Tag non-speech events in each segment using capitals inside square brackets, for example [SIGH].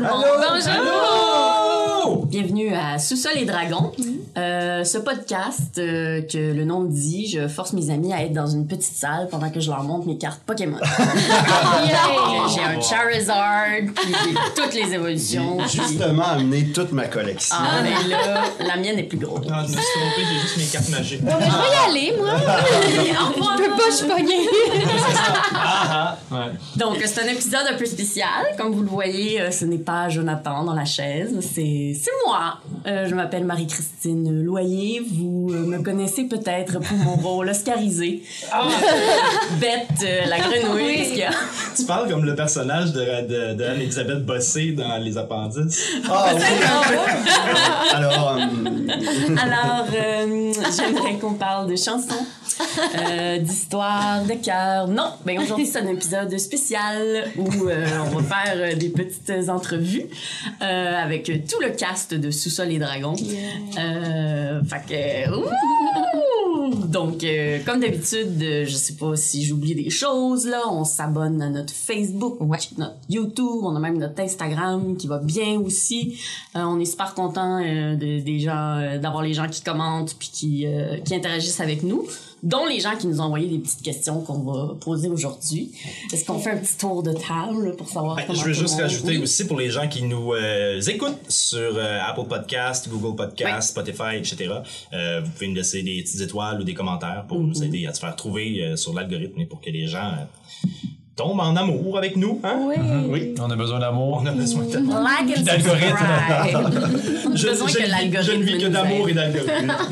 Tout le monde. Bonjour! Bienvenue à Sous-sol et Dragons. Euh, ce podcast euh, que le nom le dit, je force mes amis à être dans une petite salle pendant que je leur montre mes cartes Pokémon. [LAUGHS] j'ai un Charizard, puis j'ai toutes les évolutions. J'ai puis- justement amené toute ma collection. Ah, mais là, la mienne est plus grosse. Ah, je me suis trompé, j'ai juste mes cartes magiques. Mais je vais y aller, moi. [LAUGHS] Je peux pas, je suis pognée. Ah, ah, ouais. Donc, c'est un épisode un peu spécial. Comme vous le voyez, euh, ce n'est pas Jonathan dans la chaise, c'est c'est moi. Euh, je m'appelle Marie-Christine Loyer. Vous euh, me connaissez peut-être pour mon [LAUGHS] rôle oscarisé. [LAUGHS] Bête, euh, la grenouille, Oui. qu'est-ce qu'il y a? Tu parles comme le personnage de, de, de Anne-Elisabeth Bossé dans Les Appendices. Ah, oui. [LAUGHS] Alors, euh, Alors, euh, j'aimerais qu'on parle de chansons, euh, d'histoires, de cœur. Non, ben aujourd'hui c'est un épisode spécial où euh, on va faire euh, des petites entrevues euh, avec tout le cast de Sous-sol et Dragons. Euh, fait que, ouh! donc euh, comme d'habitude, euh, je sais pas si j'oublie des choses là, on s'abonne à notre Facebook, notre YouTube, on a même notre Instagram qui va bien aussi. On est super content de, des gens, d'avoir les gens qui commentent puis qui, qui interagissent avec nous, dont les gens qui nous ont envoyé des petites questions qu'on va poser aujourd'hui. Est-ce qu'on fait un petit tour de table pour savoir Ben, comment je veux juste monde- rajouter Oui. aussi pour les gens qui nous euh, écoutent sur euh, Apple Podcast, Google Podcast, Spotify, etc. euh, vous pouvez nous laisser des petites étoiles ou des commentaires pour Mm-hmm. nous aider à se faire trouver sur l'algorithme et pour que les gens tombent en amour avec nous. Hein? Oui. Oui. On a besoin d'amour. On a besoin de... Like and d'algorithme. subscribe. On a Je, besoin je que ne vis- l'algorithme je ne vis que d'amour et d'algorithme. [LAUGHS]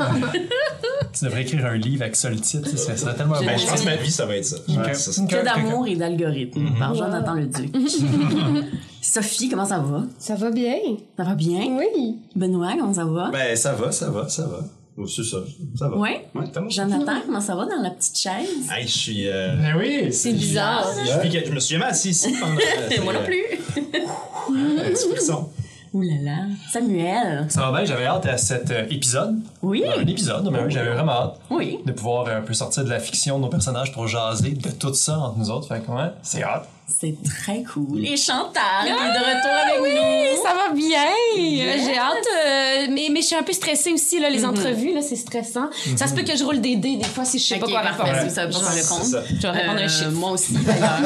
Tu devrais écrire un livre avec le titre. Ça serait tellement Je- bon. ben, je pense que ma vie, ça va être ça. Ça. Que d'amour et d'algorithme par Jonathan Leduc. [LAUGHS] Sophie, comment ça va? Ça va bien? Ça va bien? Oui. Benoît, comment ça va? ben, ça va, ça va, ça va. Oh, C'est ça, ça va. Ouais? Ouais. Jonathan, comment ça va dans la petite chaise? Hey, je suis. euh, Ben oui, C'est bizarre. je, suis- je me suis jamais assis ici pendant. [LAUGHS] euh, Moi non plus. Un petit frisson. Ouh là là. Samuel. Ça va bien, j'avais hâte à cet euh, épisode. Oui? Un épisode, mais oui, j'avais vraiment hâte Oui. de pouvoir euh, un peu sortir de la fiction de nos personnages pour jaser de tout ça entre nous autres. Fait que ouais, c'est hâte. C'est très cool. Et Chantal est de retour avec nous. Ça va bien. J'ai hâte. euh, mais, mais je suis un peu stressée aussi, là, les entrevues, là, c'est stressant. Ça se peut que je roule des dés des fois si je sais Ok, pas quoi parfait. répondre. Oui, ça, je vais répondre. C'est. Je vais répondre un Euh, chiffre. Moi aussi, [LAUGHS] d'ailleurs.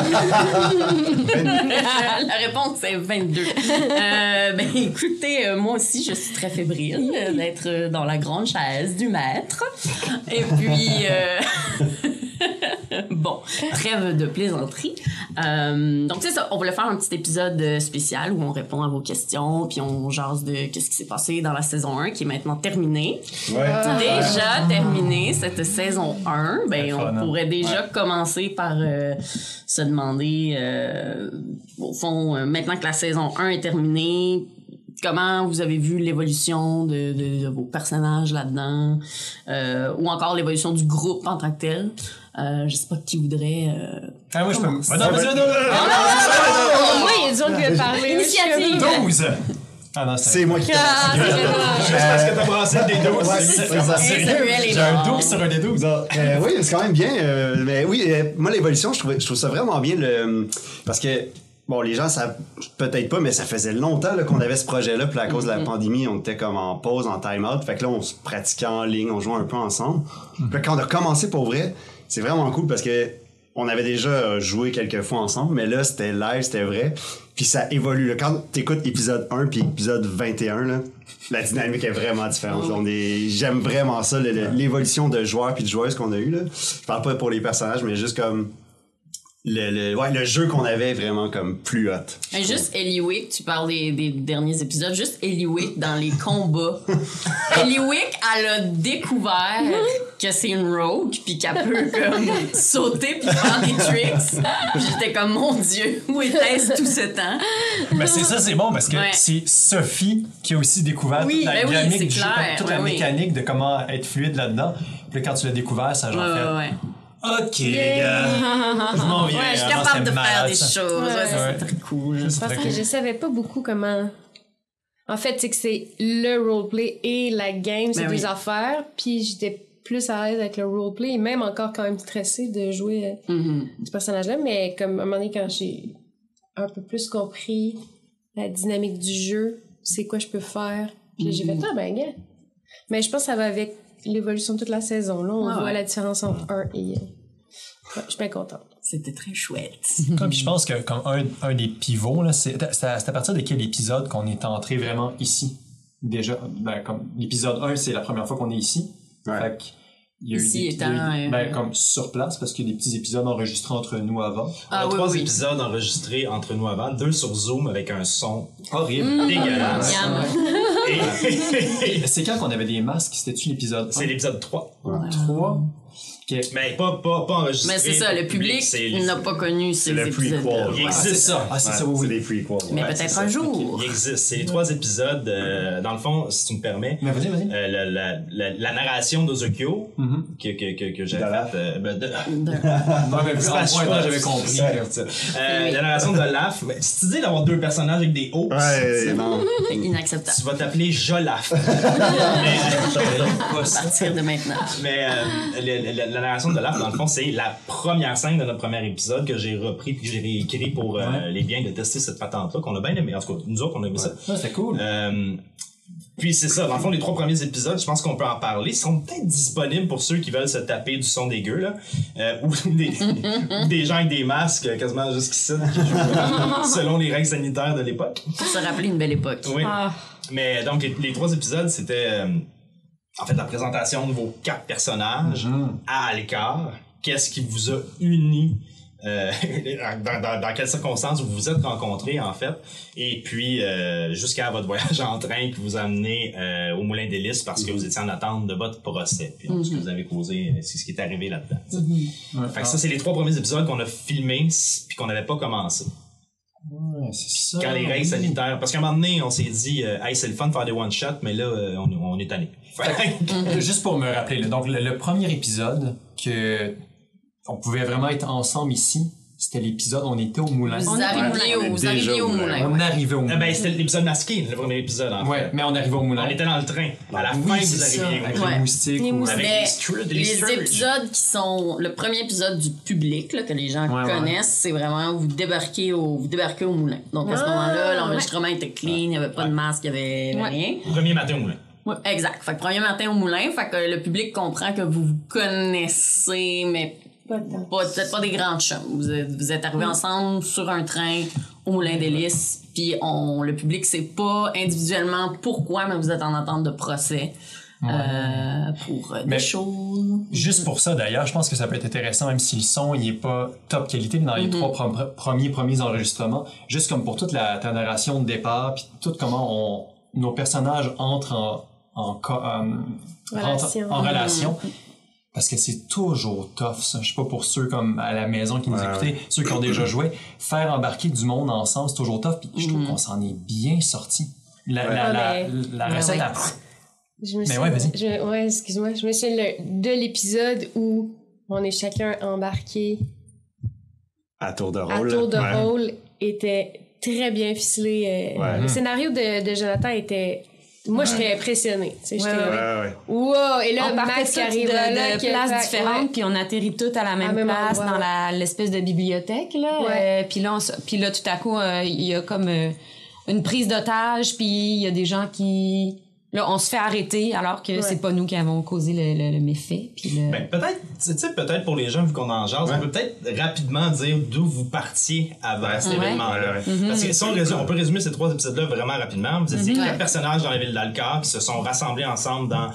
[LAUGHS] La réponse est 22. Euh, ben, écoutez, euh, moi aussi, je suis très fébrile d'être dans la grande chaise du maître. Et puis, euh, [LAUGHS] bon, trêve de plaisanterie. Euh, donc, c'est ça. On voulait faire un petit épisode spécial où on répond à vos questions, puis on jase de qu'est-ce qui s'est passé dans la saison 1 qui est maintenant terminée. Ouais. Déjà terminée cette saison 1, ben, on hein? pourrait déjà commencer par euh, se demander, euh, au fond, maintenant que la saison 1 est terminée, comment vous avez vu l'évolution de, de- de vos personnages là-dedans, euh, ou encore l'évolution du groupe en tant que tel. Euh, je sais pas qui voudrait. euh, Ah, moi, je peux. Comment Ah, non, vas-y, vas-y, Au moins, il y a des gens qui veulent parler. Initiative. vas-y. 12! Ah non, C'est moi qui Ah, c'est commence. vraiment- Juste parce que t'as brassé des dos. Ouais, c'est c'est lui qui ça. commence. Et Samuel est J'ai un mort. 12 sur un des 12. Non, euh, oui, c'est quand même bien. euh, mais oui, euh, moi, l'évolution, je trouve, je trouve ça vraiment bien. Le, parce que, bon, les gens savent peut-être pas, mais ça faisait longtemps qu'on avait ce projet-là. Puis à cause de la pandémie, on était comme en pause, en time-out. Fait que là, on se pratiquait en ligne, on jouait un peu ensemble. Puis là, quand on a commencé pour vrai, c'est vraiment cool parce que on avait déjà joué quelques fois ensemble, mais là, c'était live, c'était vrai. Puis ça évolue. Quand t'écoutes épisode 1 puis épisode 21, là, la dynamique est vraiment différente. On est, j'aime vraiment ça, l'évolution de joueurs puis de joueuses qu'on a eu là. Je parle pas pour les personnages, mais juste comme le, le, ouais, le jeu qu'on avait vraiment comme plus hot. Mais juste Eliwick, tu parles des, des derniers épisodes, juste Eliwick dans les combats. [LAUGHS] Eliwick, elle a découvert que c'est une rogue, puis qu'elle peut comme [LAUGHS] sauter puis faire des tricks. J'étais comme, mon Dieu, où était-ce tout ce temps? Mais c'est ça, c'est bon parce que Ouais. c'est Sophie qui a aussi découvert Oui, toute la ben oui, dynamique c'est du jeu, toute la oui. mécanique de comment être fluide là-dedans. Puis quand tu l'as découvert, ça a genre Ouais, fait ouais, ouais. OK, les gars. Je m'en viens. Ouais, je suis non, capable de faire des ça. choses. Ouais, ça, Ouais. c'est très cool. C'est Parce très que cool. je savais pas beaucoup comment. En fait, c'est que c'est le roleplay et la game, c'est Ben deux oui. affaires. Puis j'étais plus à l'aise avec le roleplay, et même encore quand même stressée de jouer euh, Mhm. ce personnage-là. Mais comme à un moment donné, quand j'ai un peu plus compris la dynamique du jeu, c'est quoi je peux faire. Puis j'ai fait, ah ben, gars. Mais je pense que ça va avec l'évolution de toute la saison. Là, on Ah voit ouais. la différence entre un et. ouais, je suis bien contente. C'était très chouette. [LAUGHS] Comme, puis je pense que comme un, un des pivots, là, c'est à, c'est à partir de quel épisode qu'on est entré vraiment ici? Déjà, ben, comme l'épisode 1, c'est la première fois qu'on est ici. Ouais. Fait que, il y a eu des- étant, des- euh, ben, comme sur place, parce qu'il y a des petits épisodes enregistrés entre nous avant. Ah On a oui, trois oui. épisodes enregistrés entre nous avant, deux sur Zoom avec un son Horrible. dégueulasse. Miam. Et- [LAUGHS] Et C'est quand qu'on avait des masques? C'était-tu l'épisode C'est l'épisode 3. 3? Mais pas, pas, pas enregistré. Mais c'est ça, le public c'est- n'a pas connu ces le épisodes. prequel. Il Ah, c'est existe. ça. Ah, c'est Ouais, ça, oui, C'est des prequels. Mais ouais. peut-être c'est un ça. jour. Il existe. C'est les trois épisodes. euh, dans le fond, si tu me permets, Mais vas-y, vas-y. euh, la, la, la, la narration d'Ozokyo Mhm. que, que, que, que j'ai faite. euh, ben, de- [LAUGHS] Non, mais C'est en pas point, j'avais compris. c'est ça. Euh, la narration de Laf. mais C'est idée d'avoir deux personnages avec des hauts. Ouais, non. Inacceptable. Tu vas t'appeler Jolaf. [LAUGHS] Pas À partir de maintenant. Mais la narration de Laf, dans le fond, c'est la première scène de notre premier épisode que j'ai repris puis que j'ai réécrit pour euh, Ouais. les biens de tester cette patente-là, qu'on a bien aimé. En tout cas, nous autres, on a aimé ça. C'était cool. Euh, puis c'est ça, dans le fond, les trois premiers épisodes, je pense qu'on peut en parler. Ils sont peut-être disponibles pour ceux qui veulent se taper du son dégueu, là. Euh, ou, des, [LAUGHS] ou des gens avec des masques quasiment jusqu'ici, [LAUGHS] selon les règles sanitaires de l'époque. Pour se rappeler une belle époque. Oui. Ah, Mais donc, les, les trois épisodes, c'était euh, en fait la présentation de vos quatre personnages Mhm. à l'écart. Qu'est-ce qui vous a uni euh, [LAUGHS] dans, dans, dans quelles circonstances vous vous êtes rencontrés, en fait. Et puis, euh, jusqu'à votre voyage en train qui vous a amené euh, au Moulin d'Hélice parce que vous étiez en attente de votre procès. Puis, ce que vous avez causé, c'est ce qui est arrivé là-dedans. Ouais. Fait que ça, c'est les trois premiers épisodes qu'on a filmés puis qu'on n'avait pas commencé. Ouais, c'est ça. Quand les règles sanitaires. Parce qu'à un moment donné, on s'est dit, euh, hey, c'est le fun de faire des one-shots, mais là, euh, on, on est tanné. [LAUGHS] Juste pour me rappeler, là, donc le, le premier épisode que on pouvait vraiment être ensemble ici, c'était l'épisode on était au moulin. Vous est- arriviez au, vous arriviez au moulin. On arrivait au Eh moulin. ben, c'était l'épisode masqué, le premier épisode, en ouais, fait. mais on arrivait au moulin. On était dans le train. À la oui, fin, vous ça, arriviez. avec oui. Ouais. les moustiques. Les moustiques. Avec les Sturge, les épisodes qui sont le premier épisode du public là, que les gens Ouais, ouais. connaissent, c'est vraiment vous débarquez au vous débarquez au moulin. Donc à ce Ah, moment-là, l'enregistrement était clean, il n'y avait pas de masque, il n'y avait Ouais. rien. Premier matin au moulin. Ouais, exact. Fait que premier matin au moulin, fait que le public comprend que vous vous connaissez, mais pas de temps. pas, peut-être pas des grands chums. Vous êtes, vous êtes arrivés ensemble sur un train au Moulin des Lys, puis on, le public sait pas individuellement pourquoi, mais vous êtes en attente de procès euh, pour euh, des Mais- choses. Juste pour ça, d'ailleurs, je pense que ça peut être intéressant, même si le son il est pas top qualité, mais dans les trois prom- premiers premiers enregistrements, juste comme pour toute la ta narration de départ, puis tout comment on, nos personnages entrent en, en, co- euh, Relation. rentrent en relation. Parce que c'est toujours tough, ça. Je sais pas pour ceux comme à la maison qui nous Ouais, écoutaient, ceux qui ont déjà joué, [CLEARS THROAT] faire embarquer du monde ensemble, c'est toujours tough. Puis je trouve qu'on s'en est bien sorti. La, la, Ouais, la, mais- la Ouais, recette, ouais. a- Je me Mais suis- ouais, vas-y. je- ouais, excuse-moi. Je me souviens le- de l'épisode où on est chacun embarqué À tour de à rôle. tour de ouais. rôle était très bien ficelé. euh, Ouais. Le scénario de, de Jonathan était. Moi, j'étais impressionnée. tu sais, J'étais. Ouais, ouais. Wow! Et là, on partait Max arrive de, là, de places attaque, différentes, ouais. puis on atterrit toutes à la même, même place endroit, dans la- l'espèce de bibliothèque. Là. Ouais. Euh, puis, là, on puis là, tout à coup, euh, il y a comme euh, une prise d'otage, puis il y a des gens qui... Là, on se fait arrêter alors que c'est pas nous qui avons causé le, le- le méfait. Puis le... Ben, peut-être, tu sais, peut-être pour les gens, vu qu'on en jase, on peut peut-être rapidement dire d'où vous partiez avant cet Ouais. événement-là. Ouais, ouais. Parce que si on, résume- on peut résumer ces trois épisodes-là vraiment rapidement. Vous étiez Mhm. quatre personnages dans la ville d'Alcar qui se sont rassemblés ensemble dans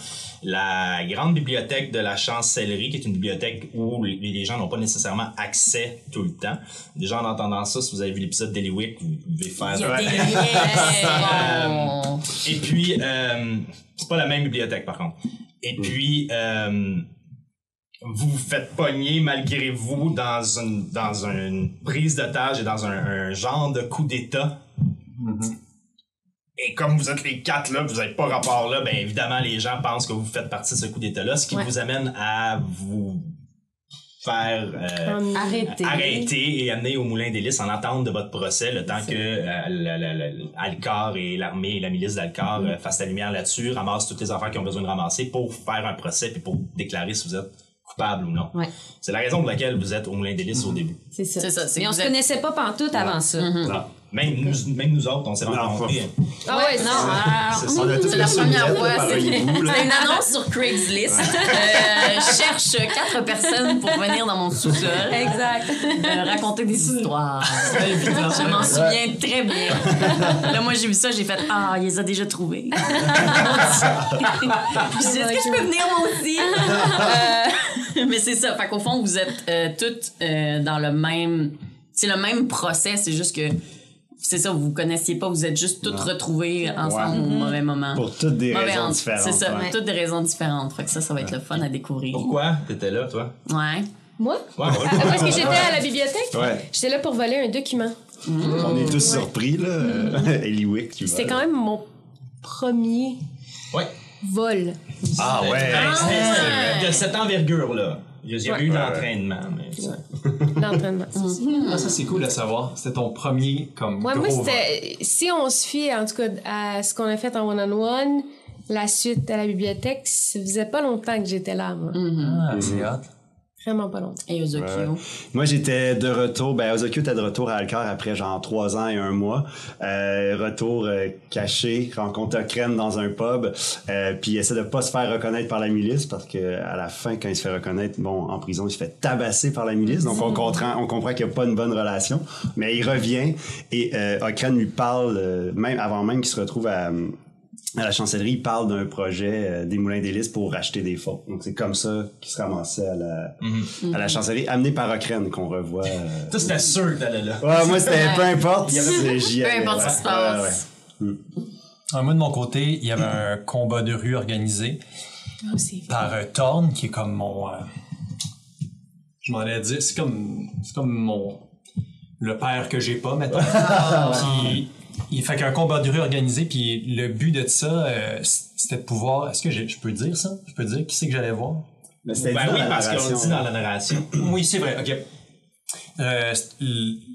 la grande bibliothèque de la chancellerie, qui est une bibliothèque où les les gens n'ont pas nécessairement accès tout le temps. Déjà, en entendant ça, si vous avez vu l'épisode d'Eliwick, vous pouvez faire... Il y a Ouais. des [LAUGHS] liens. Et puis, euh, c'est pas la même bibliothèque par contre. Et puis, euh, vous vous faites pogner malgré vous dans une, dans une prise d'otage et dans un, un genre de coup d'État. Et comme vous êtes les quatre là, vous n'avez pas rapport là, ben évidemment les gens pensent que vous faites partie de ce coup d'État là, ce qui Ouais. vous amène à vous faire euh, Arrêtez. arrêter et amener au moulin d'hélice en attente de votre procès le temps que euh, et l'armée et la milice d'Alcar euh, fassent la lumière là-dessus, ramassent toutes les affaires qu'ils ont besoin de ramasser pour faire un procès puis pour déclarer si vous êtes coupable ou non. Ouais. C'est la raison pour laquelle vous êtes au moulin d'hélice au début. C'est ça. C'est ça, Mais on que se êtes- connaissait pas pantoute avant ça. Mhm. Non. Même nous, même nous autres, on s'est Ah, rencontrés. Ah ouais, non. C'est ça, on a tous c'est la première fois. C'est une annonce sur Craigslist. Euh, cherche quatre personnes pour venir dans mon sous-sol. Exact. euh, raconter des histoires. Je m'en souviens très bien. Là, moi, j'ai vu ça, j'ai fait Ah, il les a déjà trouvés. [LAUGHS] Est-ce que je peux venir moi aussi? Euh, Mais c'est ça. Fait qu'au fond, vous êtes euh, toutes euh, dans le même. C'est le même procès, c'est juste que. C'est ça, vous vous connaissiez pas, vous êtes juste toutes retrouvées ensemble au mauvais moment. Pour toutes des Mauvais raisons en- différentes. C'est ça, ouais. toutes des raisons différentes. Fait que ça, ça va être le fun à découvrir. Pourquoi t'étais là, toi? Ouais. Moi? Ouais, ouais. Ah, est-ce que j'étais à la bibliothèque? Ouais. J'étais là pour voler un document. On est tous surpris, là. [LAUGHS] Eliwick, tu vois. C'était quand même mon premier Ouais. vol. Ah ouais. C'était- De cette envergure-là. Il y a Ouais. eu l'entraînement, mais. L'entraînement. [LAUGHS] c'est ça. Ah, ça, c'est cool de savoir. C'était ton premier, comme, Ouais, gros moi, c'était. Si on se fie, en tout cas, à ce qu'on a fait en one-on-one, la suite à la bibliothèque, ça faisait pas longtemps que j'étais là, moi. Ah, c'est hot. Vraiment pas longtemps. Et Ozokyo. Ouais. Moi, j'étais de retour. Ben, Ozokyo était de retour à Alcar après genre trois ans et un mois. Euh, retour euh, caché, rencontre Okren dans un pub, euh, puis il essaie de pas se faire reconnaître par la milice parce que à la fin, quand il se fait reconnaître, bon, en prison, il se fait tabasser par la milice. Donc on comprend, on comprend qu'il n'y a pas une bonne relation. Mais il revient et euh, Okren lui parle euh, même avant même qu'il se retrouve à à la chancellerie, il parle d'un projet euh, des moulins d'hélice pour racheter des fonds. Donc c'est comme ça qu'il se ramassait à la, à la chancellerie, amené par Ochrane qu'on revoit. euh. Toi, c'était sûr que t'allais là. Ouais, moi c'était peu importe. Il y avait- Peu importe ce qui se passe. Ouais, ouais. Ah, moi, de mon côté, il y avait un combat de rue organisé par euh, Thorne, qui est comme mon. euh, je m'en allais dire, c'est comme, c'est comme mon. Le père que j'ai pas, maintenant. puis, il fait qu'un combat de rue organisé, puis le but de ça, euh, c'était de pouvoir. Est-ce que j'ai- je peux dire ça? Je peux dire qui c'est que j'allais voir? Ben dit dans oui, parce qu'on dit dans la narration. [CLEARS THROAT] Oui, c'est vrai, ok. Euh,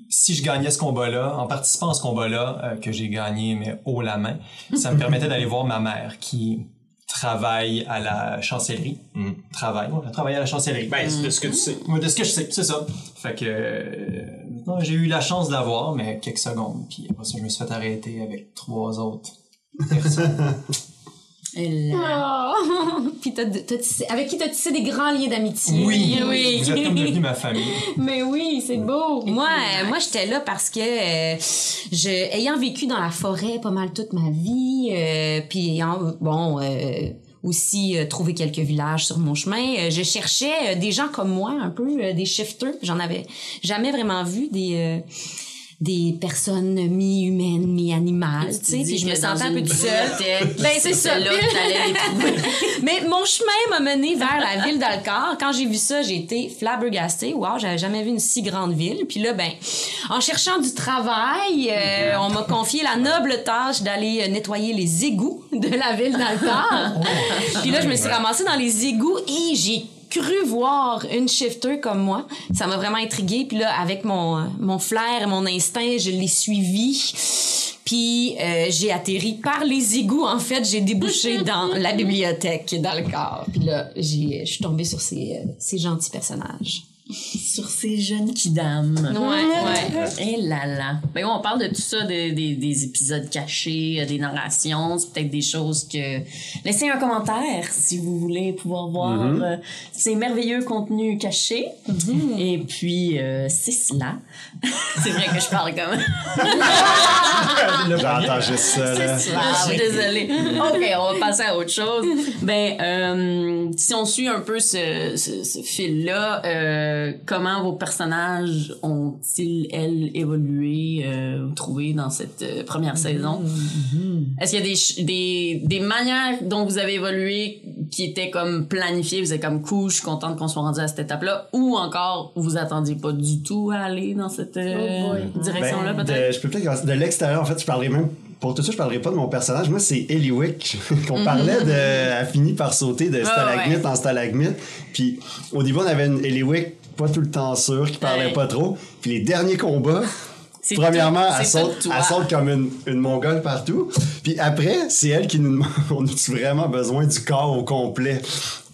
si je gagnais ce combat-là, en participant à ce combat-là, euh, que j'ai gagné, mais haut la main, ça me permettait d'aller voir ma mère qui travaille à la chancellerie. Mm. Travaille, ouais, travaille à la chancellerie. Ben, c'est de ce que tu sais. Ouais, de ce que je sais, c'est ça. Fait que euh, non, j'ai eu la chance de la voir, mais quelques secondes, puis après ça, je me suis fait arrêter avec trois autres personnes. [LAUGHS] Et là- Oh. [LAUGHS] Puis t'as, t'as tissé- avec qui t'as tissé des grands liens d'amitié. oui, oui. vous êtes comme devenu ma famille. [LAUGHS] Mais oui, c'est beau. Moi, euh, moi j'étais là parce que euh, je, ayant vécu dans la forêt pas mal toute ma vie, euh, puis ayant bon euh, aussi euh, quelques villages sur mon chemin, euh, je cherchais euh, des gens comme moi, un peu euh, des shifters. J'en avais jamais vraiment vu des des personnes mi-humaines, mi-animales, tu sais, puis je me sentais un peu toute seule. [LAUGHS] Ben, c'est ça. là. [LAUGHS] Mais mon chemin m'a mené vers la ville d'Alcar. Quand j'ai vu ça, j'ai été flabbergastée. Wow, j'avais jamais vu une si grande ville. Puis là, ben, en cherchant du travail, euh, on m'a confié la noble tâche d'aller euh, nettoyer les égouts de la ville d'Alcar. [LAUGHS] Puis là, je me suis ramassée dans les égouts et j'ai cru voir une shifter comme moi. Ça m'a vraiment intriguée. Puis là, avec mon, euh, mon flair et mon instinct, je l'ai suivi. Puis euh, j'ai atterri par les égouts. En fait, j'ai débouché [LAUGHS] dans la bibliothèque dans le corps. Puis là, j'ai, je suis tombée sur ces, euh, ces gentils personnages. Sur ces jeunes kidam. Ouais, ouais. Et là là. Ben, on parle de tout ça, de- des- des épisodes cachés, euh, des narrations. C'est peut-être des choses que. Laissez un commentaire si vous voulez pouvoir voir euh, ces merveilleux contenus cachés. Et puis, euh, c'est cela. [LAUGHS] c'est vrai que je parle comme. J'entends juste ça, là. Je suis désolée. OK, on va passer à autre chose. Ben, euh, si on suit un peu ce, ce, ce fil-là, euh, comment vos personnages ont-ils, elles, évolué, euh, trouvé dans cette euh, première saison? Est-ce qu'il y a des, ch- des, des manières dont vous avez évolué qui étaient comme planifiées? Vous êtes comme cool, je suis contente qu'on soit rendu à cette étape-là. Ou encore, vous attendiez pas du tout à aller dans cette euh, Oh boy. direction-là, Ben, peut-être? de- je peux peut-être commencer- de l'extérieur, en fait, je parlerai même. Pour tout ça, je parlerai pas de mon personnage. Moi, c'est Eliwick [LAUGHS] qu'on parlait de. Elle finit par sauter de stalagmite ouais. en stalagmite. Puis au début, on avait une Eliwick pas tout le temps sûre, qui parlait Ouais. pas trop. Puis les derniers combats. [LAUGHS] Premièrement, tout- elle saute, elle saute comme une, une mongole partout. Puis après, c'est elle qui nous demande [LAUGHS] on a-tu vraiment besoin du corps au complet?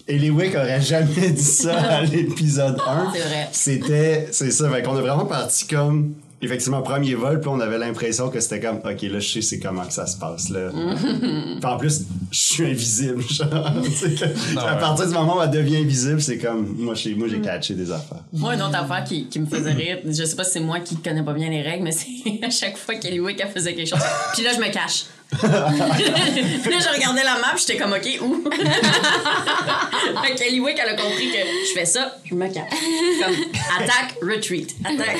Eliwick aurait jamais dit ça [LAUGHS] à l'épisode 1. C'est vrai. C'était, c'est ça. Fait qu'on est vraiment parti comme effectivement, premier vol, puis on avait l'impression que c'était comme, OK, là, je sais c'est comment que ça se passe, là. puis en plus, je suis invisible, genre. [LAUGHS] Tu sais, que- à partir du moment où elle devient invisible, c'est comme, moi, j'ai, moi, j'ai catché des affaires. Moi, une autre affaire qui, qui me faisait rire, je sais pas si c'est moi qui connais pas bien les règles, mais c'est [LAUGHS] à chaque fois qu'Ellie Wick elle faisait quelque chose. Puis là, je me cache. Puis là, je regardais la map, j'étais comme, OK, où? fait qu'Ellie Wick, elle a compris que je fais ça, je me cache. Comme, attaque, retreat, attaque.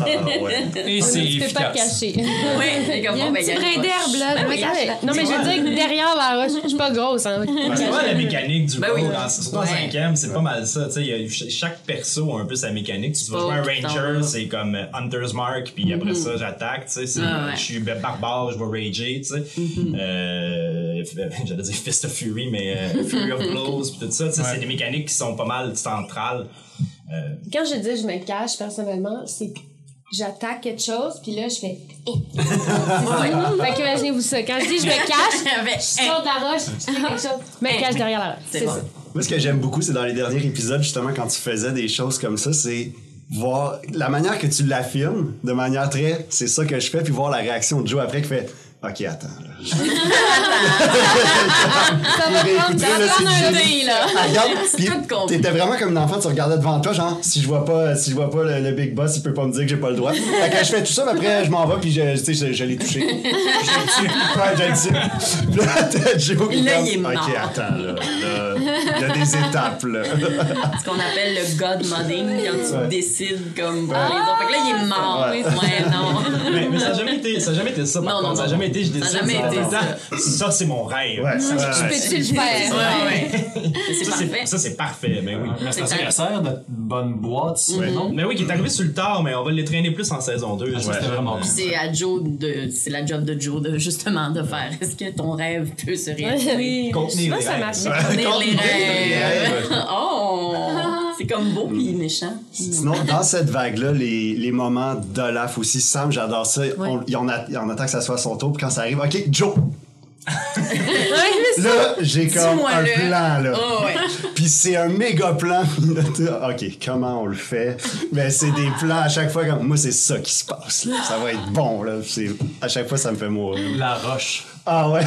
Ah, ouais. Et c'est Tu peux pas te cacher. ouais, c'est comme, Il y a bon, un ben, petit y a brin une d'herbe, là. Ben oui. Non, mais je veux dire que derrière la roche, je suis pas grosse, hein. Ouais, c'est pas la mécanique du Ben oui. dans- surtout en cinquième, c'est pas mal ça. tu sais, chaque perso a un peu sa mécanique. Tu vas jouer un ranger, c'est comme euh, Hunter's Mark, puis après ça, j'attaque. tu sais, Ah ouais. Je suis barbare, je vais rager. tu sais. Euh, J'allais dire Fist of Fury, mais euh, [LAUGHS] Fury of Blows, puis tout ça. Ouais. C'est des mécaniques qui sont pas mal centrales. Euh, Quand je dis je me cache, personnellement, c'est que j'attaque quelque chose, puis là, je fais. Eh. [LAUGHS] fait qu'imaginez-vous ça. Quand je dis je me cache, [LAUGHS] je saute la roche, je fais quelque chose, je me cache derrière la roche. C'est C'est bon. ça. Moi, ce que j'aime beaucoup, c'est dans les derniers épisodes, justement, quand tu faisais des choses comme ça, c'est voir la manière que tu l'affirmes, de manière très, c'est ça que je fais, puis voir la réaction de Joe après qui fait, OK, attends, là. Ça va prendre, ça va prendre un dé, là. Ah, regarde, [LAUGHS] t'étais vraiment comme une enfant, tu regardais devant toi, genre, si je vois pas, si je vois pas le, le big boss, il peut pas me dire que j'ai pas le droit. Fait que je fais tout ça, mais après, je m'en vais, puis je, tu sais, je, je l'ai touché. Je l'ai tué. Ouais, je l'ai tué. Puis là, Joe qui Là, il est mort. OK, attends, là. là, Il y a des étapes, là. ce qu'on appelle le god modding quand tu Ouais. décides comme pour les autres. Fait que là, il est mort. Ouais. Ouais, non. mais, mais ça n'a jamais été, ça a jamais été ça. Par Non, contre, non, ça a non. jamais été. Je Ça décide. jamais ça, Ça, c'est mon rêve. Ouais, Ça, ouais. Peux-tu le faire? Ouais, ouais. C'est ça, parfait. c'est- ça, c'est parfait. Mais oui. Mais c'est à ça C'est qu'elle sert, notre bonne boîte, ça, non? Mais oui, qui est arrivé sur le tard, mais on va les traîner plus en saison 2. Ah, c'était vraiment cool. C'est à Joe de, c'est la job de Joe de justement de faire. Est-ce que ton rêve peut se réaliser? Contenir Moi, les ça rêves. marche. Contenir les rêves. Oh! C'est comme beau pis méchant. Sinon, dans cette vague-là, les, les moments d'Olaf aussi, Sam, j'adore ça. On, il en a- il en attend que ça soit son tour, puis quand ça arrive, OK, Joe! là, j'ai comme un le. plan, là. Oh, ouais. [LAUGHS] Puis c'est un méga plan. [LAUGHS] OK, comment on le fait? Ben, c'est des plans à chaque fois. Comme, moi, c'est ça qui se passe. là. Ça va être bon. Là. C'est- À chaque fois, ça me fait mourir. La roche. Ah ouais?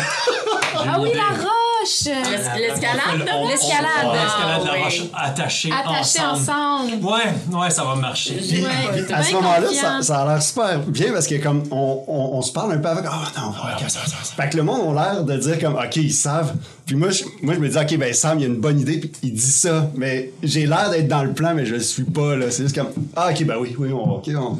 Ah oui, la roche! L'es- L'escalade? On- on- L'escalade. on- L'escalade de la Ah, roche attachée ensemble. ensemble. Ouais, ouais, ça va marcher. Ouais, à ce moment-là, ça, ça a l'air super bien parce que comme on, on, on se parle un peu avec. Ah non, ok, ça, ça, ça. Fait que le monde a l'air de dire comme OK, ils savent. Puis moi, je, moi, je me dis OK, ben Sam, il a une bonne idée, puis il dit ça. Mais j'ai l'air d'être dans le plan, mais je le suis pas. là. C'est juste comme Ah, OK, ben oui, oui, on, OK, on,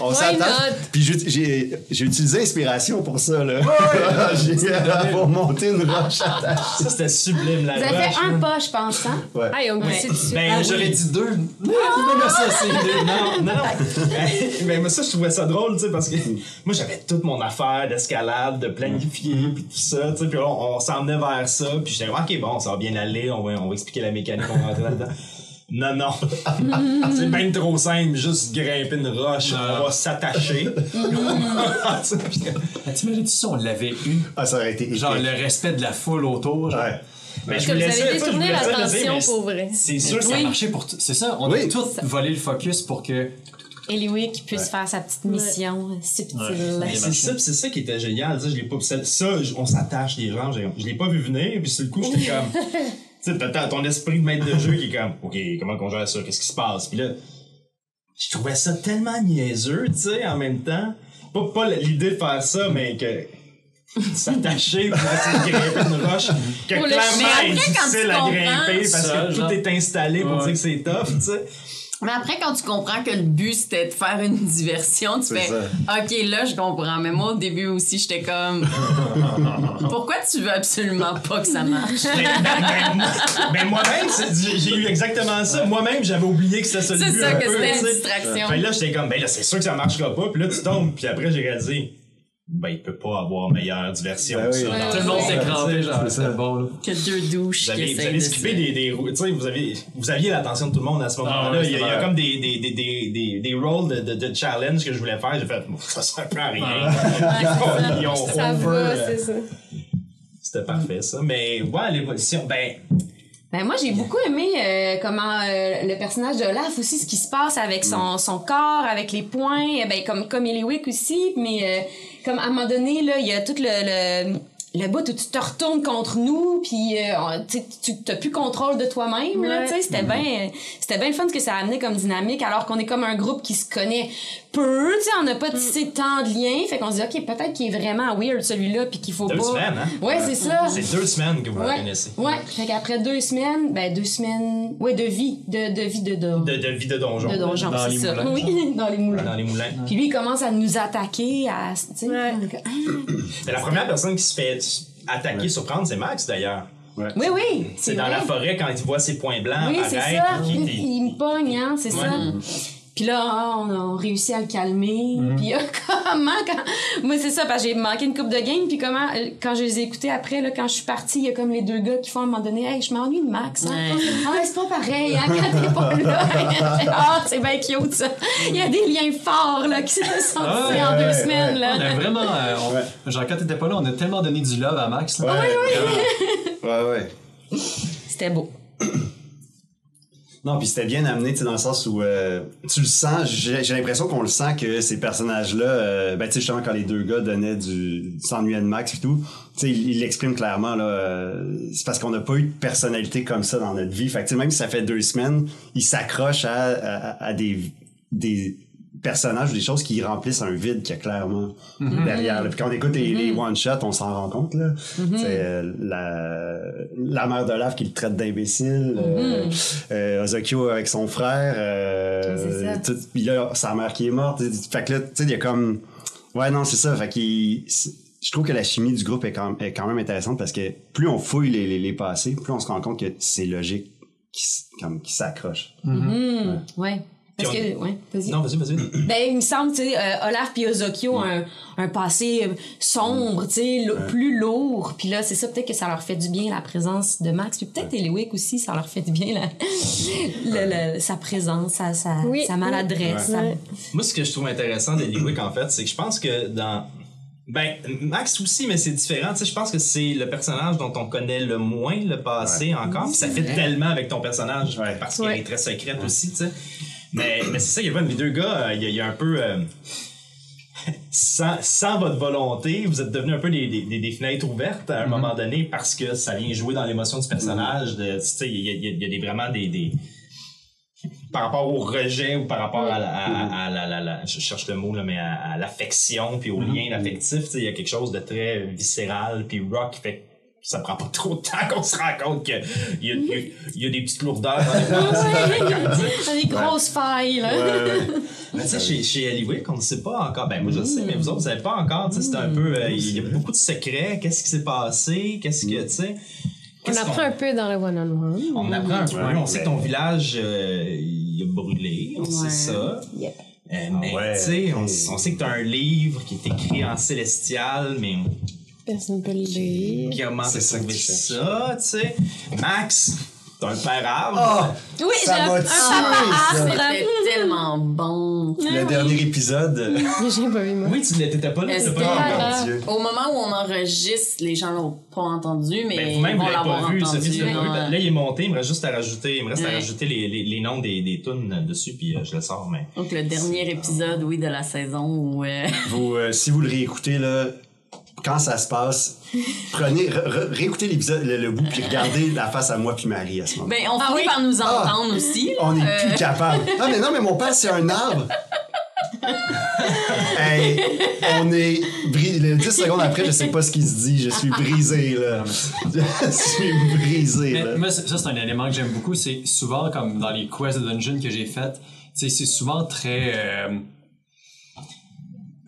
on s'attache. not? Puis j'ai- utilisé inspiration pour ça. Là. [LAUGHS] j'ai [LAUGHS] pour monter une roche attachée. Ça, c'était sublime, la Vous avez fait un là. pas, je pense, hein? Ouais. Ah, dessus. Ben, Ah, oui. J'aurais dit deux. Non, non, ça, c'est deux. Non, non, non. mais, mais ça, je trouvais ça drôle, tu sais, parce que moi, j'avais toute mon affaire d'escalade, de planifier, puis tout ça, tu sais, puis on, on s'emmenait vers ça, puis j'étais, ok, bon, ça va bien aller, on va, on va expliquer la mécanique, on va rentrer là-dedans. [LAUGHS] Non, non. [LAUGHS] c'est bien trop simple, juste grimper une roche, on va s'attacher. [LAUGHS] Ah, T'imagines si on l'avait eu? Ah, ça aurait été épique. Genre le respect de la foule autour. genre. Ouais. Mais que vous avez détourné l'attention pour vrai. C'est sûr que ça a marché pour tout. C'est ça, on Oui. a tout volé le focus pour que. Eliwick puisse faire sa petite mission euh, subtile. Ouais. C'est ça, c'est ça qui était génial. tu sais, Je l'ai pas, ça, ça, on s'attache les gens. Je l'ai pas vu venir, puis sur le coup, j'étais comme. [LAUGHS] tu sais, ton esprit de maître de jeu qui est comme, ok, comment qu'on gère ça, qu'est-ce qui se passe, puis là, je trouvais ça tellement niaiseux, tu sais, en même temps. Pas, pas l'idée de faire ça, mais que s'attacher pour essayer de grimper une roche que Pour clairement Mais est après, quand tu difficile à grimper parce ça, que genre- tout est installé pour Ouais. dire que c'est tough, tu sais. Mais après, quand tu comprends que le but, c'était de faire une diversion, tu C'est fais ça. OK, là, je comprends. Mais moi, au début aussi, j'étais comme [LAUGHS] Pourquoi tu veux absolument pas que ça marche? Ben, moi-même, c'est- j'ai eu exactement ça. Moi-même, j'avais oublié que c'était ça le C'est but ça, un que peu, c'était une distraction. Fait que là, j'étais comme, ben là, c'est sûr que ça marchera pas. Puis là, tu tombes. Puis après, j'ai réalisé, ben, il peut pas avoir meilleure diversion Ben que oui. ça. Ouais, Tout le monde s'est crampé, genre, c'est bon, là. Que deux douches Vous avez, vous essayent avez de skippé des, des tu sais, vous avez, vous aviez l'attention de tout le monde à ce moment-là. Ah ouais, il, y a, il y a c'était comme des, des, des, des, des, des rôles de, de, de challenge que je voulais faire. J'ai fait, ça sert plus à rien. [LAUGHS] Ils ont Ça over, va, euh, c'est ça. C'était parfait, ça. Mais, ouais, l'évolution, ben, Ben moi j'ai beaucoup aimé euh, comment euh, le personnage de Olaf aussi ce qui se passe avec son, son corps, avec les poings, euh, ben comme comme Eliwick aussi, mais euh, comme à un moment donné là, il y a tout le, le le bout où tu te retournes contre nous puis euh, tu t'as plus contrôle de toi-même là, Ouais. tu sais, c'était bien c'était bien le fun ce que ça amenait comme dynamique alors qu'on est comme un groupe qui se connaît peu, tu sais, on n'a pas tissé tant de liens, fait qu'on se dit OK, peut-être qu'il est vraiment weird celui-là puis qu'il faut Deux pas semaines, hein? Ouais, c'est ça. C'est deux semaines que vous Ouais. connaissez. Ouais. Fait qu'après deux semaines, ben deux semaines, ouais, de vie, de, de vie de, de, De, de vie de donjon. de donjon, Dans c'est les ça. moulins. Oui, [LAUGHS] dans les moulins. Dans les moulins. Puis lui, il commence à nous attaquer, à, tu sais, Ouais. comme, ah. La première personne qui se fait attaquer, surprendre, c'est Max d'ailleurs. Ouais. Oui, oui. C'est dans la forêt quand il voit ses points blancs Oui, c'est ça. puis Il, me pogne, hein, c'est ça. Puis là, ah, on a réussi à le calmer. Puis euh, [LAUGHS] comment, quand... Moi, c'est ça, parce que j'ai manqué une coupe de game. Puis comment, euh, quand je les ai écoutés après, là, quand je suis partie, il y a comme les deux gars qui font à un moment donné, « Hey, je m'ennuie de Max. Hein? Ouais. Ah, c'est pas pareil, hein, quand t'es pas là. [LAUGHS] ah, c'est bien cute, ça. Il y a des liens forts, là, qui se sont Ah, en deux ouais, semaines, On là. a vraiment. euh, on- Genre, quand t'étais pas là, on a tellement donné du love à Max. Là. Ouais, [LAUGHS] ouais, ouais. C'était beau. Non, puis c'était bien amené, tu sais, dans le sens où euh, tu le sens, j'ai l'impression qu'on le sent que ces personnages-là, euh, ben tu sais, justement, quand les deux gars donnaient du, du de Max et tout, tu sais, ils l'expriment clairement, là, euh, c'est parce qu'on n'a pas eu de personnalité comme ça dans notre vie. Fait que, même si ça fait deux semaines, ils s'accrochent à, à, à des, des personnages ou des choses qui remplissent un vide qu'il y a clairement derrière. là. Puis quand on écoute les, les one-shots, on s'en rend compte, là. Euh, la, la mère d'Olaf qui le traite d'imbécile, euh, euh, Ozokyo avec son frère, euh, tout- puis là, sa mère qui est morte. Fait que là, tu sais, il y a comme... Ouais, non, c'est ça. Fait qu'il... Je trouve que la chimie du groupe est quand, est quand même intéressante parce que plus on fouille les, les, les passés, plus on se rend compte que c'est logique qui, comme, qui s'accroche. Hum, ouais. Parce que, ouais, vas-y. Non, vas-y, vas-y. [CLEARS THROAT] Ben, il me semble, tu sais, euh, Olaf puis Ozokyo ont un, un passé euh, sombre, tu sais, lo- plus lourd. Puis là, c'est ça, peut-être que ça leur fait du bien, la présence de Max. Puis peut-être Eliwick aussi, ça leur fait du bien, la, [LAUGHS] le- le- sa présence, sa, sa, Oui, sa maladresse. Ouais. Moi, ce que je trouve intéressant de Liwick, en fait, c'est que je pense que dans. Ben, Max aussi, mais c'est différent. Tu sais, je pense que c'est le personnage dont on connaît le moins le passé encore. Puis ça fait tellement avec ton personnage Ouais. parce qu'elle est très secrète aussi, tu sais. Mais, mais c'est ça, il y a les deux gars, euh, il y, a- il y a un peu. euh, [LAUGHS] sans, sans votre volonté, vous êtes devenus un peu des, des, fenêtres ouvertes à un moment donné parce que ça vient jouer dans l'émotion du personnage. il y a, y a- il y a des, vraiment des, des, par rapport au rejet ou par rapport à, la, à- à la, la- la- je cherche le mot là, mais à, à l'affection puis au lien affectif, il y a quelque chose de très viscéral puis rock fait ça prend pas trop de temps qu'on se rend compte qu'il y, a- il y, a- il y a des petites lourdeurs dans les [LAUGHS] Ouais, des grosses failles, là. [LAUGHS] Mais tu sais, chez, chez Eliwick, on ne sait pas encore. Ben, moi, je le sais, mais vous autres, vous savez pas encore. Tu sais, c'est un peu. euh, Il y a beaucoup de secrets. Qu'est-ce qui s'est passé? Qu'est-ce que, tu sais? On apprend un peu dans le one-on-one. On apprend un peu. Ouais, on sait que ton village, euh, il a brûlé. On sait ça. Yep. Euh, mais, ouais. tu sais, on, on sait que t'as un livre qui est écrit en célestial, mais Personne peut le lire. comment C'est ça que ça, tu sais? Max, t'as un père arbre. Oui, j'ai un, tué, papa. C'était tellement bon. Le dernier épisode... J'ai pas vu, moi. Oui, tu n'étais pas là. Pas Dieu. Au moment où on enregistre, les gens l'ont pas entendu, mais Ben, ils vous-même, vous l'avez pas vu, entendu. Sophie, tu l'as pas vu. ouais. Là, il est monté, il me reste juste à rajouter, il me reste à rajouter les, les, les noms des, des tunes dessus, puis euh, je le sors, mais. Donc, le dernier épisode, oui, de la saison où... euh, Vous, euh, si vous le réécoutez, là, quand ça se passe, [LAUGHS] prenez, re- re- réécoutez l'épisode, le, le bout, puis regardez la face à moi puis Marie à ce moment. Ben, on finit par nous entendre aussi. On n'est Euh, plus capable. [LAUGHS] Non, mais non, mais mon père, c'est un arbre. [LAUGHS] hey, on est brisé. 10 secondes après, je sais pas ce qu'il se dit. Je suis brisé, là. Je suis brisé, Mais là. moi, ça, c'est un élément que j'aime beaucoup. C'est souvent, comme dans les quests de dungeon que j'ai faites, c'est souvent très. euh,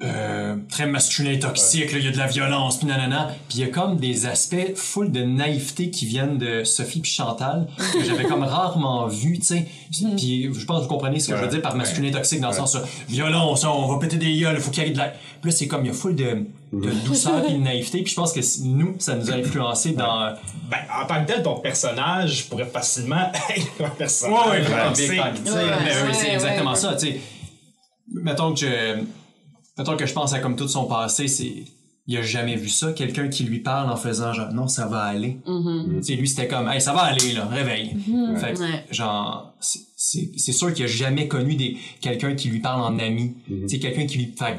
euh, très masculin et toxique, là, il y a de la violence, puis nanana. Puis il y a comme des aspects full de naïveté qui viennent de Sophie puis Chantal, que j'avais comme [LAUGHS] rarement vu, tu sais. Puis je pense que vous comprenez ce que je veux Ouais. dire par masculin et toxique, dans le sens, euh, violence, on va péter des gueules, il faut qu'il y ait de la... Puis là, c'est comme, il y a full de, de douceur et de [LAUGHS] naïveté, puis je pense que nous, ça nous a influencé dans... Ben, en tant que tel, ton personnage pourrait facilement [LAUGHS] être un Ouais, personnage. ouais, Ouais, oui, c'est ouais, exactement ouais. ça, tu sais. Mettons que je, mettons que je pense à comme tout son passé, c'est, il a jamais vu ça. Quelqu'un qui lui parle en faisant genre, non, ça va aller. Sais, lui, c'était comme, hey, ça va aller, là, réveille. Fait que, Ouais. genre, c'est- c'est c'est sûr qu'il a jamais connu des, quelqu'un qui lui parle en ami. Tu sais, quelqu'un qui lui, fait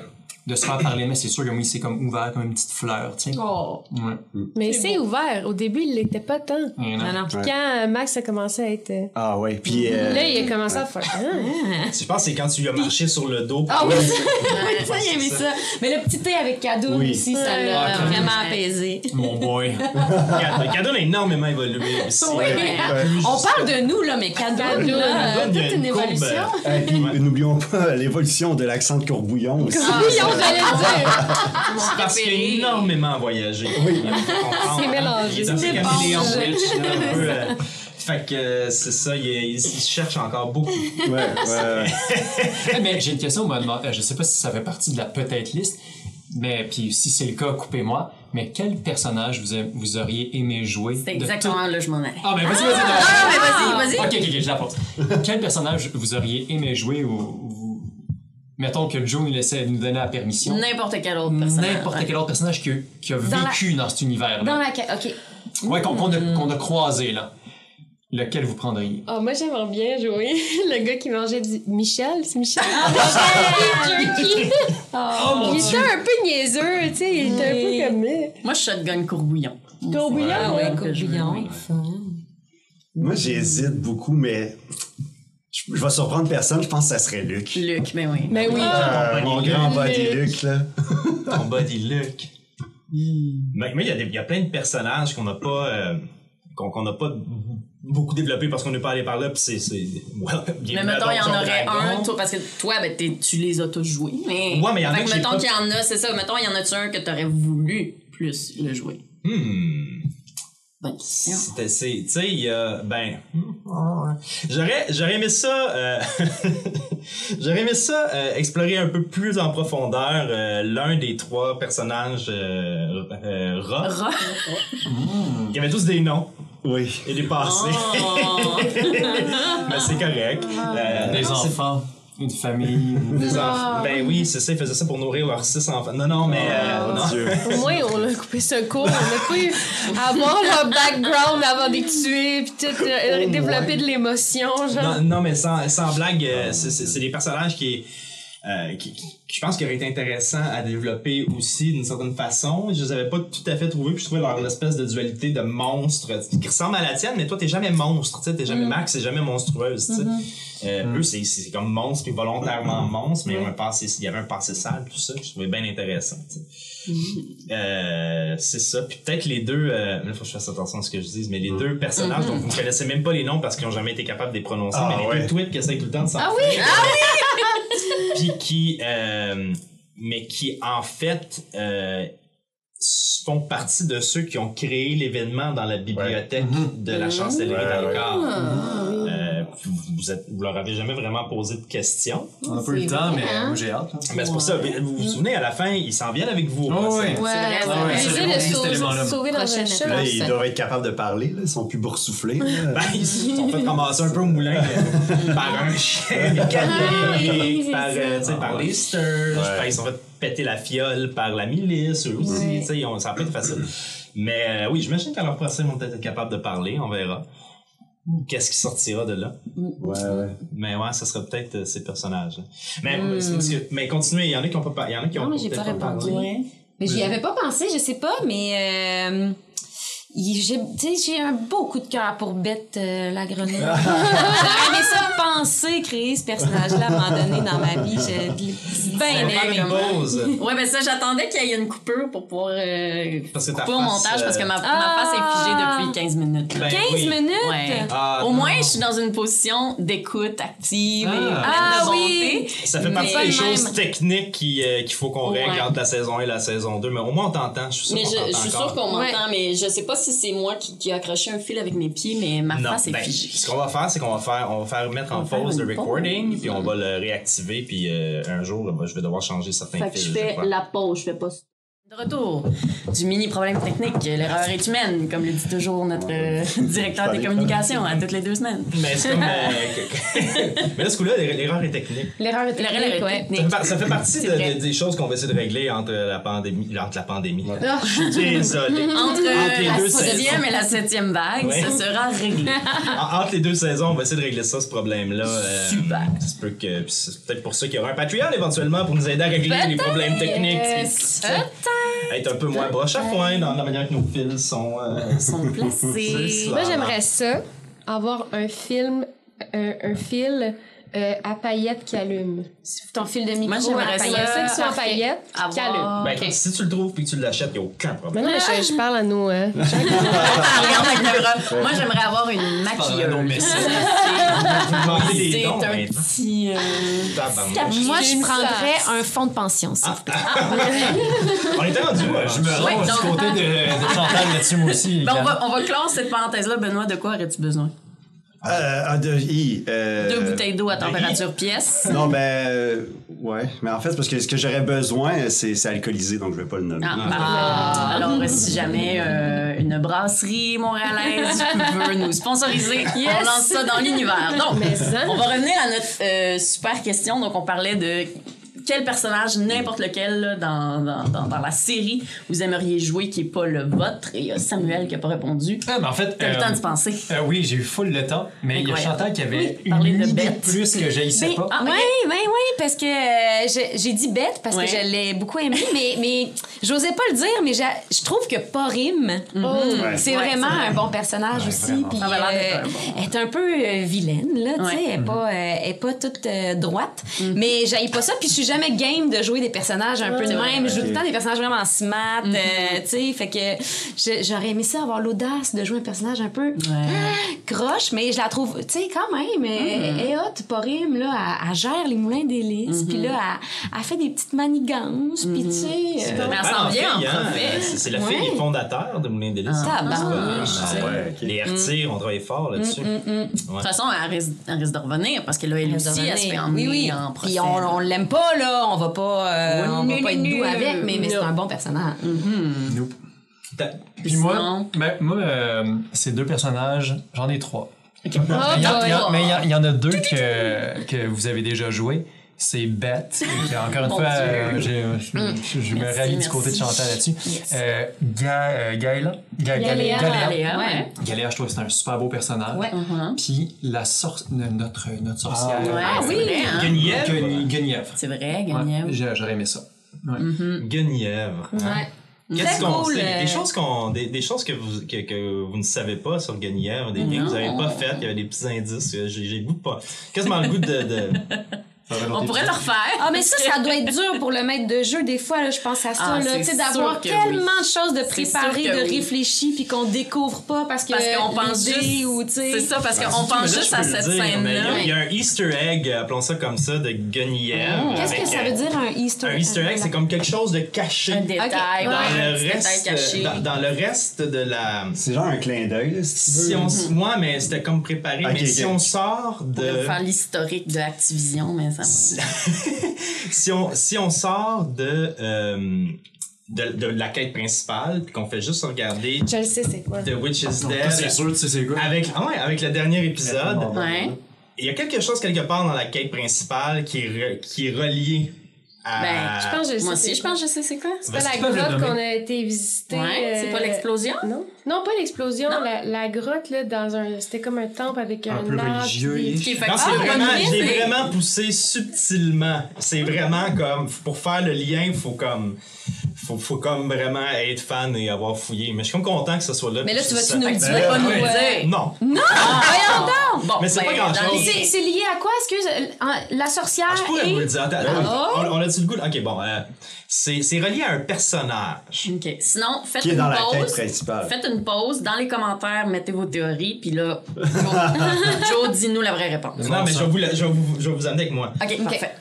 de se faire parler, mais c'est sûr que oui, c'est comme ouvert comme une petite fleur, tu sais. Oh. Ouais. Mais c'est ouvert. Au début, il l'était pas tant. Et non. Non, non. Puis quand euh, Max a commencé à être. euh, Ah ouais, puis... euh, Là, il a commencé à faire. Ah. [LAUGHS] Je pense que c'est quand tu lui as marché sur le dos. Ah oui, Ouais. [LAUGHS] ça, il aimait ça. Mais le petit thé avec cadeau Oui. aussi, ça Ouais. l'a Ah, vraiment apaisé. Mon boy. [LAUGHS] Cadeau a énormément évolué aussi. Oui. Euh, On parle de nous, là, mais cadeau, Cadeau, là, toute une courbe, évolution. euh, et puis, n'oublions pas l'évolution de l'accent de Courbouillon aussi. Oui, le dire. Parce qu'il a énormément voyagé. Oui. C'est mélangé. C'est caméléon, [LAUGHS] bon. Rich, là, un peu, euh, Fait que euh, c'est ça, il, il- il cherche encore beaucoup. Ouais, ouais, ouais. [LAUGHS] Eh, mais j'ai une question, moi, demande- je sais pas si ça fait partie de la peut-être liste, mais puis si c'est le cas, coupez-moi. Mais quel personnage vous, auriez aimé jouer C'est exactement là que je m'en allais. tout- Ah, mais vas-y, vas-y. Ah, mais vas-y, vas-y. Ok, ok, ok, je la pose. Quel personnage vous auriez aimé jouer ou vous... Mettons que Joe nous laissait nous donner la permission. N'importe quel autre personnage. N'importe quel autre personnage qui a, qui a Dans vécu dans cet univers-là. Dans la ca- OK. Ouais, qu'on qu'on a, croisé, là. Lequel vous prendriez? Oh, moi, j'aimerais bien jouer [LAUGHS] le gars qui mangeait du. Michel, c'est Michel? Jerky! [LAUGHS] mon il était un peu niaiseux, tu sais, il était un peu comme. euh, Moi, je shotgun courbouillon. Courbouillon, Ah ouais. Courbouillon. oui. Moi, j'hésite beaucoup, mais je, je vais surprendre personne. Je pense que ça serait Luc. Luc, mais oui. Mais oui. Euh, mon grand body Luc, là. [LAUGHS] Ton body look. Mais mais il y, a y a plein de personnages qu'on n'a pas. euh, qu'on qu'on n'a pas beaucoup développé parce qu'on n'est pas allé par là puis c'est well, Mais mettons, il y en aurait un, toi, parce que toi, ben, t'es- tu les as tous joués. Mais. Ouais, mais il y en a que mettons pas- qu'il y en a, c'est ça. Mettons, il y en a-tu un que t'aurais voulu plus le jouer? Hmm. Bonne question. C'était, c'est, tu sais, il y a, ben, [LAUGHS] j'aurais, j'aurais aimé ça, euh, [LAUGHS] j'aurais aimé ça euh, explorer un peu plus en profondeur euh, l'un des trois personnages euh, euh, rats, Ra- qui avaient tous des noms Oui. et des passés, Oh. [LAUGHS] mais c'est correct. Euh, Des c'est- enfants, une famille. [LAUGHS] Des enfants. Ben oui, c'est ça, ils faisaient ça pour nourrir leurs six enfants. Non, non, mais euh, non. Dieu. [LAUGHS] Au moins, on a coupé ce cours. On a pas eu à avoir leur background avant les tuer, puis tout, euh, Au développer moins. de l'émotion, genre. Non, non, mais sans, sans blague, euh, c'est des personnages qui, euh, qui, qui- qui je pense qu'ils auraient été intéressants à développer aussi d'une certaine façon. Je les avais pas tout à fait trouvés, puis je trouvais leur espèce de dualité de monstre qui ressemble à la tienne, mais toi t'es jamais monstre, tu sais, t'es jamais Max, c'est jamais monstrueuse, tu sais. Euh, Eux c'est c'est comme monstre puis volontairement monstre, mais ils ont un passé, il y avait un passé sale, tout ça, que je trouvais bien intéressant. tu sais. Euh, c'est ça. Puis peut-être les deux, euh, là, faut que je fasse attention à ce que je dise, mais les deux personnages dont vous ne connaissez même pas les noms parce qu'ils n'ont jamais été capables de les prononcer, Ah, mais les ouais. deux tweets qui essayent tout le temps de s'en Ah oui! [LAUGHS] Puis qui, euh, mais qui en fait euh, font partie de ceux qui ont créé l'événement dans la bibliothèque de la chancellerie Ouais, ouais. d'Alcor. Vous, vous, êtes- vous leur avez jamais vraiment posé de questions. On a pas eu le temps, mais moi j'ai hâte. Mais c'est pour ça, vous vous souvenez, à la fin, ils s'en viennent avec vous. au Oh, oui. Ouais, Ouais, sauver, un Prochaine. Là, ils doivent être capables de parler, là. Ils sont plus boursouflés. Ben, ils se sont fait [LAUGHS] ramasser un peu au moulin euh, [LAUGHS] par un chien mécanique, oui, par, euh, par les Sturges, Ouais. ils se sont fait péter la fiole par la milice, eux aussi. Ouais. ça a pas été facile. Mais euh, oui, j'imagine qu'à leur procès, ils vont peut-être être capables de parler, on verra. Qu'est-ce qui sortira de là? Ouais, ouais. Mais ouais, ça sera peut-être euh, ces personnages. Mais, que- mais continuez, il y en a qui ont pas il y en a qui ont Non, mais j'ai peut-être pas répondu. Mais j'y avais pas pensé, je sais pas, mais euh, j'ai un beau coup de cœur pour Bette euh, la grenouille. [LAUGHS] J'aurais aimé ça penser créer ce personnage-là à un moment donné dans ma vie. J'ai On bien va faire aimé. une pause. Ouais, ben ça, j'attendais qu'il y ait une coupure pour pouvoir euh, Parce couper au montage parce que ma, euh, ma face est figée Ah! depuis 15 minutes. là. Ben 15 oui. minutes? Ouais. Ah, Au non. moins, je suis dans une position d'écoute active et Ah de oui! bonté. Ça fait partie Mais- des choses même. techniques qui, euh, qu'il faut qu'on règle Ouais. entre la saison 1 et la saison 2. Mais au moins, on t'entend. Je suis sûr qu'on je, je m'entend, mais je sais pas si c'est moi qui, qui ai accroché un fil avec mes pieds, mais ma Non, face est ben, figée. ce qu'on va faire, c'est qu'on va faire, on va faire mettre en On pause le pause. recording, puis on va le réactiver, puis euh, un jour, je vais devoir changer certains Fait que fils. je je fais la pause, je fais pas De retour du mini problème technique, l'erreur est humaine, comme le dit toujours notre euh, [LAUGHS] directeur des communications à toutes les deux semaines. Mais c'est comme. euh, [LAUGHS] que- mais là, ce coup-là, l'erreur est technique. L'erreur est L'erreur technique, ouais. Ça fait, par- ça fait partie de- de- des choses qu'on va essayer de régler entre la pandémie. Entre la pandémie. Je suis désolé. Entre Entre les la deux sixième et la septième vague, Ouais. ça sera réglé. En- Entre les deux saisons, on va essayer de régler ça, ce problème-là. Euh, Super. Ça se peut que. puis C'est peut-être pour ça qu'il y aura un Patreon éventuellement pour nous aider à régler les problèmes techniques. Yes. Être un peu moins broche à foin dans la manière que nos fils sont. euh, sont placés. [LAUGHS] Moi, j'aimerais ça, avoir un film, un, un fil euh, à paillettes qui allume. Ton fil de micro Moi, j'aimerais à ça. paillettes. Ça qui soit en parfait. paillettes qui allume. Ben, écoute, si tu le trouves puis que tu l'achètes, il n'y a aucun problème. Mais non, mais je, je parle à nous, hein. [LAUGHS] Ah, regarde la caméra. Moi, j'aimerais avoir une à maquilleuse. C'est un maintenant. petit... euh. Moi, je prendrais un fonds de pension, s'il vous plaît. On était rendu où? Je me rends du côté de, de Chantal là-dessus, moi aussi. Ben, on, Yann. va, on va clore cette parenthèse-là. Benoît, de quoi aurais-tu besoin? Euh, ah, de, hi, euh, Deux bouteilles d'eau à température pièce. [LAUGHS] Non, ben, euh, ouais. Mais en fait, parce que ce que j'aurais besoin, c'est alcoolisé, donc je vais pas le nommer. Ah, parfait. Alors, si jamais euh, une brasserie montréalaise [LAUGHS] veut nous sponsoriser, on lance ça dans l'univers. Donc, Mais ça. on va revenir à notre euh, super question. Donc, on parlait de quel personnage, n'importe lequel, là, dans, dans, dans, dans la série, vous aimeriez jouer qui n'est pas le vôtre? Et il y a Samuel qui n'a pas répondu. Ah, mais en fait. T'as eu le euh, temps d'y penser. euh, oui, j'ai eu full le temps, mais il y a. Chantal qui avait Oui, une de idée bête. plus que j'haïssais Ben, pas. Ah, oui, oui, oui, parce que euh, j'ai j'ai dit bête parce Ouais. que je l'ai beaucoup aimé, mais, mais j'osais pas le dire, mais je trouve que Porim. Ouais. c'est Ouais, vraiment vrai. un bon personnage aussi. Puis euh, bon. est un peu euh, vilaine, là, tu sais, elle est pas, euh, pas toute euh, droite, Mhm. mais j'aille pas ça, puis je suis jamais game de jouer des personnages un peu de vrai. même. Je joue tout le temps des personnages vraiment smart, Mhm. euh, tu sais, fait que j'aurais aimé ça avoir l'audace de jouer un personnage un peu croche, mais je la trouve, tu sais, quand même, elle est hot, Porim, là, elle, gère les moulins d'hélice, puis là, elle, elle fait des petites manigances, puis tu sais... euh, elle Ah, s'en en vient en hein. C'est la Ouais. fille fondateur de Moulin des Lys. tabarnouche, Ah, ouais, ok. Les Hertiers ont travaillé fort là-dessus. De toute façon, elle risque, de revenir parce que là, elle aussi, elle se fait oui, oui. en procès. Puis on, on l'aime pas, là. On va pas, euh, on va pas être doux avec, mais, mais c'est un bon personnage. Nope. T'as- Puis moi, ben, moi euh, ces deux personnages, j'en ai trois. Oh Il y y mais il y en- il y, en a deux que, que vous avez déjà joué. C'est que, [LAUGHS] encore une fois, Dieu. euh, j'ai- je, je me Merci, rallie du côté de Chantal là-dessus. Yes. Euh, Ga, euh, Gaëla. Ga- Galéa. Galéa. Léa, ouais. Galéa, je trouve que c'est un super beau personnage. Ouais. Mhm. Puis la sor- notre, notre sorcière. Ouais, Ah c'est oui. vrai, hein? Guenièvre. Guen- Guenièvre. C'est vrai, Ouais, Guenièvre. J'aurais aimé ça. Ouais. Guenièvre. hein? Ouais. Qu'est-ce qu'on cool, euh, Des choses, qu'on, des, des choses que, vous, que, que vous ne savez pas sur Guenièvre, des liens que vous n'avez pas fait, il y avait des petits indices. euh, J'ai, j'ai le goût de pas. Quasiment le goût de. de... [LAUGHS] On pourrait le refaire. Ah, mais ça, ça doit être dur pour le maître de jeu. Des fois, là, je pense à ça, Ah, Tu sais, d'avoir tellement oui. de choses de préparer, de oui. réfléchir, puis qu'on découvre pas parce que. Parce qu'on pense juste. ou, tu sais. C'est ça, parce qu'on Mais pense juste à cette scène-là. il y, a un Easter egg, appelons ça comme ça, de Guenièvre. Qu'est-ce que ça euh, veut dire, un Easter Un Easter egg, c'est comme quelque chose de caché. Un détail, dans, ouais, un le reste, caché. dans, dans le reste de la. C'est genre un clin d'œil, là, si tu veux. Si on, moi, mais c'était comme préparé. Mais si on sort On de. faire l'historique de Activision, mais [LAUGHS] si on si on sort de euh, de, de la quête principale puis qu'on fait juste regarder Je le sais, c'est quoi? The Witch is Donc, toi, c'est Dead sûr, tu sais c'est quoi? avec ah ouais, avec le dernier épisode Ouais. il y a quelque chose quelque part dans la quête principale qui est re- qui est relié Ben, Je pense que je Moi sais. aussi, je pense que je sais c'est quoi? C'est pas la grotte qu'on a été visiter. Ouais, c'est pas euh, l'explosion? Non? Non, pas l'explosion. La, la grotte, là, dans un. C'était comme un temple avec un, Un peu arbre, religieux, Qui est fait c'est vraiment, bonne je l'ai idée. vraiment poussé subtilement. C'est vraiment comme, pour faire le lien, faut comme, faut, faut comme vraiment être fan et avoir fouillé. Mais je suis comme content que ce soit là. Mais là, tu vas-tu nous le dire? Pas nous le dire? Non. Voyons donc! Bon, Mais c'est pas ben, grand-chose. C'est lié à quoi, excuse? Euh, La sorcière Ah, je pourrais et... vous le dire. Ben attends, on, on a-tu le goût? Ok, bon. euh, c'est c'est relié à un personnage. OK. Sinon, faites Qui est une dans la pause. principale. Faites une pause. Dans les commentaires, mettez vos théories. Puis là, Joe, [LAUGHS] Joe, dis-nous la vraie réponse. Non, mais je vais, vous, la- je, vais vous, je vais vous amener avec moi. OK, parfait.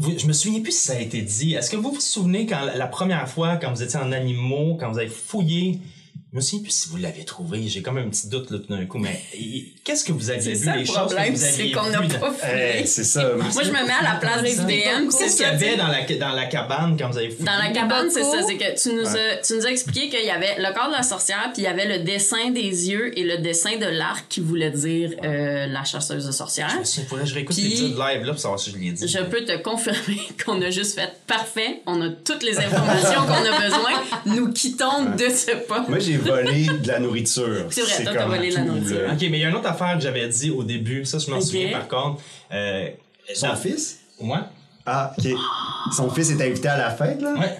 Je me souviens plus si ça a été dit. Est-ce que vous vous souvenez quand la première fois, quand vous étiez en animaux, quand vous avez fouillé Je me souviens plus si vous l'avez trouvé. J'ai comme un petit doute là, tout d'un coup. Mais qu'est-ce que vous aviez C'est vu, ça les le choses que problème, vous c'est aviez qu'on n'a pas dans- Eh, fouillé. c'est ça. Moi, je me mets à la place du DM. Qu'est-ce qu'il y avait dans la, dans la cabane quand vous avez fouillé? Dans la cabane, c'est ça. C'est que tu nous, as, tu nous as expliqué qu'il y avait le corps de la sorcière, puis il y avait le dessin des yeux et le dessin de l'arc qui voulait dire euh, la chasseuse de sorcières. Il faudrait que je réécoute Puis- l'épisode live là pour savoir si je l'ai dit. Je peux te confirmer [LAUGHS] qu'on a juste fait parfait. On a toutes les informations qu'on a besoin. Nous quittons de ce pas. Moi, j'ai volé de la nourriture. C'est vrai, toi, t'as comme volé de la tout, nourriture. là. Ok, mais il y a une autre affaire que j'avais dit au début, ça je m'en Ok. souviens par contre. Euh, Son dans- fils? Moi? Ah, ok. Son fils est invité à la fête, là? Ouais.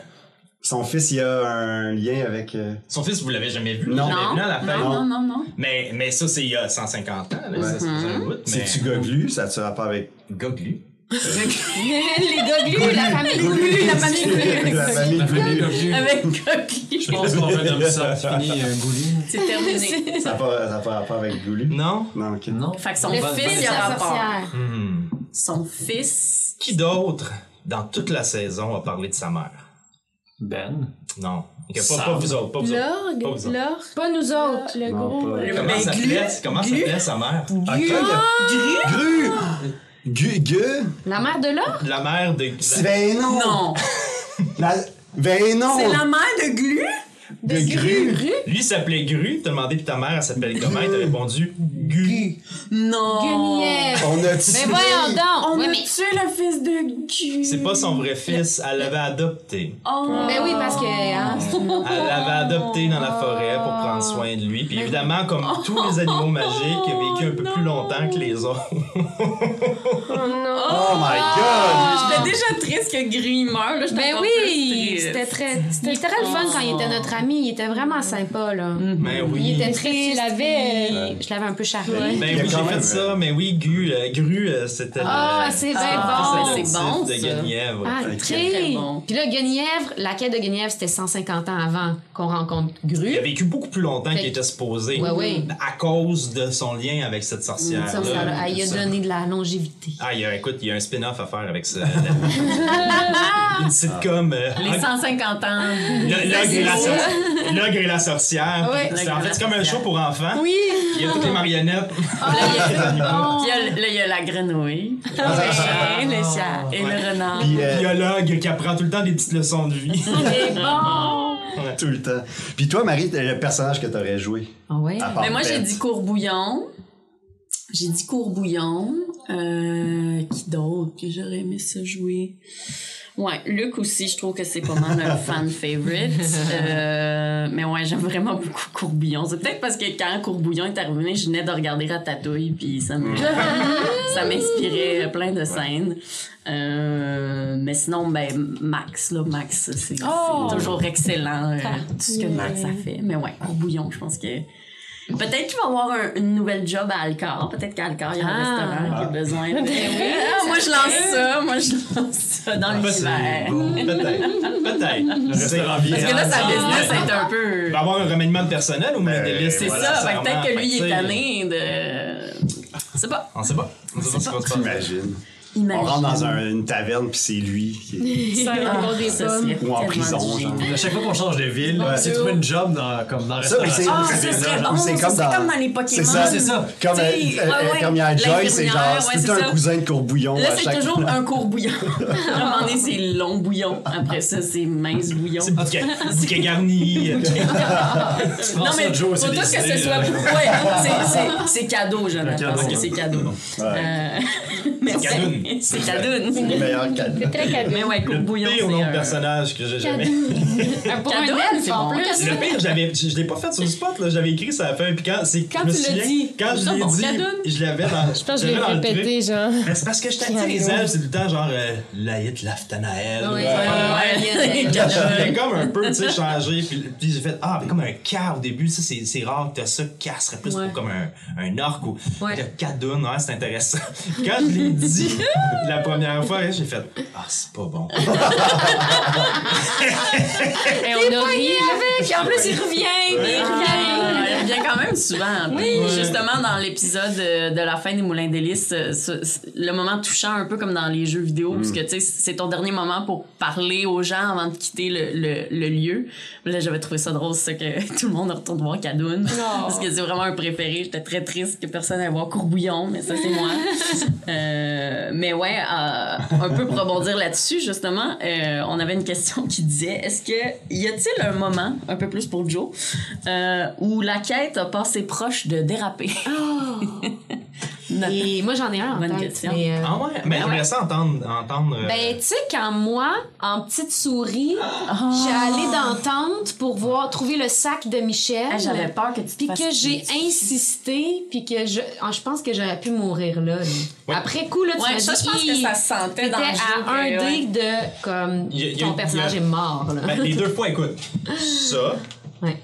Son fils, il a un lien avec. euh, Son fils, vous l'avez jamais vu? Non. L'avez Non, vu à la fête? non, non, non, non. Mais, mais ça, c'est il y a 150 ans, là, ça, c'est un bout. Mais... C'est-tu goglu? Ça a-tu rapport avec. Goglu? Les goglus, la famille goglus, la famille goglus. La famille. Avec Coquille. Je pense qu'on va nommer ça. C'est fini, gouli. C'est terminé. Ça n'a pas, pas rapport avec Goulu? Non? Non, ok. Non. Fait que son Le fils, il a rapport. Hmm. Son fils. Qui d'autre, dans toute la saison, a parlé de sa mère? Ben. Non. Pas, pas vous autres, pas vous autres. Pas L'orgue, vous autres. l'orgue, Pas nous autres. le gros. pas- Comment Ben, s'appelait sa mère? Ah, Gru! Gru! Gu, gu? La mère de l'or? La mère de... Ben non! Non. La- Ben non! C'est la mère de Glu? De Gru! Lui s'appelait Gru, t'as demandé puis ta mère elle s'appelle comment? Elle t'a répondu Gu. Non. Guenièvre. On a tué! Mais voyons donc. On Ouais, a mais... tué le fils de Gu. C'est pas son vrai fils, elle l'avait adopté. Oh. Ben oui, parce que. Hein, Elle l'avait adopté dans la forêt pour prendre soin de lui. Puis évidemment, comme tous les animaux magiques, il a vécu un peu plus longtemps que les autres. Oh my god! J'étais déjà triste que Gru meure. Là, j'étais Ben oui, c'était très, c'était très le fun quand il était notre ami. Il était vraiment sympa, là. Ben oui. Il était très. Tu l'avais, euh, Je l'avais un peu charmé. Ben oui, j'ai fait ça, mais oui, Gru, euh, Gru euh, c'était Ah, le- c'est bien Ah, bon. c'est le bon, titre de ça. Guenièvre. Ah, Très, très très bon. Puis là, Guenièvre, la quête de Guenièvre, c'était 150 ans avant qu'on rencontre Gru. Il a vécu beaucoup plus longtemps qu'il était supposé. Ouais, ouais. À cause de son lien avec cette sorcière. Ça, ça, là, il a donné de la longévité. Ah, il y a, écoute, il y a un spin-off à faire avec ça. [LAUGHS] Une sitcom. euh, Les 150 ans. Le- L'ogre et, la sor- [LAUGHS] L'ogre et la sorcière. Ouais. C'est en fait c'est comme un show pour enfants. Oui! Il y a toutes les marionnettes. Là, il y a, [LAUGHS] Puis il y a- là, il y a la grenouille. le chien, le chat. Et le renard. Puis, euh, il y a l'ogre qui apprend tout le temps des petites leçons de vie. [LAUGHS] C'est bon! tout le temps. Puis toi, Marie, t'es le personnage que t'aurais joué? Ah ouais? Mais moi, j'ai Bette. dit courbouillon. J'ai dit courbouillon. Euh, qui d'autre que j'aurais aimé ça jouer? Ouais, Luc aussi, je trouve que c'est pas mal un fan [LAUGHS] favorite. Euh, mais ouais, j'aime vraiment beaucoup Courbouillon. C'est peut-être parce que quand Courbouillon est arrivé, je venais de regarder Ratatouille, puis ça me- [LAUGHS] ça m'inspirait plein de scènes. Euh, mais sinon, ben, Max, là, Max, c'est Oh! toujours excellent, euh, tout ce que Max a fait. Mais ouais, Courbouillon, je pense que. Peut-être qu'il va avoir un- une nouvelle job à Alcar. Peut-être qu'à Alcar, il y a un Ah. restaurant qui a besoin de. [LAUGHS] [LAUGHS] Ah, moi, je lance ça. Moi, je lance ça dans l'univers. Peut-être. Peut-être. Le restaurant Parce que là, sa Ah, business est un Il peu. va avoir un remaniement de personnel ou mettre des listes. C'est voilà, ça. Peut-être que lui, il est tanné de. Sais pas. On sait pas. On sait pas ce On rentre dans un- une taverne, puis c'est lui. Qui... [LAUGHS] Ça, Ah, des ça pommes. Ou en tellement prison, du genre. génie. À chaque fois qu'on change de ville, Ouais. c'est trouver une job dans, comme dans la Ça, mais c'est- restauration. Ah, c'est- ce serait c'est- bon. c'est ça comme dans- comme dans les Pokémon. C'est ça, c'est ça. Comme euh, ouais, euh, ouais. infirmière Joy, c'est genre, L'infirmière, c'est ouais, tout c'est un ça. cousin de courbouillon Là, à c'est chaque toujours un court bouillon. [LAUGHS] À un moment donné, c'est long bouillon. Après ça, c'est mince bouillon. C'est bouquet, bouquet garni. Non, mais Joe, c'est que ce soit. là. Ouais, c'est- c'est- c'est cadeau, Jonathan. cadeau. C'est- C'est cadeau. Euh, [LAUGHS] [LAUGHS] C'est cadoune. ouais, C'est cadoune. le meilleur cadeau. C'est très cadeau. Mais ouais, Le bouillon. pire c'est nom de un- personnage que j'ai jamais. [LAUGHS] Pour un Cadeau, elfe, c'est en bon. plus. Le pire, j'avais, je, l'ai pas fait sur le spot, là. J'avais écrit ça à la fin. Puis quand, c'est, Quand je me tu l'as souviens, dit, quand je l'ai dit, je l'avais dans. Je pense que je l'ai répété, genre. Mais c'est parce que je t'ai les elfes, c'est tout le temps genre euh, Laït Laftanael. J'avais comme un peu, tu sais, changé. Puis, j'ai fait, ah, mais comme un K au début, ça, c'est, c'est rare que t'as ça. K serait plus Ouais. pour comme un, un orc ou Cadoun, ouais, c'est intéressant. Quand je l'ai dit, [LAUGHS] la première fois, j'ai fait Ah, c'est pas bon. Et on a ri. Puis en plus, il revient, il revient. Ah, il revient quand même souvent. Puis Justement, dans l'épisode de, de la fin des Moulins d'Hélice, ce- ce- le moment touchant, un peu comme dans les jeux vidéo, parce que tu sais, c'est ton dernier moment pour parler aux gens avant de quitter le, le, le lieu. Là, j'avais trouvé ça drôle, c'est ça que [LAUGHS] tout le monde retourne voir Cadoun. Parce que c'est vraiment un préféré. J'étais très triste que personne n'aille voir Courbouillon, mais ça, c'est moi. [LAUGHS] Euh, mais ouais, euh, un peu pour rebondir là-dessus, justement, euh, on avait une question qui disait est-ce que y a-t-il un moment, un peu plus pour Joe, euh, où la quête a passé proche de déraper? [LAUGHS] Et moi, j'en ai un en Bonne tête, question. mais, euh, Ah ouais? Mais j'aimerais ça entendre. entendre euh, Ben, tu sais, quand moi, en petite souris, j'ai allé dans tente pour voir, trouver le sac de Michel. Ah, J'avais peur que tu Puis que j'ai insisté, puis que je, ah, je pense que j'aurais pu mourir là. là. Ouais. Après coup, là, tu Ouais, m'as ça, je pense que ça se sentait dans le jeu. à un dé de, comme, Il y a- il y a- ton personnage il y a- est mort, là. ben, les deux fois, écoute. [LAUGHS] Ça. Ouais.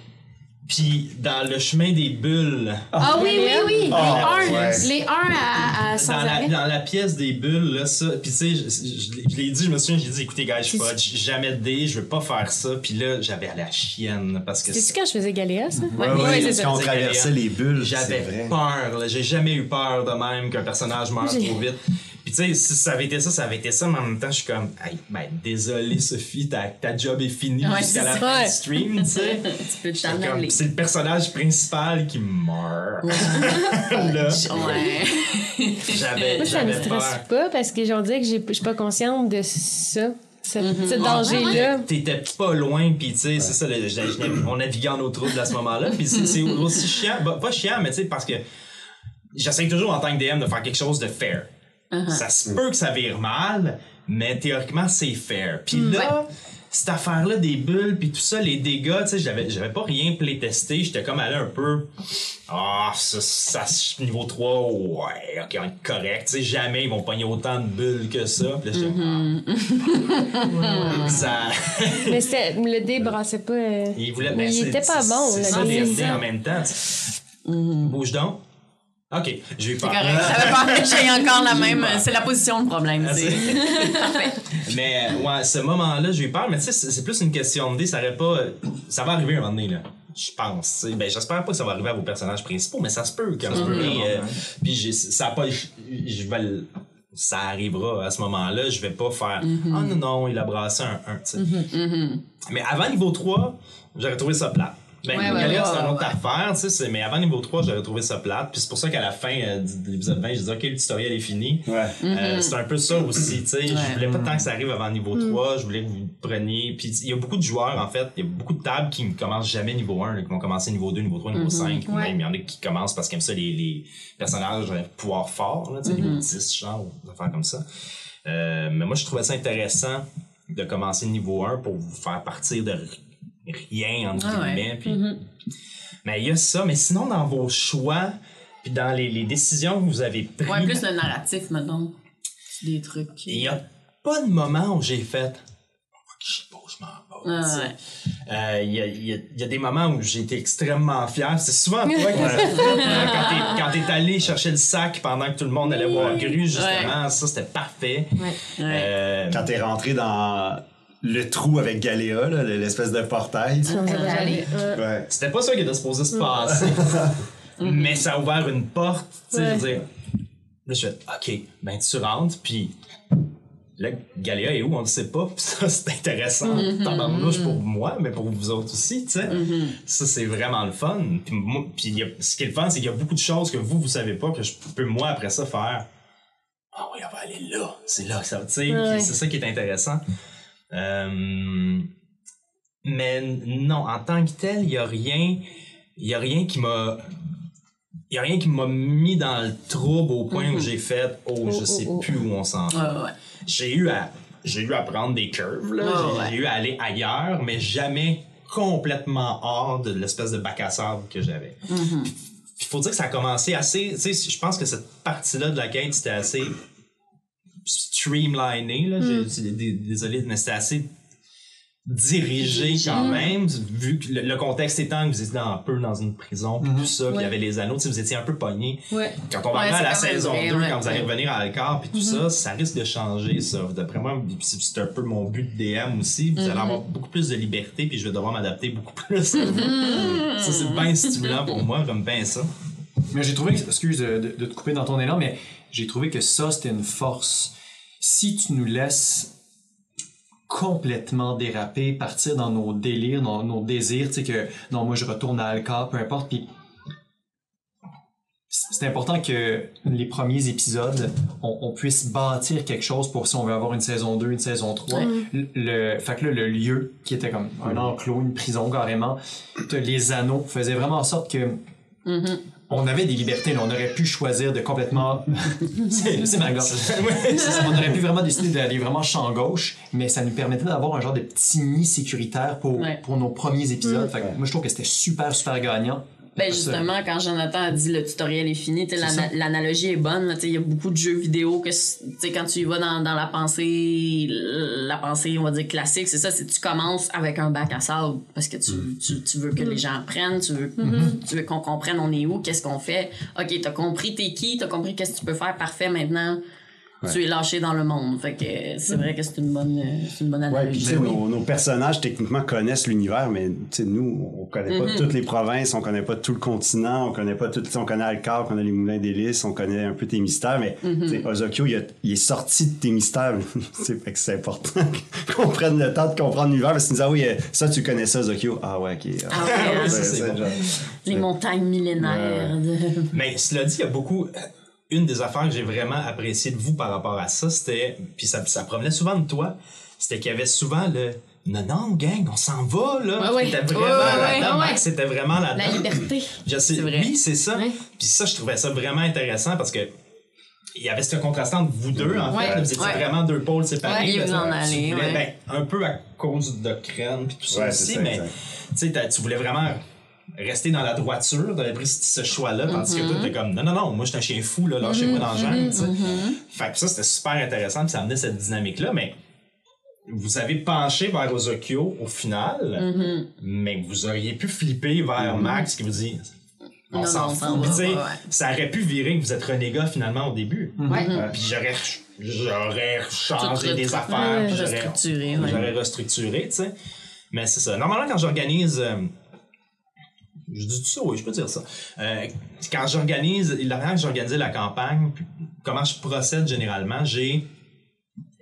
Puis dans le chemin des bulles. Ah oui, oui, oui! Ah, les 1, ouais. les 1 à, à sans dans, la, arrêt. dans la pièce des bulles, là, ça. Puis, tu sais, je, je- je l'ai dit, je me souviens, j'ai dit, écoutez, gars, je pas jamais de dés, je veux pas faire ça. Puis là, j'avais à la chienne. Parce que C'est-tu quand je faisais Galéa, ça? Ouais, ouais, c'est parce ça. qu'on traversait les bulles, c'est j'avais vrai. peur. là. J'ai jamais eu peur de même qu'un personnage meure J'ai- trop vite. Puis, tu sais, si ça avait été ça, ça avait été ça, mais en même temps, je suis comme, hey, ben, désolé, Sophie, ta, ta job est finie Ouais, jusqu'à la fin du stream, tu sais. [LAUGHS] tu peux t'en aller. C'est le personnage principal qui meurt. [LAUGHS] là, Ouais. j'avais, Moi, ça me stresse peur. pas parce que j'en dis que j'ai- je suis pas consciente de ça, ce, ce danger-là. T'étais pas loin, puis tu sais, c'est ça, le- on naviguait en eau trouble à ce moment-là, puis c'est c'est aussi chiant, bah, pas chiant, mais tu sais, parce que j'essaie toujours en tant que DM de faire quelque chose de fair. Ça se peut que ça vire mal, mais théoriquement, c'est fair. Puis là, cette affaire-là des bulles, puis tout ça, les dégâts, tu sais, j'avais j'avais pas rien playtesté, j'étais comme allé un peu. Ah, ça, ça, niveau 3, ouais, ok, on est correct. Tu sais, jamais ils vont pogner autant de bulles que ça. Puis là, j'étais ah. [LAUGHS] ça. [LAUGHS] Mais c'était- le dé brassait pas. euh, Il voulait Mais ben, il c'est- était pas bon, C'est le ça, dé. en même temps. tu- Bouge donc. Ok, j'ai eu peur. Correct. J'avais peur que j'ai encore la même. C'est la position le problème. Ah, [LAUGHS] c'est-. Mais ouais, ce moment-là, j'ai eu peur, mais tu sais, c'est c'est plus une question de dé, ça aurait pas. Ça va arriver un moment donné, là. Je pense. Ben, j'espère pas que ça va arriver à vos personnages principaux, mais ça se peut quand même. Euh, Puis ça a pas. Je vais le- Ça arrivera à ce moment-là, je vais pas faire Ah non, non, il a brassé un 1, tu sais. Mais avant niveau 3, j'aurais trouvé ça plate. Ben, Ouais, ouais, Galia, ouais, c'est une autre ouais. affaire, tu sais, c'est- mais avant niveau 3, j'aurais trouvé ça plate. Puis c'est pour ça qu'à la fin euh, de l'épisode 20, j'ai dit, OK, le tutoriel est fini. Ouais. Euh, c'est un peu ça aussi, tu sais. Je Mm-hmm. Voulais pas tant que ça arrive avant niveau 3, je voulais que vous preniez. Puis il y a beaucoup de joueurs, en fait, il y a beaucoup de tables qui ne commencent jamais niveau 1, là, qui vont commencer niveau 2, niveau 3, niveau Mm-hmm. 5. ou Même, il y en a qui commencent parce qu'ils aiment ça, les, les personnages euh, pouvoir fort, là, tu sais, Mm-hmm. niveau 10, genre, ou des affaires comme ça. Euh, mais moi, je trouvais ça intéressant de commencer niveau 1 pour vous faire partir de rien, entre Ah ouais. guillemets. Puis... Mais il y a ça, mais sinon, dans vos choix, puis dans les, les décisions que vous avez prises, Ouais, plus le narratif, maintenant. Des trucs. il n'y a pas de moment où j'ai fait je sais pas je m'en vais. Euh, Il y, a, des moments où j'ai été extrêmement fier. C'est souvent toi qui Euh, quand t'es- quand t'es allé chercher le sac pendant que tout le monde allait voir Gru, justement, ça c'était parfait. Euh, Quand t'es rentré dans le trou avec Galéa, là, l'espèce de portail. Ouais. C'était pas ça qui était supposé se passer. [LAUGHS] mais ça a ouvert une porte, tu sais, je veux dire. Là, je fais, OK, ben tu rentres, puis là, Galéa est où? On le sait pas. [LAUGHS] Puis ça, c'est intéressant. Tabarnouche pour moi, mais pour vous autres aussi, tu sais. Ça, c'est vraiment le fun. Puis, moi, puis il y a- ce qui est le fun, c'est qu'il y a beaucoup de choses que vous, vous savez pas, que je peux, moi, après ça, faire. Ah oui, on va aller là. C'est là que ça va, tu sais. Ouais. C'est ça qui est intéressant. Euh, mais non, en tant que tel, il y a rien, il y a rien qui m'a, il a rien qui m'a mis dans le trouble au point où j'ai fait, oh, je Oh, sais oh, oh. plus où on s'en va. ouais. J'ai eu à, j'ai eu à prendre des curves, là. Ouais, j'ai, ouais. eu à aller ailleurs, mais jamais complètement hors de l'espèce de bac à sable que j'avais. Il faut dire que ça a commencé assez, tu sais, je pense que cette partie-là de la quête, c'était assez streamliné, là. J'ai- j'ai- dé- Désolé, mais c'était assez dirigé quand même, vu que le, le contexte étant que vous étiez dans, un peu dans une prison, puis tout ça, puis il y avait les anneaux, sais, vous étiez un peu pogné. Ouais. Quand on va Ouais, à la saison vrai, 2, ouais. quand vous allez revenir à Alcar, puis tout ça, ça risque de changer, ça. D'après moi, c'est un peu mon but de DM aussi. Vous allez avoir beaucoup plus de liberté, puis je vais devoir m'adapter beaucoup plus. à vous. Ça, c'est bien stimulant pour moi, j'aime bien ça. Mais j'ai trouvé, excuse de, de- de te couper dans ton élan, mais j'ai trouvé que ça, c'était une force. Si tu nous laisses complètement déraper, partir dans nos délires, dans nos désirs, tu sais que non, moi je retourne à Alcar, peu importe, puis c'est important que les premiers épisodes, on, on puisse bâtir quelque chose pour si on veut avoir une saison 2, une saison 3. Le, le- fait que là, le lieu, qui était comme un enclos, une prison carrément, les anneaux, faisait vraiment en sorte que on avait des libertés, là. on aurait pu choisir de complètement. [LAUGHS] c'est ma gorge. On aurait pu vraiment décider d'aller vraiment champ gauche, mais ça nous permettait d'avoir un genre de petit nid sécuritaire pour, Ouais. pour nos premiers épisodes. Fait que moi, je trouve que c'était super, super gagnant. Ben justement, quand Jonathan a dit le tutoriel est fini, l'analogie est bonne. Il y a beaucoup de jeux vidéo que quand tu y vas dans, dans la pensée, la pensée, on va dire classique, c'est ça, c'est tu commences avec un bac à sable parce que tu, tu, tu veux que les gens apprennent, tu veux, tu veux qu'on comprenne on est où, qu'est-ce qu'on fait. Ok, t'as compris t'es qui, t'as compris qu'est-ce que tu peux faire, parfait, maintenant tu es lâché dans le monde. Fait que c'est vrai que c'est une bonne, euh, c'est une bonne Ouais, puis analogie. tu sais, nos, nos personnages techniquement connaissent l'univers, mais tu sais, nous, on connaît pas toutes les provinces, on connaît pas tout le continent, on connaît pas tout, on connaît Alcar, on connaît les moulins d'hélice, on connaît un peu tes mystères, mais sais, Ozokyo, il, a- il est sorti de tes mystères. [LAUGHS] c'est fait que c'est important [LAUGHS] qu'on prenne le temps de comprendre l'univers, parce que nous ah oui, euh, ça, tu connais ça, Ozokyo. Ah ouais, ok. Ah ouais, [LAUGHS] ça, c'est bon. genre- Les montagnes millénaires. de- Mais cela dit, il y a beaucoup. Une des affaires que j'ai vraiment apprécié de vous par rapport à ça, c'était. Puis ça, ça provenait souvent de toi, c'était qu'il y avait souvent le. Non, non, gang, on s'en va, là. Ouais, ouais. C'était vraiment Ouais, ouais, là-dedans. ouais. Max, c'était vraiment là-dedans. La liberté. [LAUGHS] Je sais, C'est vrai. Oui, c'est ça. Ouais. Puis ça, je trouvais ça vraiment intéressant parce que il y avait ce contraste entre vous deux, en Ouais. fait. Vous étiez Ouais. vraiment deux pôles séparés. Ouais, là, vous en allez, voulais- ouais. ben, un peu à cause de Crène puis tout ça aussi, ça, mais tu voulais vraiment rester dans la droiture, t'avais pris ce ce choix-là, tandis Mm-hmm. que toi, t'es comme, non, non, non, moi, je suis un chien fou, là, lâchez-moi dans le sais. Mm-hmm. Fait que ça, c'était super intéressant, puis ça amenait cette dynamique-là, mais vous avez penché vers Ozokyo au final, Mm-hmm. mais vous auriez pu flipper vers Max qui vous dit on s'en fout. va, ouais. Ça aurait pu virer que vous êtes renégat finalement au début. Ouais. Puis j'aurais j'aurais changé des re- affaires, j'aurais restructuré, j'aurais restructuré, tu sais. Mais c'est ça. Normalement, quand j'organise. euh, je dis ça, oui, je peux dire ça. Euh, quand j'organise, la manière que j'organisais la campagne, puis comment je procède généralement, j'ai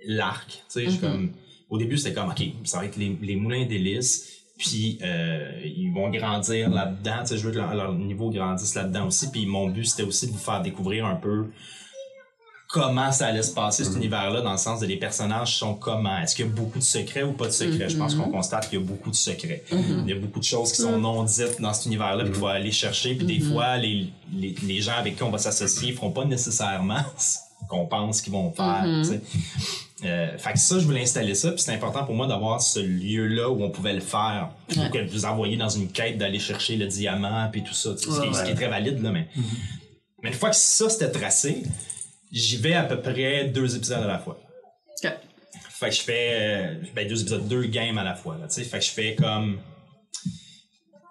l'arc. Tu sais, comme. Au début, c'était comme, OK, ça va être les, les moulins d'hélice, puis euh, ils vont grandir là-dedans. Tu sais, je veux que leur, leur niveau grandisse là-dedans aussi. Puis mon but, c'était aussi de vous faire découvrir un peu comment ça allait se passer cet univers-là, dans le sens de les personnages sont comment? Est-ce qu'il y a beaucoup de secrets ou pas de secrets? Je pense qu'on constate qu'il y a beaucoup de secrets. Il y a beaucoup de choses qui sont non dites dans cet univers-là, puis qu'il faut aller chercher. Puis des fois, les, les, les gens avec qui on va s'associer feront pas nécessairement [LAUGHS] ce qu'on pense qu'ils vont faire. Euh, fait que ça, je voulais installer ça, puis c'est important pour moi d'avoir ce lieu-là où on pouvait le faire. Plutôt Ouais. que de vous envoyer dans une quête d'aller chercher le diamant, puis tout ça. tu sais, ce, qui, est- ce qui est très valide, là, mais. Mais une fois que ça c'était tracé, j'y vais à peu près deux épisodes à la fois. Ok. Fait que je fais euh, ben, deux épisodes, deux games à la fois. Là, tu sais. fait que je fais comme.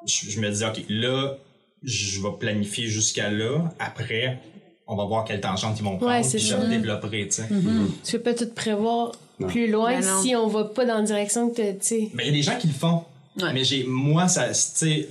Je, je me dis, OK, là, je vais planifier jusqu'à là. Après, on va voir quelle tangente ils vont prendre. Ouais, c'est puis je le développerai, tu sais. Tu peux pas tout prévoir plus loin Ben si on va pas dans la direction que t'as- tu sais. Mais il y a des gens qui le font. Ouais. Mais j'ai, moi, ça, tu sais,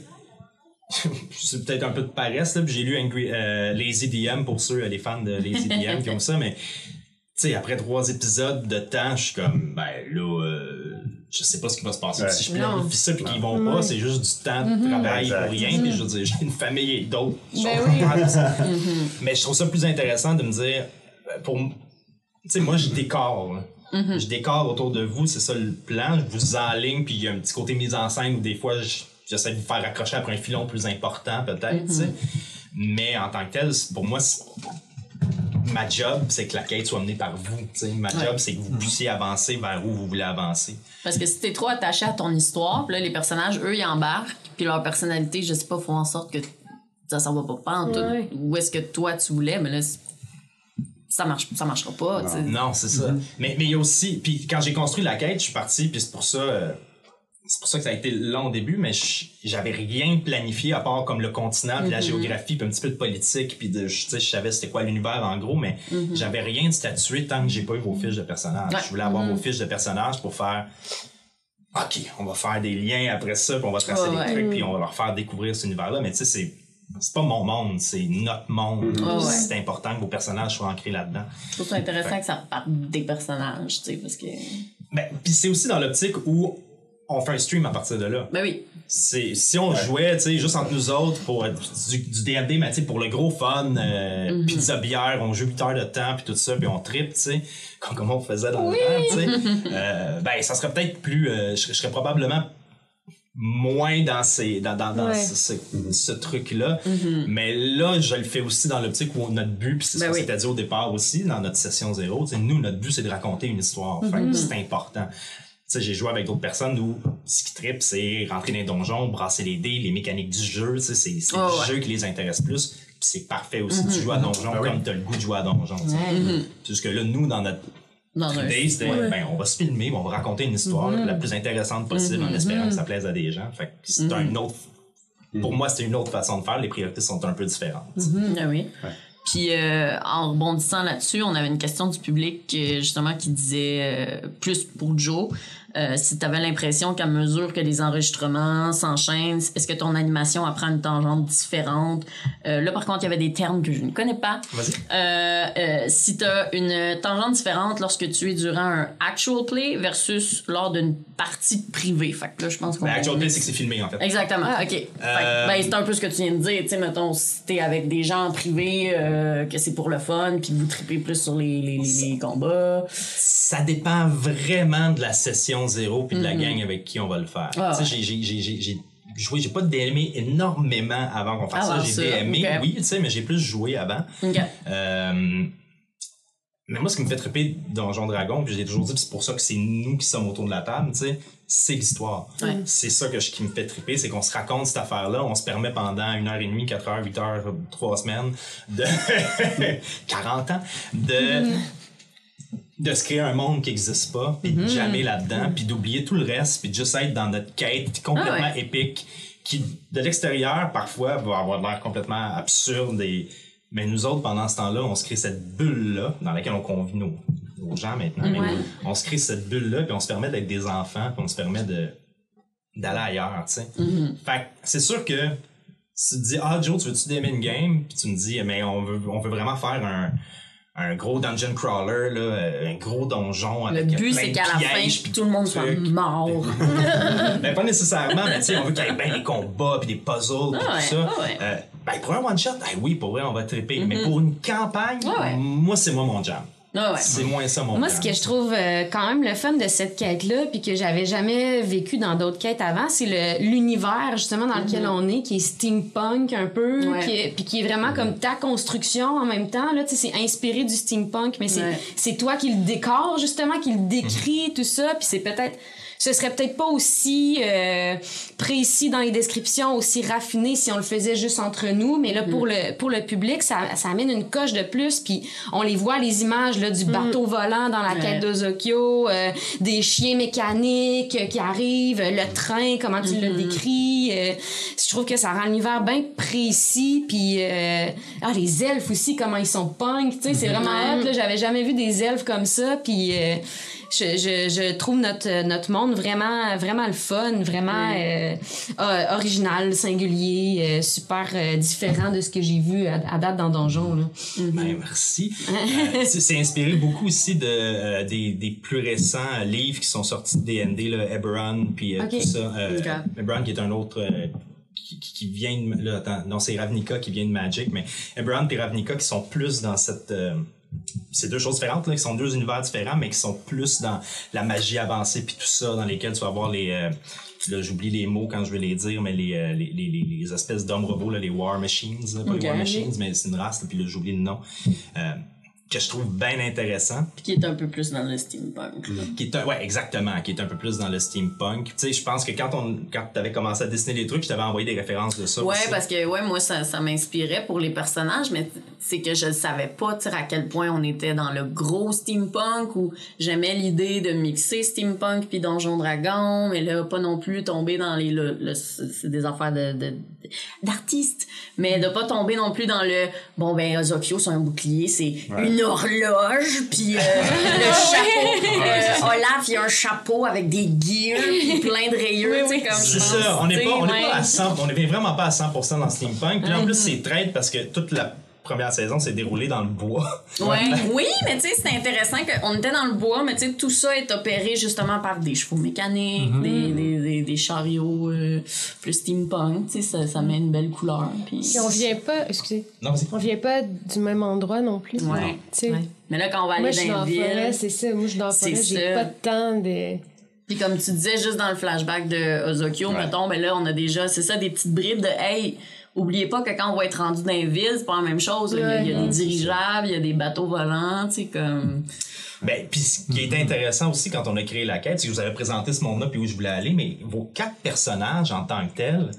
[LAUGHS] c'est peut-être un peu de paresse, là, puis j'ai lu Angry, euh, Lazy DM pour ceux, les fans de Lazy DM qui ont ça, mais, tu sais, après trois épisodes de temps, je suis comme, ben là, euh, je sais pas ce qui va se passer. Ouais. Si je planifie ça puis qu'ils vont pas, c'est juste du temps de travail Exact. pour rien, puis je veux dire, j'ai une famille et d'autres Ben oui. ça. Mais je trouve ça plus intéressant de me dire, euh, pour, tu sais, moi, je décore, là. Je décore autour de vous, c'est ça le plan. Je vous enligne, puis il y a un petit côté mise en scène où des fois, je- j'essaie de vous faire accrocher après un filon plus important, peut-être, tu sais. Mais en tant que tel, pour moi, c'est- ma job, c'est que la quête soit menée par vous. tu sais. Ma job, c'est que vous puissiez avancer vers où vous voulez avancer. Parce que si t'es trop attaché à ton histoire, là, les personnages, eux, ils embarquent, puis leur personnalité, je sais pas, font en sorte que ça s'en va pas pas en tout. Ouais. Où est-ce que toi, tu voulais, mais là, ça marche ça marchera pas. Non, c'est ça. Mais mais il y a aussi, puis quand j'ai construit la quête, je suis parti, puis c'est pour ça, euh, c'est pour ça que ça a été long au début, mais j'avais rien planifié à part comme le continent, puis la géographie, puis un petit peu de politique, puis de, je, je savais c'était quoi l'univers en gros, mais j'avais rien de statué tant que j'ai pas eu vos fiches de personnages. Ouais. Je voulais avoir vos fiches de personnages pour faire OK, on va faire des liens après ça, puis on va tracer Ouais, des ouais. trucs, puis on va leur faire découvrir cet univers-là, mais tu sais, c'est c'est pas mon monde, c'est notre monde. Ouais. C'est important que vos personnages soient ancrés là-dedans. Je trouve ça intéressant que ça parte des personnages, tu sais, parce que. Ben, puis c'est aussi dans l'optique où on fait un stream à partir de là. Ben oui. C'est si on jouait, tu sais, juste entre nous autres pour du, du D&D, mais tu sais, pour le gros fun, euh, pizza bière, on joue 8 heures de temps puis tout ça, puis on tripe, tu sais, [LAUGHS] comme, comme on faisait dans le temps, tu sais. [LAUGHS] Euh, ben ça serait peut-être plus, euh, je, serais- je serais probablement moins dans ces dans, dans, dans Ouais. ce, ce- ce truc-là. Mais là, je le fais aussi dans l'optique où notre but, puis c'est ce Ben qu'on oui. s'était dit au départ aussi, dans notre session zéro, tu sais, nous, notre but, c'est de raconter une histoire. Fait que c'est important. Tu sais, j'ai joué avec d'autres personnes où ce qui tripe, c'est rentrer dans les donjons, brasser les dés, les mécaniques du jeu, tu sais, c'est c'est Oh, le ouais. jeu qui les intéresse plus. Puis c'est parfait aussi de jouer à donjon comme t'as le goût de jouer à donjon. tu sais. Jusque là, nous, dans notre idée, c'était ben, on va se filmer, on va raconter une histoire la plus intéressante possible en espérant que ça plaise à des gens. Fait que c'est un autre. Pour moi, c'est une autre façon de faire. Les priorités sont un peu différentes. Ah oui. Puis euh, en rebondissant là-dessus, on avait une question du public euh, justement qui disait euh, plus pour Joe. Euh, si tu avais l'impression qu'à mesure que les enregistrements s'enchaînent, est-ce que ton animation apprend une tangente différente? Euh, là, par contre, il y avait des termes que je ne connais pas. Vas-y. Euh, euh, si tu as une tangente différente lorsque tu es durant un actual play versus lors d'une partie privée. Fait que là, je pense qu'on Ben, actual play, c'est que c'est filmé, en fait. Exactement. OK. Fait que, Euh, ben, c'est un peu ce que tu viens de dire. Tu sais, mettons, si t'es avec des gens en privé, euh, que c'est pour le fun, puis vous tripez plus sur les, les, les, les combats. Ça dépend vraiment de la session zéro puis de la gang avec qui on va le faire. Ah, Tu sais, j'ai- joué, j'ai pas DMé énormément avant qu'on fasse Avant ça. J'ai DMé, oui, tu sais, mais j'ai plus joué avant. Euh, mais moi, ce qui me fait triper Donjon Dragon, puis j'ai toujours dit, c'est pour ça que c'est nous qui sommes autour de la table, tu sais, c'est l'histoire. Ouais. C'est ça que je- qui me fait triper, c'est qu'on se raconte cette affaire-là, on se permet pendant une heure et demie, quatre heures, huit heures, trois semaines, de [LAUGHS] 40 ans, de de se créer un monde qui n'existe pas, puis de jamais là-dedans, puis d'oublier tout le reste, puis de juste être dans notre quête complètement Ah ouais. épique, qui de l'extérieur parfois va avoir l'air complètement absurde et mais nous autres pendant ce temps-là, on se crée cette bulle là dans laquelle on convie nos, gens maintenant, mais on se crée cette bulle là puis on se permet d'être des enfants, puis on se permet de d'aller ailleurs, tu sais. Fait que c'est sûr que si tu te dis ah Joe, tu veux-tu démer une game, puis tu me dis mais on veut on veut vraiment faire un un gros dungeon crawler, là, euh, un gros donjon Le avec but, plein c'est qu'à la fin, puis tout le monde soit mort. [LAUGHS] Ben, pas nécessairement, mais tu sais, on veut qu'il y ait bien des combats, puis des puzzles, puis Ah ouais, tout ça. ah ouais. Euh, ben, pour un one-shot, ben oui, pour vrai, on va triper. Mais pour une campagne, Ah ouais. moi, c'est moi mon jam. Ah ouais. C'est moins ça mon Moi, ce que je trouve euh, quand même le fun de cette quête-là, puis que j'avais jamais vécu dans d'autres quêtes avant, c'est le- l'univers justement dans lequel on est, qui est steampunk un peu, Ouais. qui est- puis qui est vraiment comme ta construction en même temps. Là, tu sais, c'est inspiré du steampunk, mais c'est Ouais. c'est toi qui le décore justement, qui le décrit, tout ça, puis c'est peut-être ce serait peut-être pas aussi euh, précis dans les descriptions, aussi raffiné si on le faisait juste entre nous, mais là pour le pour le public, ça, ça amène une coche de plus, puis on les voit les images là du bateau volant dans la Ouais. quête d'Ozokyo, euh, des chiens mécaniques euh, qui arrivent, le train, comment tu le décris, euh, je trouve que ça rend l'univers bien précis, puis euh, ah les elfes aussi comment ils sont punk, tu sais, c'est vraiment hot, là, j'avais jamais vu des elfes comme ça, puis euh, je, je, je trouve notre, notre monde vraiment, vraiment le fun, vraiment euh, euh, original, singulier, euh, super euh, différent de ce que j'ai vu à, à date dans Donjon. Là. Ben, merci. [LAUGHS] Euh, c'est inspiré beaucoup aussi de, euh, des, des plus récents livres qui sont sortis de D&D, là, Eberron, puis euh, tout ça. Euh, Ok. Eberron qui est un autre... euh, qui, qui- qui vient de... Là, attends, non, c'est Ravnica qui vient de Magic, mais Eberron et Ravnica qui sont plus dans cette... c'est deux choses différentes, là, qui sont deux univers différents, mais qui sont plus dans la magie avancée puis tout ça, dans lesquels tu vas avoir les... euh, là, j'oublie les mots quand je vais les dire, mais les, euh, les, les, les- espèces d'hommes robots, là, les War Machines, là, pas les War Machines, mais c'est une race, là, puis là, j'oublie le nom. Euh, que je trouve bien intéressant. Puis qui est un peu plus dans le steampunk. là. Qui est un, ouais, exactement, qui est un peu plus dans le steampunk. Tu sais, je pense que quand on, quand t'avais commencé à dessiner les trucs, je t'avais envoyé des références de ça. Ouais, aussi. parce que ouais, moi, ça, ça m'inspirait pour les personnages, mais c'est que je ne savais pas tu sais, à quel point on était dans le gros steampunk où j'aimais l'idée de mixer steampunk puis Donjon Dragon, mais là pas non plus tomber dans les le, le- c'est des affaires de de- d'artistes, mais de pas tomber non plus dans le bon ben Ozokyo c'est un bouclier, c'est une horloge puis euh, [LAUGHS] le chapeau. Euh, Olaf il a un chapeau avec des gears puis plein de rayures, tu sais comme C'est ça, on n'est pas, on est pas à 100, on est vraiment pas à 100% dans steampunk. Puis en plus, c'est traite parce que toute la première saison s'est déroulée dans le bois. Ouais. Oui, mais tu sais, c'est intéressant qu'on était dans le bois, mais tu sais, tout ça est opéré justement par des chevaux mécaniques, Mhm. des, des, des, des chariots euh, plus steampunk, tu sais, ça, ça met une belle couleur. Puis... On vient pas, excusez, Non, on vient pas du même endroit non plus. Ouais. Tu sais, Ouais. Mais là, quand on va aller Moi, je suis dans la ville, c'est ça. Moi, je suis dans la forêt, j'ai pas de temps de. puis comme tu disais, juste dans le flashback de Ozokyo, Ouais. mettons, ben là, on a déjà, c'est ça, des petites bribes de « Hey, oubliez pas que quand on va être rendu dans les villes, c'est pas la même chose. Il y a- il y, a Ouais. des dirigeables, il y a des bateaux volants, tu sais, comme... Ben, puis ce qui est intéressant aussi quand on a créé la quête, c'est que je vous avais présenté ce monde-là puis où je voulais aller, mais vos quatre personnages en tant que tels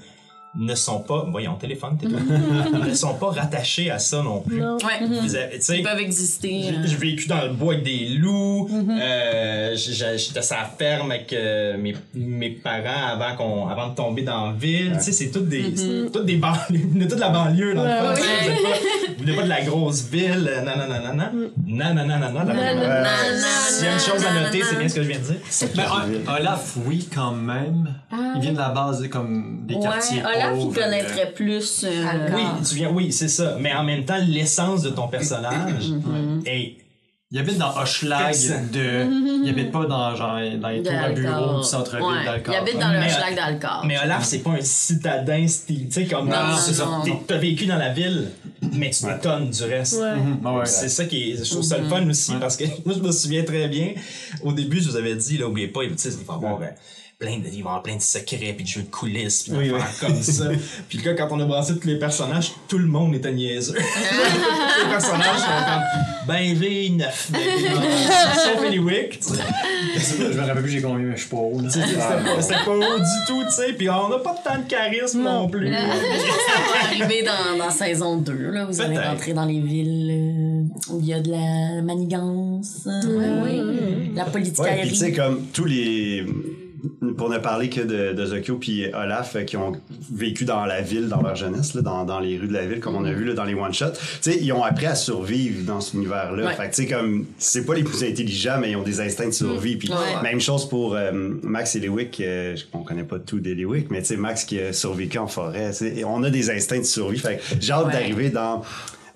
ne sont pas, voyons, téléphone, [LAUGHS] t'es ne [LAUGHS] sont pas rattachés à ça non plus. Non. Ouais, Vous avez- tu sais, ils peuvent exister. J'ai euh. j'ai vécu dans le bois avec des loups. euh, j'ai- j'ai- J'étais sur la ferme avec euh, mes, mes parents avant qu'on avant de tomber dans la ville. Tu sais, c'est toutes des c'est toutes des banlieues, [LAUGHS] toute la banlieue dans le fond. Vous êtes pas- vous venez pas de la grosse ville. euh, Non non non non non. Non non non non non. Non, non, non, S'il y a une chose à noter, c'est bien ce que je viens de dire. Ben, Ol- Olaf, oui, quand même. il vient de la base comme des quartiers Olaf, il euh, connaîtrait plus... euh, Alcor. Oui, tu viens, oui, c'est ça. Mais en même temps, l'essence de ton personnage est Il habite dans Hochelag de. Il habite pas dans, genre, dans les tours à d'Alcor. bureaux du centre-ville Ouais, d'Alcor. Il habite dans le schlag d'Alcor. Mais Olaf, c'est pas un citadin style. Tu sais, comme. Non, c'est ça. non. T'as vécu dans la ville, mais tu Ouais. t'étonnes du reste. Ouais. Ouais. C'est ça qui est. Je trouve ça le fun aussi parce que [LAUGHS] moi, je me souviens très bien. Au début, je vous avais dit, là, oubliez pas, il va y avoir. Euh, Plein de, il va y avoir plein de secrets puis de jeux de coulisses puis Oui, d'affaires comme [LAUGHS] ça. puis là, quand on a brassé tous les personnages, tout le monde était niaiseux. [LAUGHS] les personnages sont comme ben V9, ben V9. sauf Eliwick. Je me rappelle plus j'ai combien, mais je suis pas haut. C'était pas, haut du tout, tu sais. Puis on n'a pas tant de charisme non, plus. Là, ça va arriver dans, dans saison 2. Là, vous allez rentrer dans les villes euh, où il y a de la manigance, euh, la Ouais, politicaillerie. puis tu sais, comme tous les. Pour ne parler que de, de Zokyo puis Olaf euh, qui ont vécu dans la ville, dans leur jeunesse, là, dans, dans les rues de la ville, comme on a vu là, dans les one-shots, tu sais, ils ont appris à survivre dans cet univers-là. Ouais. Fait que tu sais, comme, c'est pas les plus intelligents, mais ils ont des instincts de survie. Puis Ouais. même chose pour euh, Max et Lewick, euh, on connaît pas tout des Lewick, mais tu sais, Max qui a survécu en forêt, on a des instincts de survie. Fait que j'ai hâte Ouais. d'arriver dans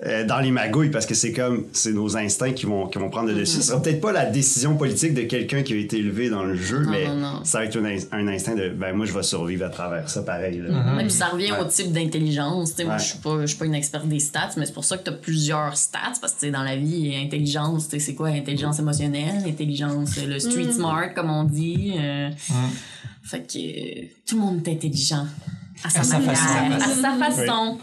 euh, dans les magouilles parce que c'est comme c'est nos instincts qui vont qui vont prendre le Mm-hmm. dessus. Ce sera peut-être pas la décision politique de quelqu'un qui a été élevé dans le jeu, Non, mais non, non. ça va être un, un instinct de ben moi je vais survivre à travers ça pareil. Là. Ouais, puis ça revient au type d'intelligence. Tu sais, Moi, Ouais. je suis pas, je suis pas une experte des stats, mais c'est pour ça que tu as plusieurs stats. Parce que tu sais, dans la vie, intelligence, tu sais, c'est quoi? Intelligence émotionnelle, intelligence, euh, le street smart, comme on dit. euh, Fait que tout le monde est intelligent à sa, À sa manière, façon. à sa façon.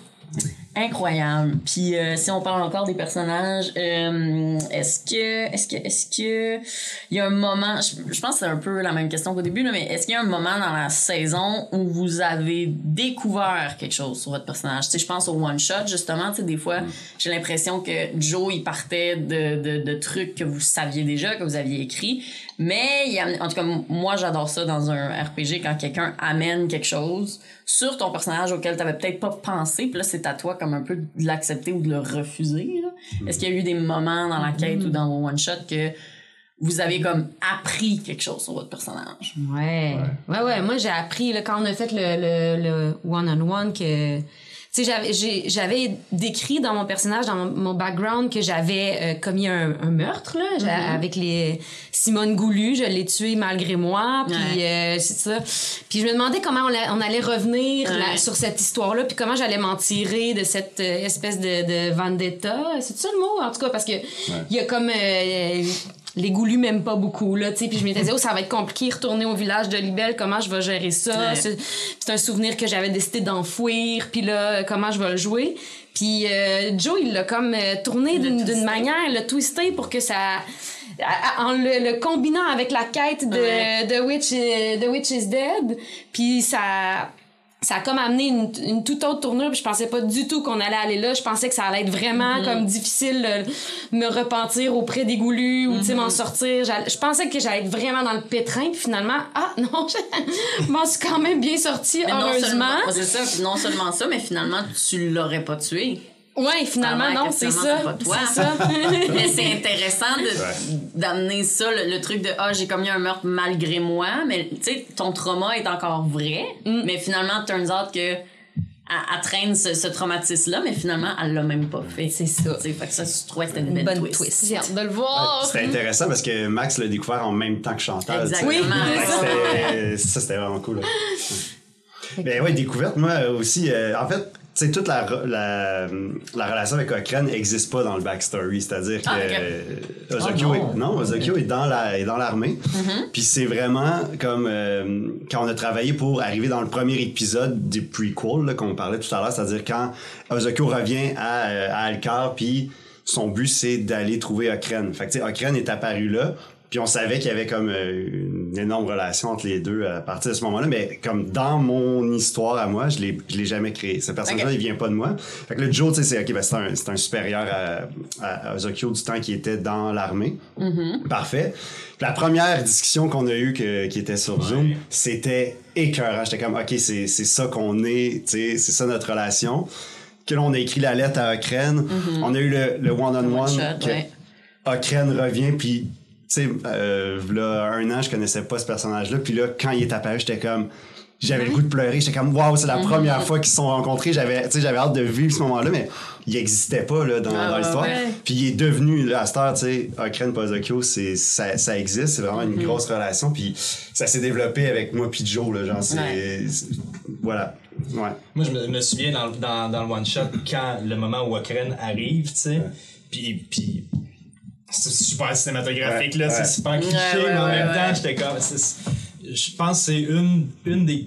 Incroyable. Puis euh, si on parle encore des personnages, euh, est-ce que est-ce que est-ce que il y a un moment, je, je pense que c'est un peu la même question qu'au début là, mais est-ce qu'il y a un moment dans la saison où vous avez découvert quelque chose sur votre personnage? Tu sais, je pense au one shot justement. Tu sais, des fois, j'ai l'impression que Joe il partait de, de de trucs que vous saviez déjà, que vous aviez écrit, mais y a, en tout cas moi j'adore ça dans un RPG quand quelqu'un amène quelque chose sur ton personnage auquel t'avais peut-être pas pensé, puis là c'est à toi comme un peu de l'accepter ou de le refuser. là. Est-ce qu'il y a eu des moments dans la quête ou dans vos one shot que vous avez comme appris quelque chose sur votre personnage? Ouais. Ouais, ouais. Moi, j'ai appris, là, quand on a fait le, le, le one-on-one, que. Tu sais, j'avais, décrit dans mon personnage, dans mon, mon background, que j'avais euh, commis un, un meurtre, là, J'a- avec les Simone Goulu. Je l'ai tué malgré moi, puis euh, c'est ça. Puis je me demandais comment on, la- on allait revenir là, Ouais. sur cette histoire-là, puis comment j'allais m'en tirer de cette euh, espèce de, de vendetta. C'est ça le mot, en tout cas, parce que il y a comme... euh, les goulus m'aiment pas beaucoup là tu sais puis je m'étais dit oh ça va être compliqué retourner au village de Libelle comment je vais gérer ça? Ouais. c'est un souvenir que j'avais décidé d'enfouir puis là comment je vais le jouer? Puis euh, Joe il l'a comme euh, tourné d'une manière il l'a twisté pour que ça en le, le combinant avec la quête de Ouais. de Witch euh, The Witch is Dead puis ça ça a comme amené une, une toute autre tournure puis je pensais pas du tout qu'on allait aller là je pensais que ça allait être vraiment Mm-hmm. comme difficile de me repentir auprès des goulus ou tu sais m'en Mm-hmm. sortir J'allais- je pensais que j'allais être vraiment dans le pétrin puis finalement ah [LAUGHS] non je m'en suis quand même bien sortie Mais non heureusement seulement, c'est ça, non seulement ça, mais finalement, tu l'aurais pas tué. Ouais finalement non c'est ça c'est pas toi? c'est ça [LAUGHS] mais c'est intéressant de- d'amener ça, le, le truc de ah, j'ai commis un meurtre malgré moi, mais tu sais, ton trauma est encore vrai, Mm. mais finalement, turns out que. Elle, elle traîne ce, ce traumatisme-là, mais finalement, elle l'a même pas fait. C'est ça. Fait que ça, je trouvais que c'était une une belle bonne twist. twist J'ai hâte de le voir. C'était intéressant parce que Max l'a découvert en même temps que Chantal. Exactement. Oui, c'était- ça, c'était vraiment cool. là. [LAUGHS] Mais ouais, découverte, moi aussi, euh, en fait, sais, toute la, re- la, la relation avec Cochrane n'existe pas dans le backstory. C'est-à-dire que Ah, euh, Ozokyo, Ah, est, non, Ozokyo est dans la est dans l'armée. Mm-hmm. Puis c'est vraiment comme euh, quand on a travaillé pour arriver dans le premier épisode du prequel là, qu'on parlait tout à l'heure, c'est-à-dire quand Ozokyo revient à, euh, à Alcar, puis son but c'est d'aller trouver Okren. Fait que tu sais, Okren est apparu là. Puis on savait qu'il y avait comme euh, une énorme relation entre les deux à partir de ce moment-là, mais comme dans mon histoire à moi, je l'ai, je l'ai jamais créé. Ce personnage-là, Ok. il vient pas de moi. Fait que le Joe, tu sais, c'est, ok, ben, c'est un, c'est un supérieur à, à, à Ozokyo du temps qui était dans l'armée. Parfait. Puis la première discussion qu'on a eue que- qui était sur Zoom, c'était écœurant. J'étais comme, ok, c'est, c'est ça qu'on est, tu sais, c'est ça notre relation. Que là, on a écrit la lettre à Okren. On a eu le, le one-on-one. One-shot, que- ouais. Okren revient, puis, sais, euh, là, un an, je connaissais pas ce personnage-là, puis là, quand il est apparu, j'étais comme. J'avais le goût de pleurer, j'étais comme waouh, c'est la première fois qu'ils se sont rencontrés, j'avais tu sais j'avais hâte de vivre ce moment-là mais il existait pas là dans, Ah, dans l'histoire. ouais. Puis il est devenu là à cette heure, tu sais, Okren Pozokyo, ça, ça existe, c'est vraiment une Mm-hmm. grosse relation puis ça s'est développé avec moi puis Joe là, genre c'est Ouais. voilà. Ouais. Moi, je me, me souviens dans, le- dans, dans le one-shot, quand le moment où Okren arrive, tu sais, puis puis c'est super cinématographique, Ouais, là, ouais. c'est super cliché, Ouais, ouais, mais en ouais, même ouais. temps, j'étais comme... Je pense que c'est une, une des...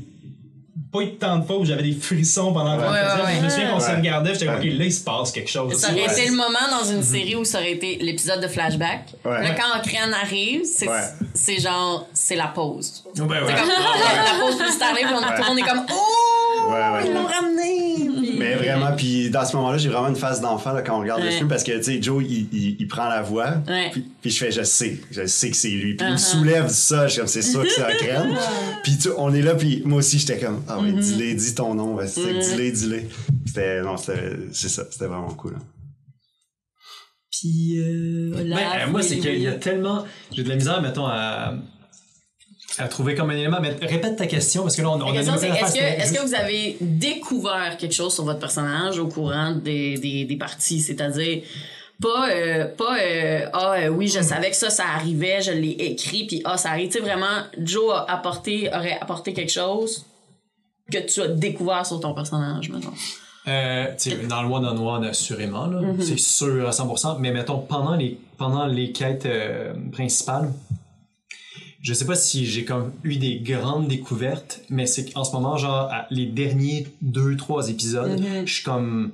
Pas eu tant de fois où j'avais des frissons pendant ouais, Je me souviens qu'on se regardait, j'étais comme, Ouais. OK, là, il se passe quelque chose. Ça aurait été le moment dans une série où ça aurait été l'épisode de flashback. Ouais. Là, quand Okran arrive, c'est genre, c'est la pause. Ouais. C'est comme, la, la pause puis on, tout le monde est comme, oh, Ouais, ouais. ils l'ont ramené. Mais vraiment, puis dans ce moment-là, j'ai vraiment une face d'enfant là, quand on regarde le film parce que, tu sais, Joe, il, il, il prend la voix, Ouais. puis, puis je fais, je sais, je sais que c'est lui. Puis il me Uh-huh. soulève du sol, je suis comme, c'est sûr que [LAUGHS] c'est Okren. puis tu- on est là, puis moi aussi, j'étais comme, ah Mm-hmm. ouais, dis-le, dis ton nom, ouais, c'est- dis-le, dis-le. C'était, non, c'était, c'est ça, c'était vraiment cool. hein. Puis, euh, Ben, euh, moi, c'est oui, qu'il y a tellement. J'ai de la misère, mettons, à, à trouver comme un élément. Mais répète ta question, parce que là, on, on a question, nommé est-ce que, c'était que vous avez découvert quelque chose sur votre personnage au courant des, des, des parties? C'est-à-dire, pas, euh, pas euh, ah euh, oui, je savais que ça, ça arrivait, je l'ai écrit, puis ah, ça arrive. Tu sais, vraiment, Joe a apporté, aurait apporté quelque chose que tu as découvert sur ton personnage, sais, dans le one-on-one, assurément, là, Mm-hmm. c'est sûr à 100%. Mais mettons, pendant les, pendant les quêtes principales, je sais pas si j'ai comme eu des grandes découvertes, mais c'est qu'en ce moment, genre, à les derniers deux, trois épisodes, Mm-hmm. je suis comme.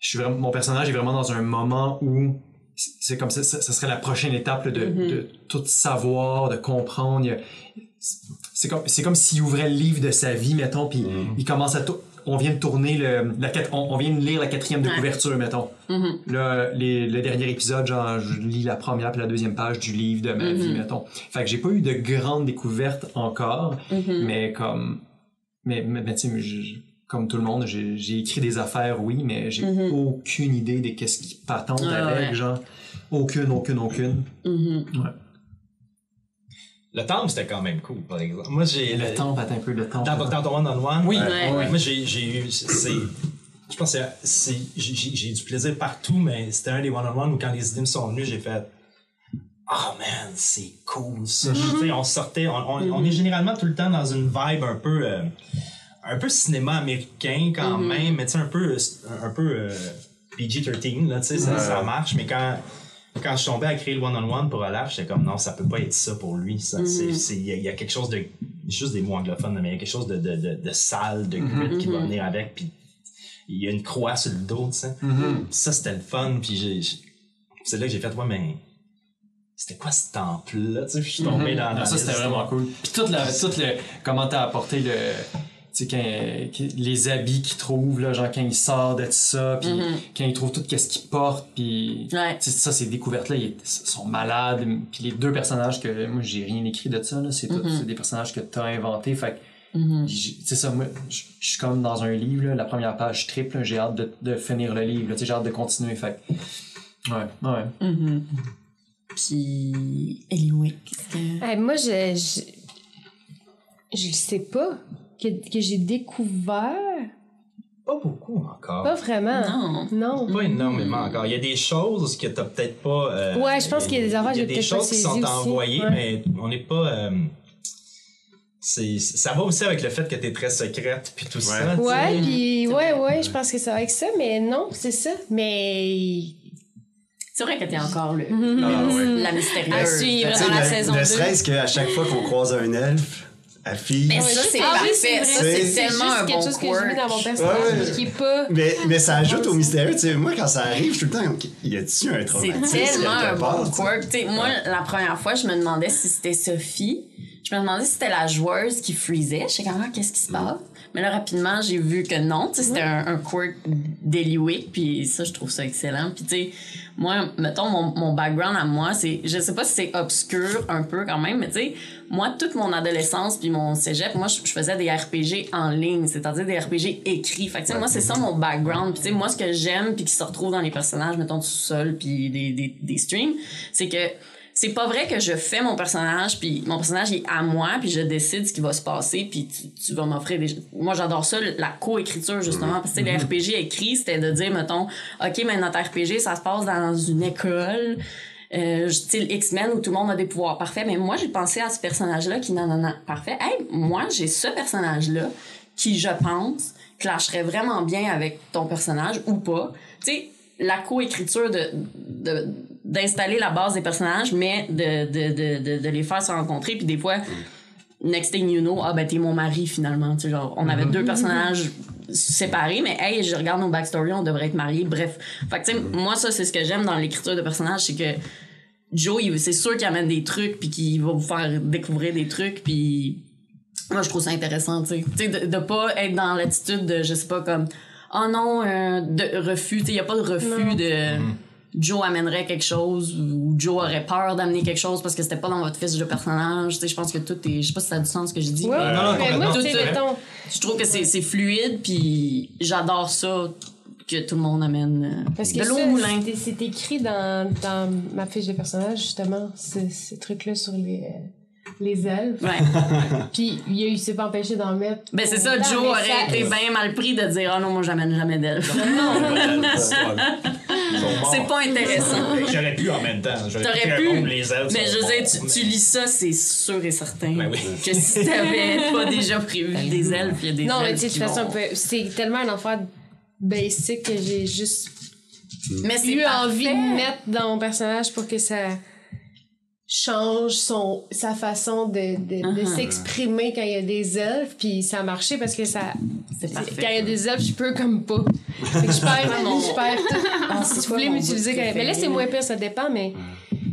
Je suis vraiment, mon personnage est vraiment dans un moment où c'est comme ça, ça, ça serait la prochaine étape là, de, Mm-hmm. de tout savoir, de comprendre. C'est comme, c'est comme s'il ouvrait le livre de sa vie, mettons, puis il commence à tout. On vient de tourner le, la on, on vient de lire la quatrième de Ouais. couverture, mettons. Les, le dernier épisode, genre, je lis la première puis la deuxième page du livre de ma vie, mettons. Fait que j'ai pas eu de grandes découvertes encore, mais comme, mais, mais, mais tu sais, comme tout le monde, j'ai j'ai écrit des affaires, oui, mais j'ai aucune idée de qu'est-ce qui patente Ouais, avec, ouais. genre, aucune, aucune, aucune. Ouais. Le temple, c'était quand même cool, par exemple. Moi, j'ai... Et le temps, attends un peu, le temps. Dans, dans ton one-on-one? Oui. Ouais. Ouais, Moi, j'ai, j'ai eu. C'est. Je pense que. J'ai, j'ai j'ai eu du plaisir partout, mais c'était un des one-on-one où quand les idées me sont venues, j'ai fait. Oh man, c'est cool ça. Tu sais, on sortait. On, on, on est généralement tout le temps dans une vibe un peu. euh, un peu cinéma américain quand même, mais tu sais, un peu. euh, Un peu. euh, PG-13, là, tu sais, ça, ça marche, mais quand. Quand je suis tombé à créer le one-on-one pour Olaf, j'étais comme non, ça peut pas être ça pour lui. Ça, c'est, il y, a- il y a quelque chose de, juste des mots anglophones, mais il y a quelque chose de, de, de, de sale, de grit qui va venir avec, puis il y a une croix sur le dos, tu sais. Ça, c'était le fun, puis c'est là que j'ai fait, ouais, mais c'était quoi ce temple-là, tu sais, je suis tombé dans, dans ça, c'était vraiment cool. Puis tout, la, tout le, comment t'as apporté le, tu tu sais, quand, les habits qu'il trouve, là, genre quand il sort de ça, puis quand il trouve tout ce qu'il porte, puis Ouais. tu ça, ces découvertes-là, ils sont malades. Puis les deux personnages que moi, j'ai rien écrit de ça, là, c'est des personnages que t'as inventés. Fait c'est ça, moi, je suis comme dans un livre, là, la première page triple, j'ai hâte de, de finir le livre, tu j'ai hâte de continuer. Fait que, ouais, ouais. Puis, anyway, qu'est-ce que. Hey, moi, je, je. Je le sais pas. Que, que j'ai découvert? Pas beaucoup encore. Pas vraiment. Non. Non. Pas énormément encore. Il y a des choses que t'as peut-être pas. euh, Ouais, je pense qu'il y a des affaires que Il y a j'ai des peut-être choses qui sont envoyées, Ouais. mais on n'est pas. euh, c'est, ça va aussi avec le fait que t'es très secrète puis tout ça. Ouais, puis C'est ouais, ouais, je pense que ça va avec ça, mais non, c'est ça. Mais. C'est vrai que t'es encore le, Ah, ouais. la À mystérieuse. suivre dans la ne- saison Ne 2. serait-ce qu'à chaque fois qu'on croise un elfe, à fille. Mais ça, c'est Ah oui, parfait. c'est C'est- c'est C'est tellement juste un quelque bon chose que j'ai mis dans mon personnage, Ouais. qui est pas. Mais, mais ça ajoute au mystérieux. Tu sais, moi, quand ça arrive, je suis tout le temps comme, y a-tu un C'est traumatisme? tellement un part, bon quirk. Tu sais, moi, la première fois, je me demandais si c'était Sophie. Je me demandais si c'était la joueuse qui freezait. Je sais quand même qu'est-ce qui se passe? Mais là, rapidement, j'ai vu que non. Tu sais, c'était un, un quirk d'Eliwick. Puis ça, je trouve ça excellent. Puis tu sais, moi, mettons, mon, mon background à moi, c'est... Je sais pas si c'est obscur un peu quand même, mais tu sais, moi, toute mon adolescence puis mon cégep, moi, je, je faisais des RPG en ligne. C'est-à-dire des RPG écrits. Fait que tu sais, moi, c'est ça mon background. Puis tu sais, moi, ce que j'aime puis qui se retrouve dans les personnages, mettons, tout seul puis des, des, des streams, c'est que c'est pas vrai que je fais mon personnage puis mon personnage est à moi puis je décide ce qui va se passer puis tu, tu vas m'offrir des moi j'adore ça la co-écriture justement parce que sais, les RPG écrits c'était de dire mettons OK mais notre RPG ça se passe dans une école euh, style X-Men où tout le monde a des pouvoirs parfaits mais moi j'ai pensé à ce personnage là qui non non parfait. Hey moi j'ai ce personnage là qui je pense clasherait vraiment bien avec ton personnage ou pas. Tu sais la co-écriture de, de d'installer la base des personnages mais de, de, de, de, les faire se rencontrer. Puis des fois next thing you know ah ben t'es mon mari finalement. Tu sais genre on avait deux personnages séparés mais hey je regarde nos backstories on devrait être mariés. Bref. Fait que moi ça c'est ce que j'aime dans l'écriture de personnages c'est que Joe c'est sûr qu'il amène des trucs puis qu'il va vous faire découvrir des trucs puis moi je trouve ça intéressant tu sais. Tu sais, de, de pas être dans l'attitude de je sais pas comme oh non euh, de refus tu sais y a pas de refus de Joe amènerait quelque chose ou Joe aurait peur d'amener quelque chose parce que c'était pas dans votre fiche de personnage tu sais je pense que tout est je sais pas si ça a du sens ce que j'ai dit Ouais, mais non, non, mais moi, je trouve que c'est fluide puis j'adore ça que tout le monde amène euh, Parce que de l'eau moulin. c'est- écrit dans, dans ma fiche de personnage, justement, ce, ce truc-là sur les, euh, les elfes. ouais [LAUGHS] Puis il y a eu, c'est pas empêché d'en mettre. ben c'est ça Joe aurait ça- été bien mal pris de dire oh non moi j'amène jamais d'elfe c'est pas intéressant J'aurais pu en même temps. J'aurais T'aurais pu pu. les elfes. Mais je veux dire, tu, tu lis ça, c'est sûr et certain Ben oui. que si t'avais pas déjà prévu des elfes, il y a des Non, mais tu sais, de toute façon, vont- c'est tellement un affaire basic que j'ai juste Mais eu parfait. envie de mettre dans mon personnage pour que ça change son sa façon de, de, de Uh-huh. s'exprimer quand il y a des elfes puis ça a marché parce que ça parfait. quand il y a des elfes je peux comme pas. Fait que je perds [LAUGHS] je perds tout. Si tu voulais m'utiliser quand mais là c'est moins pire ça dépend mais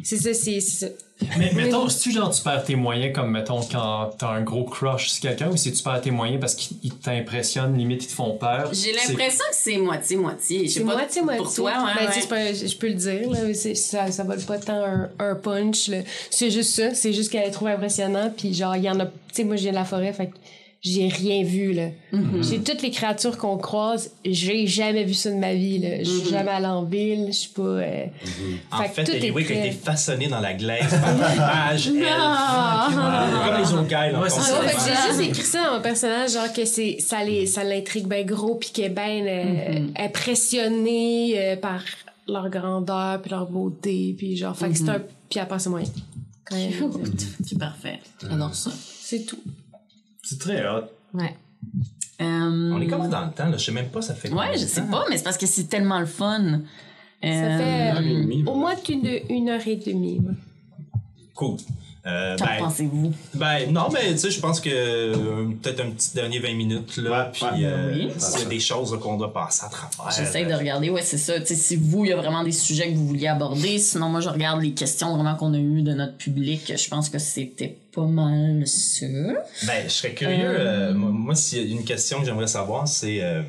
c'est ça c'est c'est ça Mais mettons, si tu genre tu perds tes moyens comme mettons quand t'as un gros crush sur quelqu'un ou si tu perds tes moyens parce qu'ils t'impressionnent, limite ils te font peur. J'ai l'impression que c'est moitié-moitié. C'est pas moitié moitié Pour toi, ouais, Ben, ouais. tu sais, c'est pas- je peux le dire là, mais c'est- ça ça vole pas tant un, un punch là. c'est juste ça c'est juste qu'elle est trop impressionnant puis genre il y en a tu sais moi je viens de la forêt fait que j'ai rien vu là Mm-hmm. j'ai toutes les créatures qu'on croise j'ai jamais vu ça de ma vie là je Mm-hmm. suis jamais allée en ville je suis pas euh, En fait tout est a été façonné dans la glaise par une page elfe. Comme les Okai, là. Ouais, j'ai juste écrit ça dans mon personnage, genre que c'est ça les ça l'intrigue bien gros puis qu'elle est bien euh, impressionnée euh, par leur grandeur puis leur beauté puis genre fait que c'est un puis elle passe moyen. Quand même. C'est parfait. J'adore ça. C'est tout. C'est très hot. Ouais. Euh, On est comment dans le temps, là? Je sais même pas, ça fait Ouais, je sais temps? pas, mais c'est parce que c'est tellement le fun. Ça Euh, fait heure et demie, au moins une, une heure et demie. ouais. Cool. Euh, Qu'en ben, pensez-vous? ben, non, mais tu sais, je pense que euh, peut-être un petit dernier 20 minutes, là, puis ouais. euh, Oui. s'il y a des choses qu'on doit passer à travers. J'essaie de regarder, ouais, c'est ça. Tu sais, si vous, il y a vraiment des sujets que vous vouliez aborder. Sinon, moi, je regarde les questions vraiment qu'on a eues de notre public. Je pense que c'était pas mal ça. Ben, je serais curieux. euh, moi, moi, s'il y a une question que j'aimerais savoir, c'est euh,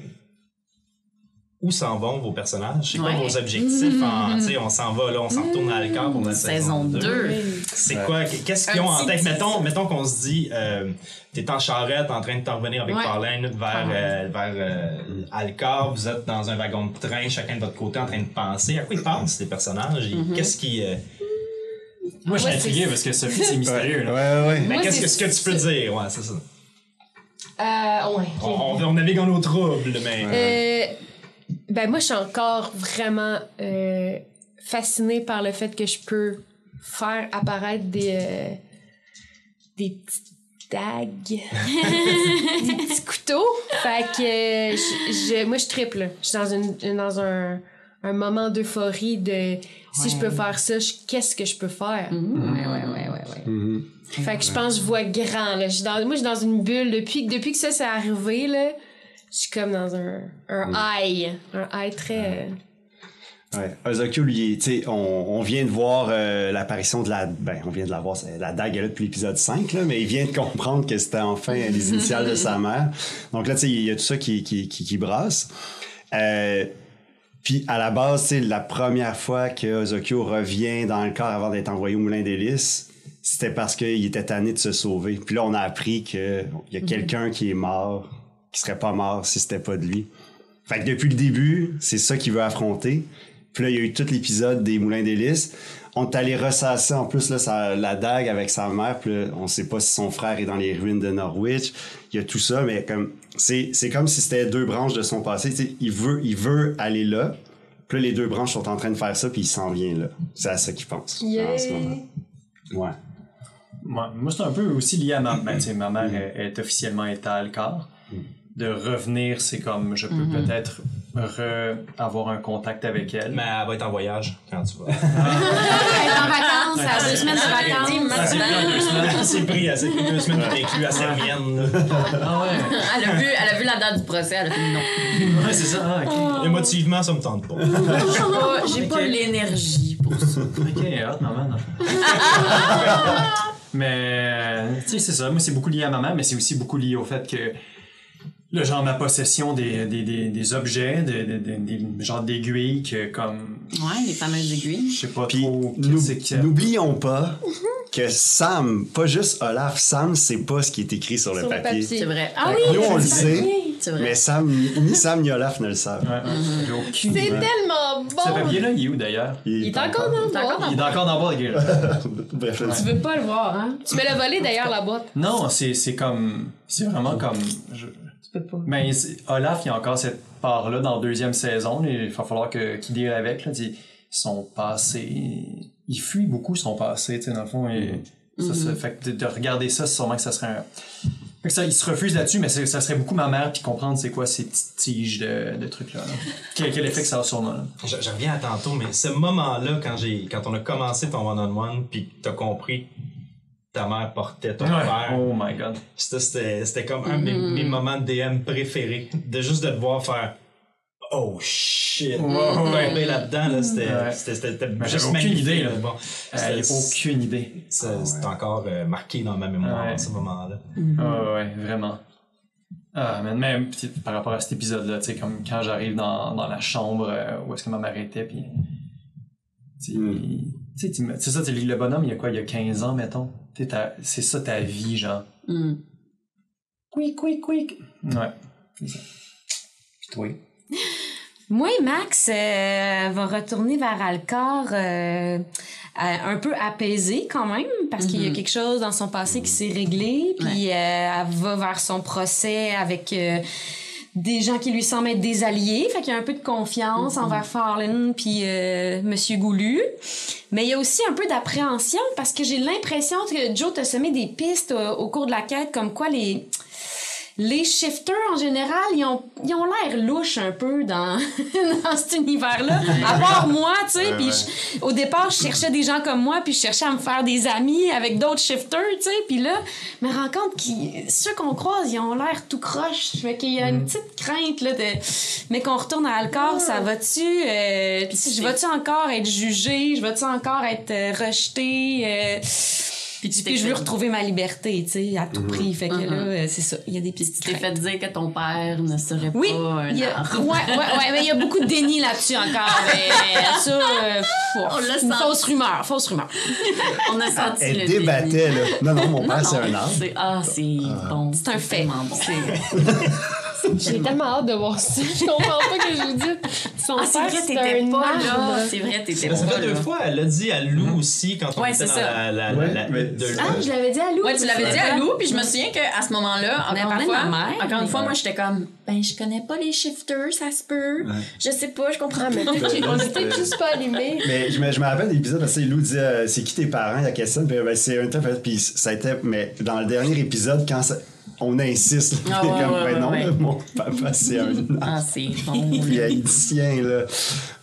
où s'en vont vos personnages? C'est quoi Ouais. vos objectifs? En, sais, on s'en va là, on s'en retourne à l'écart pour la Saison 2. C'est quoi? Qu'est-ce qu'ils ont en tête? Mettons, mettons qu'on se dit, euh, t'es en charrette en train de t'en revenir avec Ouais. Pauline vers, euh, vers euh, Alcor, vous êtes dans un wagon de train, chacun de votre côté en train de penser. À quoi ils pensent, les personnages? Mm-hmm. Qu'est-ce qui. euh, Moi, je suis intrigué parce que Sophie, c'est mystérieux. Ouais, là. ouais, ouais. Moi, qu'est-ce que, c'est- ce que tu peux dire? Ouais, c'est ça. Euh, ouais. On, on, on navigue en eau trouble, mais. Euh, ben moi, je suis encore vraiment euh, fascinée par le fait que je peux faire apparaître des, euh, des petites dagues, [LAUGHS] des petits couteaux. Fait que euh, je, je- moi, je triple. Je suis dans, une, dans un, un moment d'euphorie de si je peux faire ça, qu'est-ce que je peux faire? Ouais, ouais, ouais, ouais, ouais. Mhm. Fait que je pense que je vois grand. Là. Je suis dans, moi, je suis dans une bulle. Depuis, que- depuis que ça s'est arrivé, là, je suis comme dans un, un high. Un high très... euh, Ouais. Ozokyo, lui, on, on vient de voir euh, l'apparition de la. Ben, on vient de la voir, c'est la dague est là depuis l'épisode 5, là, mais il vient de comprendre que c'était enfin [LAUGHS] les initiales de sa mère. Donc là, tu sais, il y a tout ça qui, qui, qui, qui brasse. Euh, puis à la base, tu sais, la première fois que Ozokyo revient dans le corps avant d'être envoyé au moulin d'hélice, c'était parce qu'il était tanné de se sauver. Puis là, on a appris qu'il y a quelqu'un qui est mort, qui serait pas mort si c'était pas de lui. Fait que depuis le début, c'est ça qu'il veut affronter. Puis là, il y a eu tout l'épisode des Moulins d'Hélice. On est allé ressasser en plus là, sa- la dague avec sa mère. Puis là, on sait pas si son frère est dans les ruines de Norwich. Il y a tout ça, mais comme c'est, c'est comme si c'était deux branches de son passé. Il veut, il veut aller là. Puis là, les deux branches sont en train de faire ça, puis il s'en vient là. C'est à ça qu'il pense en ce moment. Ouais. Moi, moi, c'est un peu aussi lié à ma, ben, tu sais, ma mère est, est officiellement état à. De revenir, c'est comme je peux peut-être re- avoir un contact avec elle. Mais elle va être en voyage quand tu vas. [LAUGHS] être en vacances, à deux semaines de vacances. Ah, c'est bien deux semaines. c'est pris, elle s'est pris deux semaines inclus à Servienne. Ah ouais. Elle a, vu, elle a vu la date du procès, elle a fait non. Ouais, c'est ça. Ah, ok. Émotivement, ça me tente pas. J'ai pas, l'énergie pour ça. Ok, hot, maman. non. [LAUGHS] mais, tu sais, c'est ça. Moi, c'est beaucoup lié à ma mère, mais c'est aussi beaucoup lié au fait que, le genre, ma possession des, des, des, des objets, des, des, des, des genres d'aiguilles que, comme, Ouais, les fameuses aiguilles. je sais pas Puis trop, nous- qu'est-ce que- n'oublions pas que Sam, pas juste Olaf, Sam, c'est pas ce qui est écrit sur le Sur le papier. papier. C'est vrai. Ah oui, nous, on le sait, mais Sam, ni Sam ni Olaf ne le savent. Ouais, ouais, aucune C'est tellement Ce bon! papier-là, il est où d'ailleurs? Il est encore dans le boîte. Il est encore dans le bas, le gars. Bref, Tu veux pas le voir, hein? Tu me l'as volé d'ailleurs, la boîte. Non, c'est c'est comme. C'est vraiment comme. je- peux pas. Ben, Olaf, il y a encore cette part-là dans la deuxième saison. Il va falloir que- qu'il deal avec. Là, son passé. Il fuit beaucoup son passé, tu sais, dans le fond. Et ça, ça fait que de, de regarder ça, sûrement que ça serait un. Fait que ça, il se refuse là-dessus, mais ça serait beaucoup ma mère, puis comprendre c'est quoi ces petites tiges de, de trucs-là. là. Quel, quel effet que ça a sur moi. Je, je reviens à tantôt, mais ce moment-là, quand j'ai, quand on a commencé ton one-on-one, puis que t'as compris ta mère portait ton Ouais. père, Oh my god. c'était, c'était comme un de mes, mes moments de DM préférés. De juste de te voir faire Oh shit! Wow. Tomber là-dedans, là, c'était, Ouais. c'était, juste aucune magnifique, idée, là. Bon, Euh, aucune idée. c'est, c'est encore euh, marqué dans ma mémoire, Ouais. ce moment-là. Ah ouais, vraiment. Ah, mais même par rapport à cet épisode-là, tu sais, comme quand j'arrive dans, dans la chambre euh, où est-ce que ma mère était, puis. Tu sais, il- tu sais, tu me- c'est ça, le bonhomme, il y a quoi, il y a 15 ans, mettons? C'est ça ta vie, genre. Hmm. Quick, quick, quick. Ouais, c'est ça. Puis toi? Moi, Max euh, va retourner vers Alcor euh, euh, un peu apaisé quand même, parce qu'il y a quelque chose dans son passé qui s'est réglé, puis euh, elle va vers son procès avec euh, des gens qui lui semblent être des alliés, fait qu'il y a un peu de confiance envers Farlin puis euh, Monsieur Goulu. Mais il y a aussi un peu d'appréhension parce que j'ai l'impression que Joe t'a semé des pistes euh, au cours de la quête comme quoi les les shifters, en général, ils ont, ils ont l'air louches un peu dans, [LAUGHS] dans cet univers-là. À part moi, tu sais. Ouais, Puis ouais. au départ, je cherchais des gens comme moi, puis je cherchais à me faire des amis avec d'autres shifters, tu sais. Puis là, je me rends compte que ceux qu'on croise, ils ont l'air tout croche. Fait qu'il y a une petite crainte, là, de... Mais qu'on retourne à Alcor, ça va-tu... Euh, puis je vais-tu encore être jugé? Je vais-tu encore être euh, rejeté? Euh, Puis tu t'es puis je veux retrouver ma liberté, tu sais, à tout prix. Fait que là, euh, c'est ça. Il y a des Puis petites tu t'es fait dire que ton père ne serait Oui, pas un arbre. ouais, ouais, ouais, mais il y a beaucoup de déni là-dessus encore. [LAUGHS] Mais ça, euh, On une senti. fausse rumeur, fausse rumeur. [LAUGHS] On a senti Elle le débattait, là. Non, non, mon père, c'est un arbre. c'est- Ah, c'est bon. C'est un fait. bon. [LAUGHS] J'ai tellement hâte de voir ça. Je comprends pas que je vous dis. Son Ah, c'est vrai, c'est t'étais pas là. C'est vrai, t'étais Ça pas fait deux là. fois, elle l'a dit à Lou aussi quand on Ouais, était c'est dans ça. la, la, Ouais, de. Ah, je l'avais dit à Lou. Ouais, tu l'avais dit à Lou, puis je me souviens qu'à ce moment-là, avait encore parlé une de fois, ma mère, encore une fois, moi, j'étais comme, ben, je connais pas les shifters, ça se peut. Je sais pas, je comprends Ah, mais pas. qu'on était juste pas allumés. [LAUGHS] Mais je me, je me rappelle de l'épisode parce que Lou disait euh, c'est qui tes parents, la question, puis ben, c'est un temps, puis ça a été, mais dans le dernier épisode, quand ça- on insiste, Ah, ouais, [LAUGHS] comme, ouais, ben ouais, non, ouais. mon papa, c'est un [LAUGHS] Ah, c'est bon. [LAUGHS] puis haïtien, là.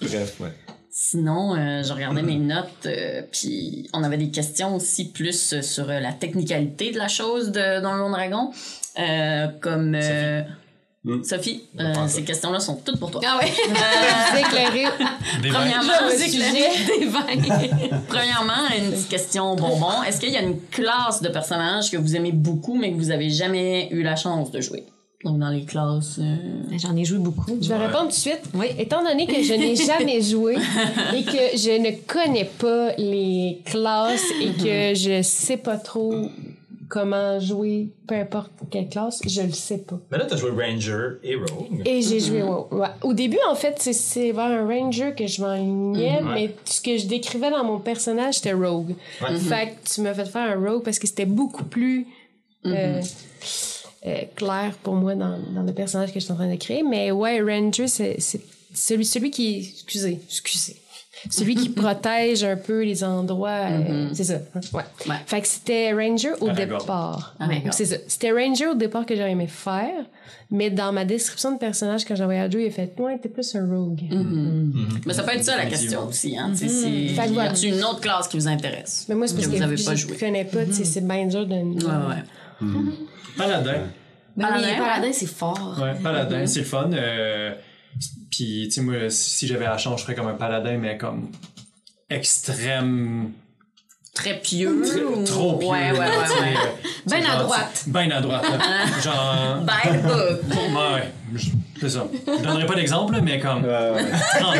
Bref, ouais. Sinon, euh, je regardais mes notes, euh, puis on avait des questions aussi plus euh, sur euh, la technicalité de la chose de Donjon Dragon. Euh, comme euh, Sophie, euh, ces questions-là sont toutes pour toi. Ah ouais. [LAUGHS] Vous éclairer. Des. Premièrement, Je vous suis éclairez des vins. Premièrement, [LAUGHS] une petite question bonbon. Est-ce qu'il y a une classe de personnages que vous aimez beaucoup, mais que vous avez jamais eu la chance de jouer? Donc, dans les classes. euh, J'en ai joué beaucoup. Je vais répondre tout de suite. Oui. Étant donné que je n'ai jamais [LAUGHS] joué et que je ne connais pas les classes et que je sais pas trop comment jouer, peu importe quelle classe, je le sais pas. Mais là, t'as joué Ranger et Rogue. Et j'ai joué au, ouais. Au début, en fait, c'est- c'est vers un ranger que je m'enlignais, Mhm. mais ce que je décrivais dans mon personnage, c'était rogue. Ouais. Fait que tu m'as fait faire un rogue parce que c'était beaucoup plus euh, euh, clair pour moi dans, dans le personnage que je suis en train de créer. Mais ouais, ranger, c'est c'est celui, celui qui... Excusez, excusez. Celui qui protège un peu les endroits. euh, c'est ça. hein, Ouais. Ouais. Fait que c'était Ranger au Aragorn. départ. C'est ça. C'était Ranger au départ que j'aurais aimé faire. Mais dans ma description de personnage, quand j'ai envoyé à Joe, il a fait Ouais, t'es plus un rogue. Mais ça peut être ça la question aussi. Hein. Fait que Y voilà. une autre classe qui vous intéresse? Mais moi, c'est parce que que, vous avez je pas joué. connais pas, c'est bien dur de. Ouais, ouais. Paladin. Ben oui, Paladin, Paladin, c'est fort. Ouais, paladin, c'est fun. Euh, Puis, tu sais, moi, si j'avais la chance, je ferais comme un paladin, mais comme extrême. Très pieux. ou- Trop pieux. Ouais, ouais, ouais. tu sais, ouais. Ben à droite. Ben à droite. Genre. Book. [LAUGHS] Ouais, C'est ça. Je donnerai pas d'exemple, mais comme. Euh.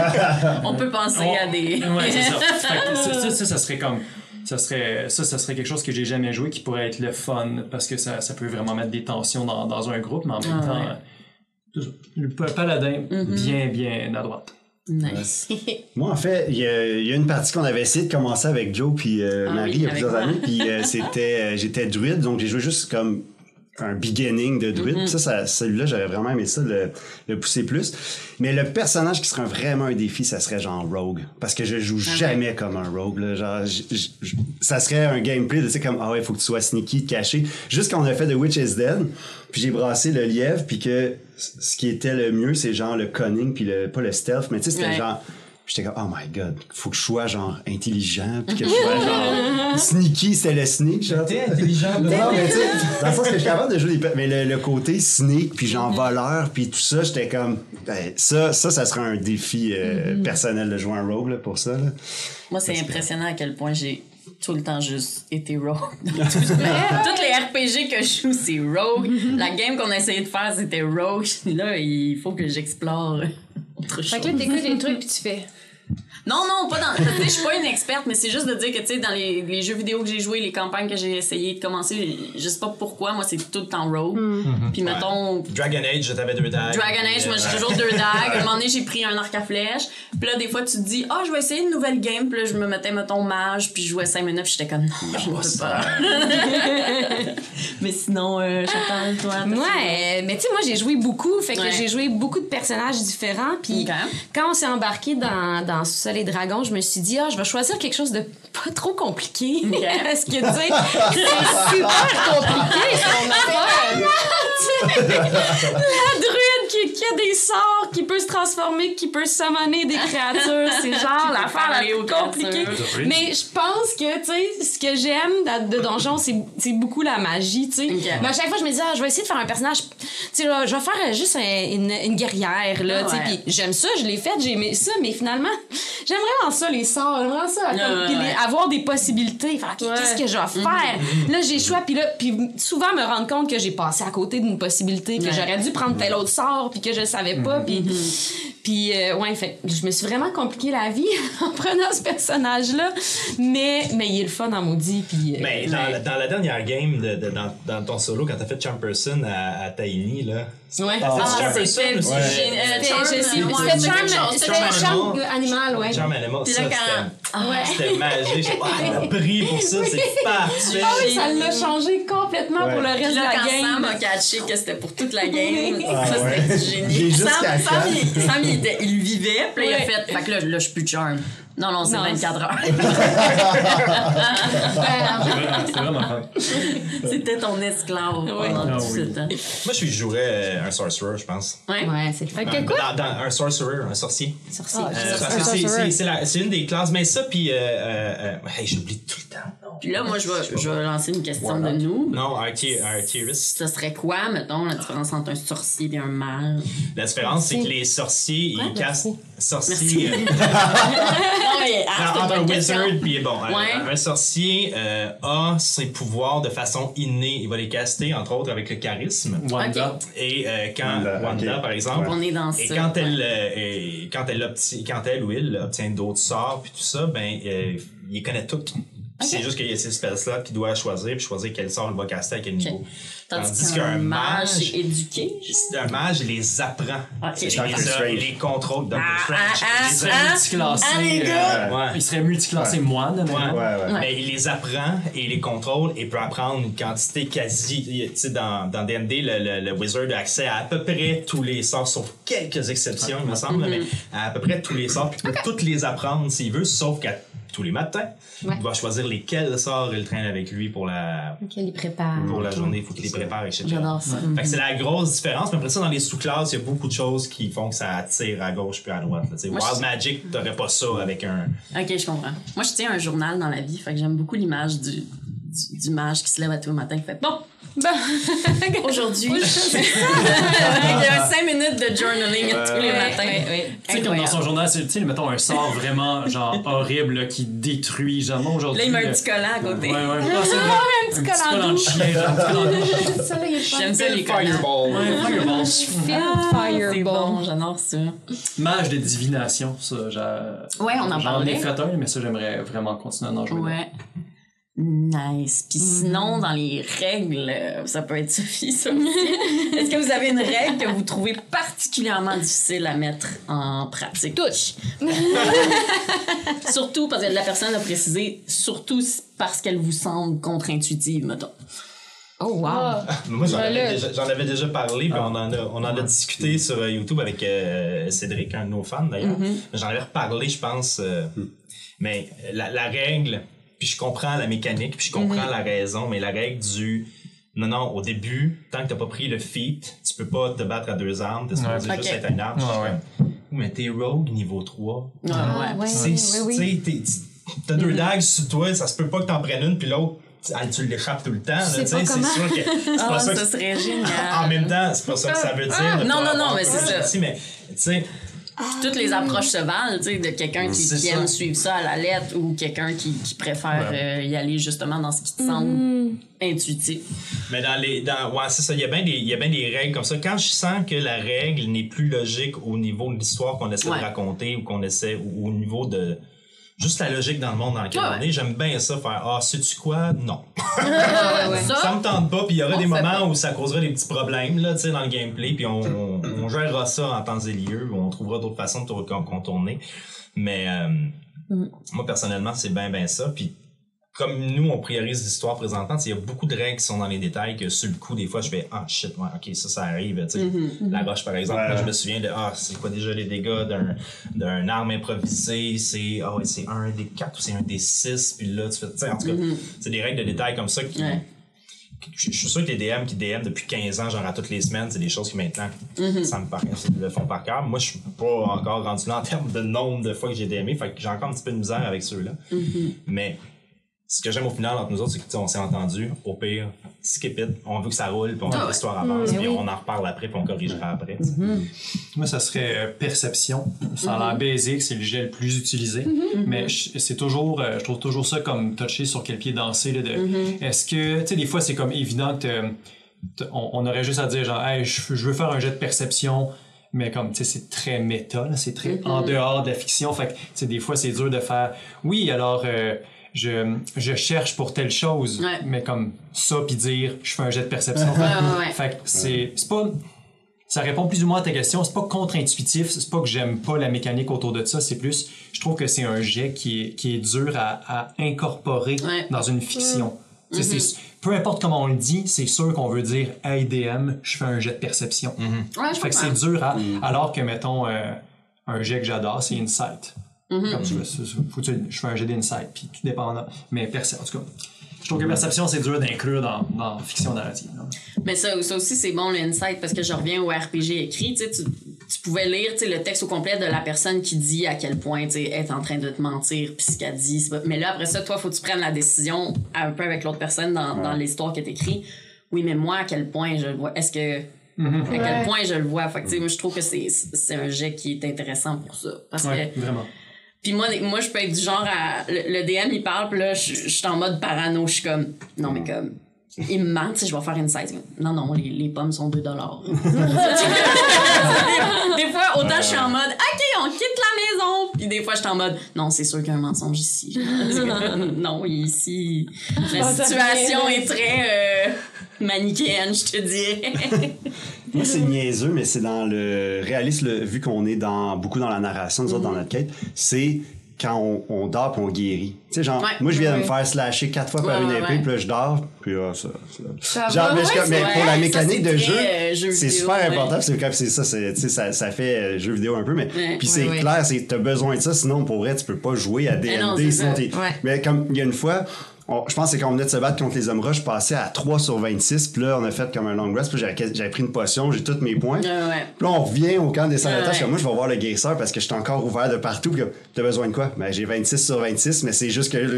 [LAUGHS] On peut penser à des. [LAUGHS] Ouais, c'est ça. Ça, ça, ça, ça serait comme. Ça serait, ça, ça serait quelque chose que j'ai jamais joué qui pourrait être le fun parce que ça, ça peut vraiment mettre des tensions dans, dans un groupe, mais en même Ah, temps, ouais. Ça. le pa- paladin, Mhm. bien, bien à droite. Nice. [LAUGHS] Moi, en fait, il y, a il y a une partie qu'on avait essayé de commencer avec Joe puis euh, Ah Marie oui, il y a plusieurs moi. années. Puis euh, [LAUGHS] c'était, euh, j'étais druide, donc j'ai joué juste comme un beginning de druide. Mm-hmm. Puis ça, ça, celui-là, j'aurais vraiment aimé ça, le, le pousser plus. Mais le personnage qui serait vraiment un défi, ça serait genre Rogue. Parce que je joue Ah jamais comme un Rogue. Là. Genre, j- j- j- ça serait un gameplay de, tu sais, comme, ah ouais, il faut que tu sois sneaky, caché. Juste quand on a fait The Witch is Dead, puis j'ai brassé le lièvre, puis que ce qui était le mieux, c'est genre le cunning, puis le, pas le stealth, mais tu sais, c'était Ouais. genre, J'étais comme, oh my god, faut que je sois genre intelligent, puis que je [LAUGHS] sois genre sneaky, c'était le sneak. Genre, T'es intelligent. non, mais tu sais, dans le sens que je suis capable de jouer des Mais le, le côté sneak, puis genre voleur, puis tout ça, j'étais comme. ben, ça, ça, ça serait un défi euh, personnel de jouer un rogue là, pour ça. Là. Moi, c'est impressionnant à quel point j'ai tout le temps juste été rogue. [LAUGHS] Toutes les RPG que je joue, c'est rogue. La game qu'on a essayé de faire, c'était rogue. Là, il faut que j'explore autre chose. Fait que là, t'écoutes les trucs puis tu fais. Non, non, pas dans. Je suis pas une experte, mais c'est juste de dire que, tu sais, dans les, les jeux vidéo que j'ai joués, les campagnes que j'ai essayé de commencer, je sais pas pourquoi, moi, c'est tout le temps rogue. Puis, mettons, Dragon Age, t'avais deux dagues. Dragon Age, moi j'ai toujours deux [LAUGHS] dagues. À un moment donné, j'ai pris un arc à flèche. Puis là, des fois, tu te dis, ah, je vais essayer une nouvelle game. Puis là, je me mettais, mettons, mage. Puis je jouais 5 minutes. Puis j'étais comme, non, je ne peux pas. [LAUGHS] Mais sinon, euh, Chantal, toi. euh, mais tu sais, moi, j'ai joué beaucoup. Fait que Ouais. j'ai joué beaucoup de personnages différents. Puis quand on s'est embarqué dans, dans Sous-sol et Dragons, je me suis dit, ah, je vais choisir quelque chose de pas trop compliqué. [LAUGHS] Parce que, tu sais, c'est super compliqué, La druide qui, qui a des sorts, qui peut se transformer, qui peut summoner des créatures. C'est genre l'affaire la plus compliquée. Mais je pense que, tu sais, ce que j'aime de, de Donjon, c'est c'est beaucoup la magie, tu sais. Mais à chaque fois, je me dis, ah, je vais essayer de faire un personnage. Tu sais, là, je vais faire juste un- une, une guerrière, là, Ah tu sais. ouais. Puis j'aime ça, je l'ai fait, j'ai aimé ça, mais finalement, j'aime vraiment ça, les sorts. J'aime vraiment ça. Comme- ouais. avoir des possibilités. Faire, qu'est-ce que je vais faire? Là, j'ai le choix, puis là, puis souvent me rendre compte que j'ai passé à côté d'une possibilité, que j'aurais dû prendre tel autre sort, puis que je savais pas, puis. Puis, euh, ouais, fait, je me suis vraiment compliqué la vie [LAUGHS] en prenant ce personnage-là, mais, mais il est le fun en maudit, puis. euh, Mais dans, la, dans la dernière game, de, de- dans, dans ton solo, quand t'as fait Charm Person à, à Tiny, là. Ouais. c'est Ah, Charm c'était- Ouais. C'était Charm, Animal. Ouais. Charm Animal, Puis ça, là, c'était quand. Ouais. c'était magique. J'ai- Ah, elle a [LAUGHS] pris pour ça, c'est parfait. Ah oui, ça l'a changé complètement Ouais. pour le Puis reste là, de la quand Sam game. a catché que c'était pour toute la game, Ah, ça c'était du génie. Sam. Sam, il, était- il vivait, puis là, il a fait. Fait que là, là je suis plus charm. Non, non, c'est Non, 24 heures. [LAUGHS] Vraiment fun. C'était ton esclave pendant Ah tout ce temps. Moi, je jouerais euh, un sorcerer, je pense. Ouais. Ouais, c'est le quoi? Dans, dans un sorcerer, un sorcier. Sorcier. Euh, Un parce que c'est- c'est- c'est c'est une des classes, mais ça, puis. Euh, euh, euh, hey, j'oublie tout le temps. Puis là, moi, je vais, je vais lancer une question de nous. non Artie- Artieris. Ce serait quoi, mettons, la différence entre un sorcier et un mage? La différence, c'est que les sorciers, ils cassent. Sorcier. euh, [LAUGHS] Non, mais, [LAUGHS] ah, entre un wizard puis bon, un- Ouais. un, sorcier euh, a ses pouvoirs de façon innée. Il va les caster entre autres avec le charisme. Wanda. Et euh, quand Wanda, par exemple, On est dans et ça. quand elle, euh, et quand elle obtient, quand elle ou il obtient d'autres sorts puis tout ça, ben euh, il connaît toutes. Puis C'est juste qu'il y a ces spells-là qu'il doit choisir puis choisir quel sort il va caster à quel niveau. Tandis qu'un mage est éduqué. un mage, il les apprend. Ok. Il les, Doctor a- Strange. il les contrôle. Ah, Strange. ah, ah, Il ah. Multiclassé. Ah, euh! Ouais. Il serait multiclassé moine. Ouais. Ouais, ouais. Mais il les apprend et il les contrôle et peut apprendre une quantité quasi. Tu sais, dans, dans le, le, le wizard a accès à à peu près tous les sorts, sauf quelques exceptions, il me semble, mais à, à peu près tous les sorts. Puis il peut toutes les apprendre s'il veut, sauf qu'à tous les matins, Ouais. il doit choisir lesquels sorts il traîne avec lui pour la, prépare. pour la journée. Il faut qu'il les prépare, etc. J'adore ça. C'est la grosse différence. Mais après ça, dans les sous-classes, il y a beaucoup de choses qui font que ça attire à gauche puis à droite. là. Moi, Wild je- Magic, t'aurais pas ça avec un. Ok, je comprends. Moi, je tiens un journal dans la vie, fait que j'aime beaucoup l'image du, mage qui se lève à tous les matins et fait Bon, [LAUGHS] aujourd'hui, [LAUGHS] il y a [LAUGHS] 5 minutes de journaling tous les Ouais, matins. ouais, ouais. Tu sais, comme dans son journal, c'est, tu sais, mettons un sort vraiment, genre, horrible, là, qui détruit, genre, aujourd'hui. Là, il met un là- petit collant à côté. Ouais, ouais. Ah, c'est vrai. un petit collant de chien. J'aime ça, les Fireball. C'est bon, j'adore ça. Mage de divination, ça. Ouais, on en J'en parlait. ai fait un, mais ça, j'aimerais vraiment continuer à en jouer. Ouais. Nice. Puis sinon, dans les règles, euh, ça peut être Sophie, ça aussi. [LAUGHS] Est-ce que vous avez une règle que vous trouvez particulièrement difficile à mettre en pratique? Toutes. [LAUGHS] surtout parce que la personne a précisé, surtout parce qu'elle vous semble contre-intuitive, mettons. Oh, wow. Ah. Moi, j'en avais, déjà, j'en avais déjà parlé, puis on, en a, on en a discuté sur euh, YouTube avec euh, Cédric, un de nos fans d'ailleurs. J'en avais reparlé, je pense. euh, Mais la, la règle, puis je comprends la mécanique, puis je comprends la raison, mais la règle du. Non, non, au début, tant que t'as pas pris le feat, tu peux pas te battre à deux armes, t'es supposé Ouais. juste être une arme. Ouais, Je suis ouais. comme, Mais t'es rogue niveau 3. Ouais, ouais. oui, oui. deux dagues sur toi, ça se peut pas que t'en prennes une, puis l'autre, tu- ah, tu l'échappes tout le temps. C'est sûr que [LAUGHS] Ah, pas ça ça que serait [LAUGHS] génial. en même temps, c'est pas ça que ça veut dire. Non, pas non, avoir non, mais c'est ça. sortie, Mais, tu sais, Toutes les approches se valent, tu sais, de quelqu'un qui, aime suivre ça à la lettre ou quelqu'un qui, qui préfère euh, y aller justement dans ce qui te semble intuitif. mais dans les. Dans, ouais, c'est ça. Il y, a bien des, il y a bien des règles comme ça. Quand je sens que la règle n'est plus logique au niveau de l'histoire qu'on essaie Ouais. de raconter ou qu'on essaie, ou au niveau de. Juste la logique dans le monde dans lequel Ouais, on est, j'aime bien ça, faire Ah, sais-tu quoi? Non. [LAUGHS] Ça, Ça me tente pas, puis il y aura des moments pas. où ça causera des petits problèmes là, tu sais, dans le gameplay, puis on, on, on gérera ça en temps et lieu, on trouvera d'autres façons de tour- con- contourner. Mais euh, Mm. moi, personnellement, c'est bien, bien ça. Puis comme nous, on priorise l'histoire sais, il y a beaucoup de règles qui sont dans les détails que sur le coup, des fois, je fais Ah shit, ouais, ok, ça, ça arrive. tu sais. Mm-hmm. La roche, par exemple, Ouais. moi, je me souviens de Ah, c'est quoi déjà les dégâts d'un d'un arme improvisée? C'est ah ouais, c'est un des 4 ou c'est un des 6 puis là, tu fais. tu sais, En tout cas, c'est des règles de détails comme ça qui, Mm-hmm. Ouais. Je je suis sûr que les DM qui DM depuis 15 ans, genre à toutes les semaines, c'est des choses qui maintenant ça me paraît, le font par cœur. Moi, je suis pas encore rendu là en termes de nombre de fois que j'ai DMé, fait que j'ai encore un petit peu de misère avec ceux-là. Mais ce que j'aime au final entre nous autres, c'est que tu sais, on s'est entendu. Au pire, skip it. On veut que ça roule, puis on veut que l'histoire avance, puis on en reparle après, puis on corrigera après. tu sais. Moi, ça serait euh, perception. Ça a l'air basique, c'est le jet le plus utilisé. Mais je- c'est toujours, euh, je trouve toujours ça comme toucher sur quel pied danser. Là, de, Est-ce que, tu sais, des fois, c'est comme évident que on, on aurait juste à dire, genre, hey, je, je veux faire un jet de perception. Mais comme, tu sais, c'est très méta, là, c'est très en dehors de la fiction. Fait que, tu sais, des fois, c'est dur de faire, oui, alors, euh, je, je cherche pour telle chose. Ouais. Mais comme ça, puis dire, je fais un jet de perception. Ouais, ouais, ouais. Fait que c'est c'est pas. Ça répond plus ou moins à ta question. C'est pas contre-intuitif. C'est pas que j'aime pas la mécanique autour de ça. C'est plus, je trouve que c'est un jet qui est, qui est dur à, à incorporer Ouais. dans une fiction. Sais, c'est- peu importe comment on le dit, c'est sûr qu'on veut dire Hey DM, je fais un jet de perception. Ouais, je Fait que c'est dur à. Alors que, mettons, euh, un jet que j'adore, c'est Insight. Comme tu veux, faut que tu- je fais un jet d'Insight, puis tout dépendant. Mais perce- en tout cas, je trouve que perception, c'est dur d'inclure dans, dans fiction narrative. là. Mais ça, ça aussi, c'est bon, l'insight, parce que je reviens au RPG écrit. Tu, tu, pouvais lire le texte au complet de la personne qui dit à quel point elle est en train de te mentir, puis ce qu'elle dit. pas- Mais là, après ça, toi, faut que tu prennes la décision un peu avec l'autre personne dans, dans l'histoire qui est écrite. Oui, mais moi, à quel point je le vois? Est-ce que. À quel Ouais. point je le vois? Fait que, moi, je trouve que c'est c'est un jet qui est intéressant pour ça. Parce Ouais, que vraiment. Puis moi, moi, je peux être du genre à. Le, le DM, il parle, puis là, je je suis en mode parano. Je suis comme. Non, mais comme. Il me sais, je vais faire une site. Non, non, les, les pommes sont 2 dollars. des, [LAUGHS] des fois, autant je suis en mode, OK, on quitte la maison. Puis des fois, je suis en mode, non, c'est sûr qu'il y a un mensonge ici. [LAUGHS] non, ici, la situation est très euh, manichéenne, je te dirais. [LAUGHS] Moi, c'est niaiseux, mais c'est dans le réalisme, le- vu qu'on est dans, beaucoup dans la narration, nous autres, dans notre quête, c'est quand on, on dort on guérit. Tu sais, genre, Ouais. moi, je viens de me faire slasher quatre fois par une épée, puis là, je dors, puis ah, ça, Ça genre, mais, je- pour la mécanique ça, de jeu, euh, jeu c'est super important, c'est comme c'est ça, ça, ça fait euh, jeu vidéo un peu, mais puis c'est clair, c'est t'as besoin de ça, sinon pour vrai, tu peux pas jouer à c'est sinon t'es-. Mais comme il y a une fois, on- je pense que c'est quand on venait de se battre contre les hommes je passais à 3 sur 26, puis là, on a fait comme un long rest, puis j'avais, pris une potion, j'ai tous mes points. Ouais, ouais. Puis là, on revient au camp des salutations. Ouais. Comme moi, je vais voir le guérisseur parce que je suis encore ouvert de partout. Puis t'as besoin de quoi? Ben, j'ai 26 sur 26, mais c'est juste que je-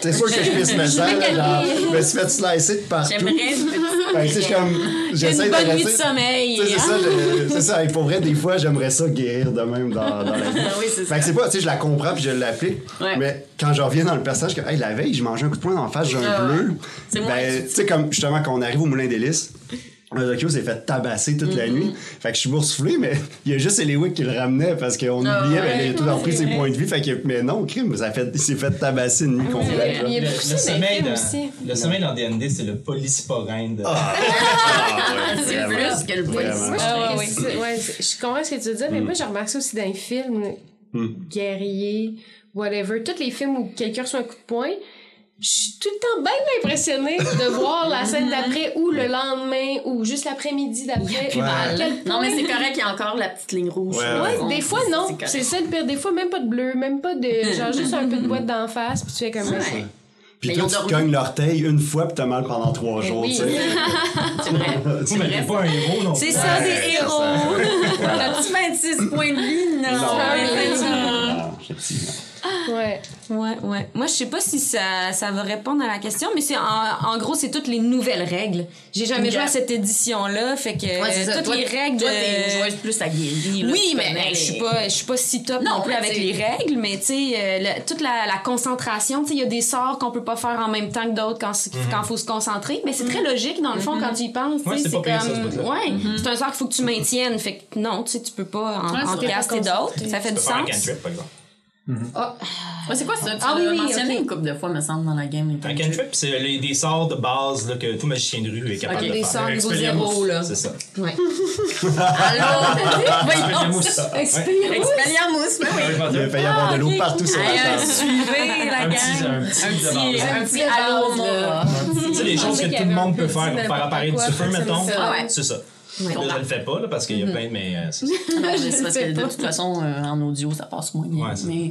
c'est sûr que je pisse le sang. là, genre, je me suis fait slicer de partout. J'aimerais. Je suis comme, j'essaie Une de bonne nuit de rester- sommeil. C'est ça, je- c'est ça. Pour vrai, des fois, j'aimerais ça guérir de même dans, dans la vie. [LAUGHS] Oui, c'est Fait que c'est pas, tu sais, je la comprends puis je l'applique. Mais quand je reviens dans le personnage, que, hey, la veille, j'ai mangé un coup poing en face, j'ai un Ah bleu. C'est moi Ben, tu sais, comme justement, quand on arrive au Moulin des Lys, Ozokyo s'est fait tabasser toute Mm-hmm. la nuit. Fait que je suis boursouflé, mais il y a juste Eliwick qui le ramenait parce qu'on Ah oubliait, ouais, ben, il a tout ouais, repris c'est ses vrai. points de vie. Fait que, mais non, crime, ça a fait, il s'est fait tabasser une nuit complète. vrai. là. Il y a Le, sommeil dans, aussi. le sommeil dans D&D, c'est le polysporin de... Ah, ouais, C'est vraiment. plus que le je, Ah, ouais, ouais, je comprends ce que tu veux dire, mais moi, j'ai remarqué ça aussi dans les films, guerriers, whatever, tous les films où quelqu'un reçoit un coup de poing, je suis tout le temps bien impressionnée de voir la scène d'après ou le lendemain ou juste l'après-midi d'après. Non, mais c'est correct, il y a encore la petite ligne rouge. Ouais, des fois, non. C'est ça le pire. Des fois, même pas de bleu, même pas de. Genre, juste un peu de boîte d'en face, puis tu fais comme. Ouais. Puis toi, tu cognes l'orteil une fois puis t'as mal pendant trois Eh jours, oui. tu sais. C'est vrai. Mais t'es pas un héros non C'est ça, des c'est héros. T'as-tu 26 points de vie? Non. Non, non, effectivement. Ouais. Ouais, ouais. Moi, je sais pas si ça, ça va répondre à la question, mais c'est en, en gros, c'est toutes les nouvelles règles. J'ai jamais Ok. joué à cette édition-là, fait que Ouais, c'est ça. toutes Toi- les règles Toi, de... t'es une joueuse plus aguerrie. Oui, mais ben, je suis pas, je suis pas si top non, Non, plus mais avec les règles, mais tu sais, euh, toute la, la concentration, tu sais, il y a des sorts qu'on peut pas faire en même temps que d'autres quand il faut se concentrer, mais c'est très logique dans le fond quand tu y penses. Ouais, c'est c'est pas pire, ça, ce comme, bout-là. ouais, c'est un sort qu'il faut que tu maintiennes, fait que non, tu sais, tu peux pas en, pas d'autres, ça fait du sens. Par exemple. Ouais, c'est quoi ça? Tu Ah oui, l'as oui, mentionné ok. une couple de fois, me semble, dans la game. Un cantrip, c'est les- des sorts de base là, que tout magicien de rue est capable Ok, de des faire. sorts niveau zéro, là. C'est ça. Ouais. [LAUGHS] Ça. [LAUGHS] Ouais. Expelliarmus, mais oui. Il va y avoir de l'eau partout sur la table. suivez la Un gang. petit- un petit un. Tu sais, les choses que tout le monde peut faire pour faire apparaître du feu, mettons. Ah. C'est ça. Là, je le fais pas, là, parce qu'il y a plein de. Mais euh, c'est [LAUGHS] ça. Non, mais c'est parce que de toute façon, euh, en audio, ça passe moins bien. Ouais, mais,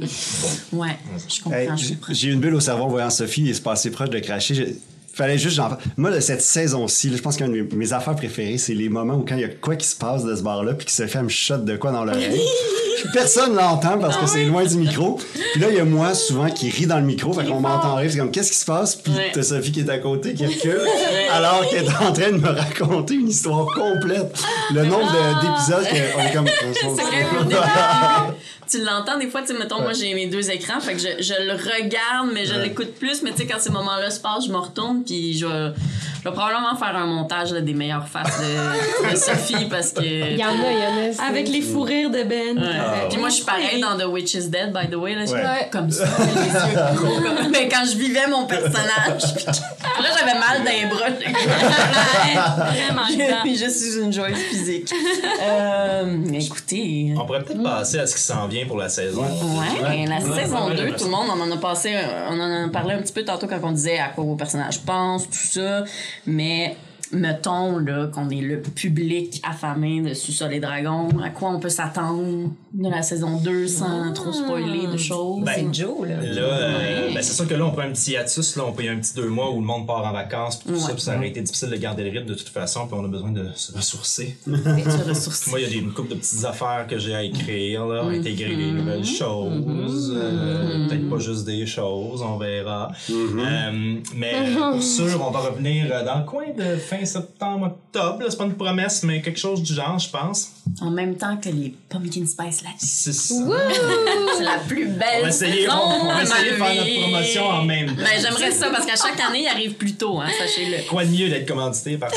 ouais, je comprends, Hey, je j'ai- eu une bulle au cerveau en voyant Sophie et se passer proche de cracher. J'ai- fallait juste Moi, de cette saison-ci, je pense qu'une de mes, affaires préférées, c'est les moments où quand il y a quoi qui se passe de ce bar-là, puis qui se fait un shot de quoi dans l'oreille. [LAUGHS] Personne l'entend parce que c'est loin du micro. Puis là, il y a moi souvent qui rit dans le micro, fait qu'on m'entend rire. C'est comme, qu'est-ce qui se passe? Puis Ouais. t'as Sophie qui est à côté, qui recule, alors qu'elle est en train de me raconter une histoire complète. Le nombre de- d'épisodes qu'on est comme. [LAUGHS] tu l'entends des fois, tu sais, mettons, moi j'ai mes deux écrans, fait que je, je le regarde, mais je Ouais. l'écoute plus, mais tu sais, quand ces moments-là se passent, je me retourne, puis je je vais probablement faire un montage là, des meilleures faces de, de [LAUGHS] Sophie parce que. Il y en a, il y en a. Avec les fous rires de Ben. Ouais. Ah, Puis moi, je suis pareil dans The Witch is Dead, by the way. Là, Ouais. J'étais comme ça, les yeux gros, Mais quand je vivais mon personnage, là, j'avais mal les bras. Vraiment Je, je suis une joueuse physique. [LAUGHS] Euh, écoutez. On pourrait peut-être passer à ce qui s'en vient pour la saison. Ouais, la Ouais, saison ouais, 2, ouais, tout le monde, on en a passé, euh, on en a parlé un petit peu tantôt quand on disait à quoi vos personnages pensent, tout ça, mais mettons là qu'on est le public affamé de Sous-sol et Dragons, à quoi on peut s'attendre de la saison 2 sans trop spoiler de choses? Ben, C'est Joe, là. Là, euh, Ouais. ben, c'est sûr que là, on prend un petit hiatus, là, on paye un petit deux mois où le monde part en vacances, puis tout ça, puis ça aurait été difficile de garder le rythme de toute façon, puis on a besoin [LAUGHS] de se ressourcer. moi, il y a des, une couple de petites affaires que j'ai à écrire, là, Mm-hmm. intégrer des nouvelles choses, euh, peut-être pas juste des choses, on verra. Euh, mais pour sûr, on va revenir dans le coin de fin septembre, octobre, c'est pas une promesse, mais quelque chose du genre, je pense. En même temps que les Pumpkin Spice Latte. C'est ça. C'est la plus belle On va essayer, saison on, on va de essayer de faire notre promotion en même temps. Ben, j'aimerais ça parce qu'à chaque année, il arrive plus tôt, hein, sachez-le. Quoi de mieux d'être commandité par ça?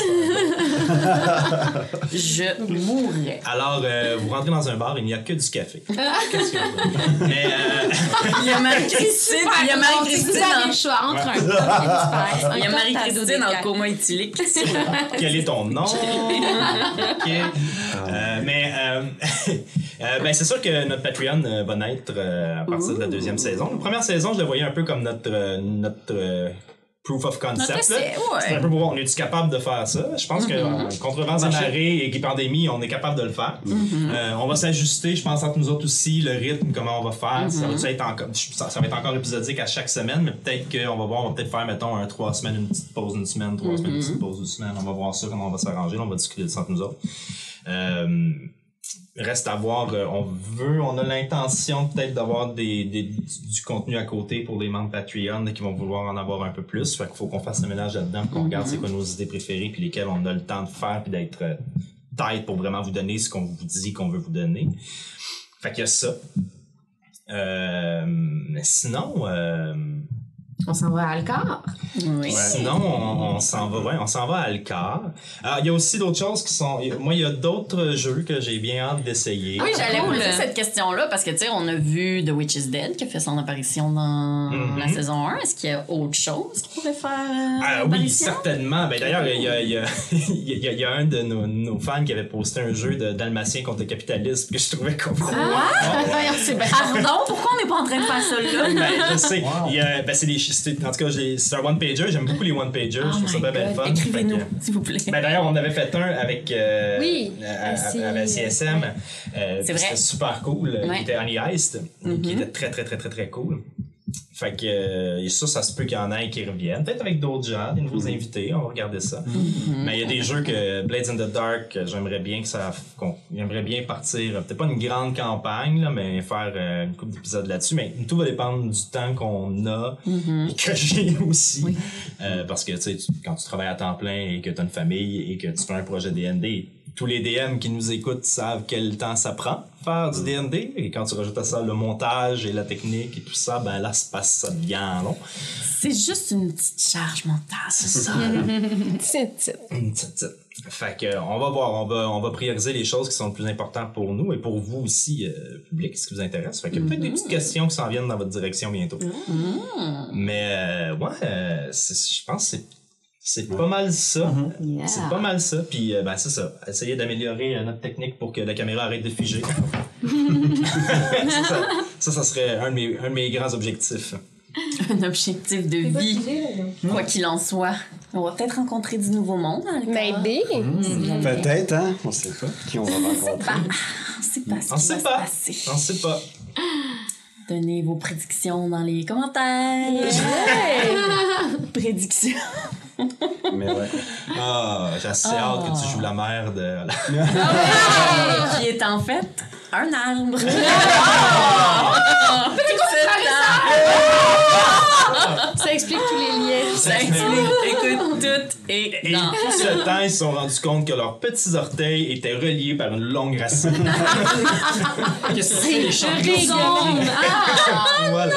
Je mourrais. Alors, euh, vous rentrez dans un bar, il n'y a que du café. Qu'est-ce que vous Mais euh, [LAUGHS] Il y a Marie-Christine, il y a Vous Marie-Christine avez en le choix entre un pumpkin spice, Il y a Marie-Christine en coma éthylique. [LAUGHS] quel est ton nom? [LAUGHS] Ok. Euh, mais euh, [LAUGHS] euh, ben, c'est sûr que notre Patreon va naître à partir de la deuxième saison. La première saison, je le voyais un peu comme notre, notre proof of concept. Ouais. C'est un peu pour voir, on est capable de faire ça? Je pense que euh, contre vents et marées et qui pandémie, on est capable de le faire. Euh, on va s'ajuster, je pense, entre nous autres aussi, le rythme, comment on va faire. Ça, va être encore, ça, ça va être encore épisodique à chaque semaine, mais peut-être qu'on va voir, on va peut-être faire, mettons, un trois semaines, une petite pause une semaine, trois semaines, une petite pause une semaine. On va voir ça, comment on va s'arranger. On va discuter de ça entre nous autres. Euh, reste à voir. euh, on veut, on a l'intention peut-être d'avoir des, des- du, contenu à côté pour les membres Patreon qui vont vouloir en avoir un peu plus. Fait qu'il faut qu'on fasse le ménage là-dedans, qu'on regarde c'est quoi nos idées préférées, puis lesquelles on a le temps de faire, puis d'être euh, tight pour vraiment vous donner ce qu'on vous dit qu'on veut vous donner. Fait qu'il y a ça. Euh, mais sinon, euh, On s'en va à Alcar? Oui. Sinon, on, on s'en va, ouais, on s'en va à Alcar. Alors, il y a aussi d'autres choses qui sont. Moi, il y a d'autres jeux que j'ai bien hâte d'essayer. Oui, j'allais Cool. poser cette question-là parce que, tu sais, on a vu The Witch is Dead qui a fait son apparition dans Mhm. la saison 1. Est-ce qu'il y a autre chose qui pourrait faire euh, Ah oui, certainement. Ben, D'ailleurs, il y a, il y, a, [LAUGHS] il y a- il y a un de nos, nos fans qui avait posté un jeu de Dalmatien contre le capitalisme que je trouvais complètement. c'est bien. [LAUGHS] Pardon, pourquoi on n'est pas en train de faire ça là? Ben, je sais. Il y a- ben, c'est des, en tout cas, c'est un one-pager. J'aime beaucoup les one-pagers. je trouve ça Oh bien, God. fun. Écrivez-nous, s'il vous plaît. Ben, D'ailleurs, on avait fait un avec, euh, Oui, à- à- CSM. Euh, C'est vrai. C'était super cool. Ouais. Il était Honey Heist, Mhm. qui était très, très, très, très, très cool. Fait que euh, et ça, ça se peut qu'il y en ait qui reviennent. Peut-être avec d'autres gens, des nouveaux invités. On va regarder ça. Mais il y a des jeux que Blades in the Dark, euh, j'aimerais bien que ça. qu'on- J'aimerais bien partir. euh, Peut-être pas une grande campagne, là, mais faire euh, une couple d'épisodes là-dessus. Mais tout va dépendre du temps qu'on a et que j'ai [LAUGHS] aussi. Euh, parce que tu sais, quand tu travailles à temps plein et que tu as une famille et que tu fais un projet DND, tous les DM qui nous écoutent savent quel temps ça prend faire du DND. Et quand tu rajoutes à ça le montage et la technique et tout ça, ben là, ça passe ça bien long. C'est juste une petite charge mentale. C'est ça. [LAUGHS] Une petite, petite. Fait que, on va voir, on va, on va prioriser les choses qui sont le plus importantes pour nous et pour vous aussi, euh, public, ce qui vous intéresse. Fait que peut-être des petites questions qui s'en viennent dans votre direction bientôt. Mais, euh, ouais, euh, je pense que c'est c'est pas mal ça. Yeah. C'est pas mal ça. Puis, euh, ben, c'est ça. Essayer d'améliorer euh, notre technique pour que la caméra arrête de figer. ça, [LAUGHS] ça, [LAUGHS] ça, ça serait un de, mes, un de mes grands objectifs. [LAUGHS] Un objectif de vie, quoi qu'il en soit. On va peut-être rencontrer du nouveau monde. Hein, le Maybe. Peut-être, hein? On sait pas qui on va rencontrer. On sait pas ce On qui sait va pas. On sait pas. Donnez vos prédictions dans les commentaires. Prédictions. [LAUGHS] Mais ouais. Ah, j'ai assez hâte que tu joues la mère de. [LAUGHS] [LAUGHS] Qui est en fait un arbre. Ça explique tous les liens. Ça explique, écoute, tout et Et non. tout ce temps, ils se sont rendus compte que leurs petits orteils étaient reliés par une longue racine. Que c'est les champignons? Ah! voilà.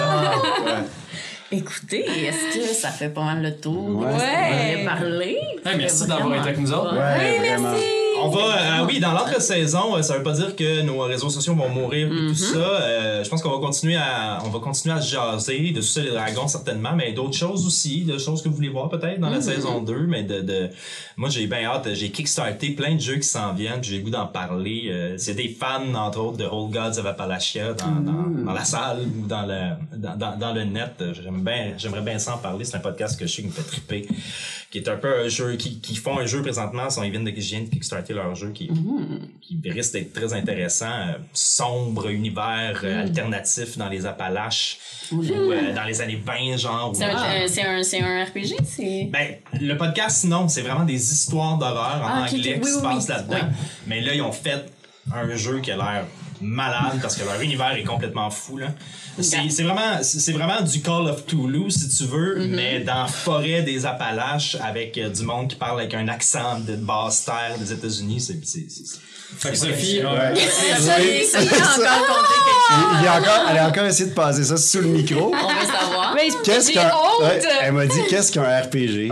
Écoutez, est-ce que ça fait pas mal le tour? Ouais. On a parlé. Hey, merci d'avoir été avec nous autres. Ouais, vraiment. On va, euh, oui, dans l'entre-saison, euh, ça veut pas dire que nos réseaux sociaux vont mourir et tout ça. Euh, je pense qu'on va continuer à, on va continuer à se jaser de ça, les dragons certainement, mais d'autres choses aussi, de choses que vous voulez voir peut-être dans la saison 2, mais de, de, moi j'ai bien hâte, j'ai kickstarté plein de jeux qui s'en viennent, j'ai le goût d'en parler. C'est des fans, entre autres, de Old Gods of Appalachia dans, dans, dans la salle ou dans le, dans, dans, le net. J'aime bien, j'aimerais bien s'en parler. C'est un podcast que je sais qui me fait triper, qui est un peu un jeu, qui, qui font un jeu présentement, ils viennent de, je viens de kickstarter leur jeu qui, qui risque d'être très intéressant, euh, sombre univers euh, alternatif dans les Appalaches ou euh, dans les années 20 genre. C'est un, c'est un, c'est un RPG? C'est. ben, le podcast, non, c'est vraiment des histoires d'horreur en Ah, anglais ok. qui Oui, se oui, passent oui. là-dedans. Oui. Mais là, ils ont fait un jeu qui a l'air malade parce que leur univers est complètement fou là. C'est c'est vraiment c'est vraiment du Call of Toulouse si tu veux, Mm-hmm. mais dans la forêt des Appalaches avec euh, du monde qui parle avec un accent de basse terre des États-Unis, c'est c'est c'est- Fait que Sophie, Ouais. Encore quelque chose. Il, il a encore, elle a encore essayé de passer ça sous le micro. On veut savoir. Mais Qu'est-ce j'ai qu'un. Ouais, elle m'a dit qu'est-ce qu'un RPG. J'ai expliqué.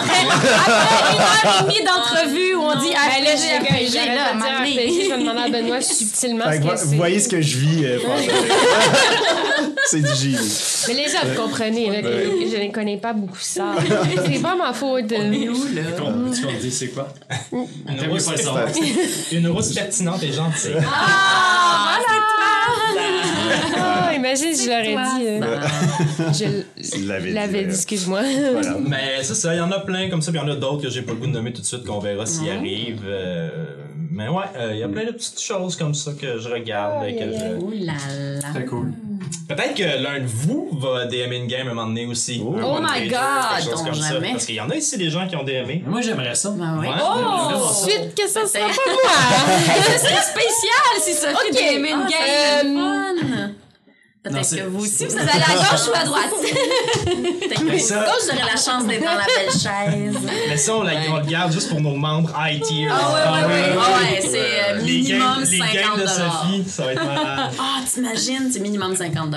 Après une heure et demie [LAUGHS] d'entrevue où on dit là, RPG, j'ai RPG, j'arrête là. RPG, je vais demander à Benoît subtilement Fait ce que vous voyez ce que je vis euh, [LAUGHS] C'est du génie. Mais les gens, vous comprenez, là, que je ne connais pas beaucoup ça. C'est pas ma faute. On est où, là? on tu qu'on dit c'est quoi? une rousse pertinente et gentille. Ah, imagine si je l'aurais dit. euh, je l'avais dit, euh, excuse-moi. Voilà. Mais c'est ça, il y en a plein comme ça, puis il y en a d'autres que j'ai pas le goût de nommer tout de suite, qu'on verra s'il arrive. euh, mais ouais, euh, il y a plein de petites choses comme ça que je regarde. et que je- Ouh là là. Très cool. Peut-être que l'un de vous va DM une game un moment donné aussi. Oh. Oh my God, quelque chose on comme ça. jamais. Parce qu'il y en a ici des gens qui ont DM. Moi, j'aimerais ça. Ben oui. Ouais. Oh! Ensuite, que ça sera pas moi. [LAUGHS] Ce serait spécial si Sophie Ok. okay. une Ah, game. c'est fun. Non, Peut-être que vous aussi, vous Vous allez à gauche ou à droite? [LAUGHS] Peut-être que ça- vous j'aurai la chance d'être dans la belle chaise. Mais ça, on, la- on le garde juste pour nos membres high tier. Ah ouais, ouais, ouais. Ah ouais, c'est euh, Les minimum les 50 games de Sophie, ça va être malade. Ah, t'imagines, c'est minimum 50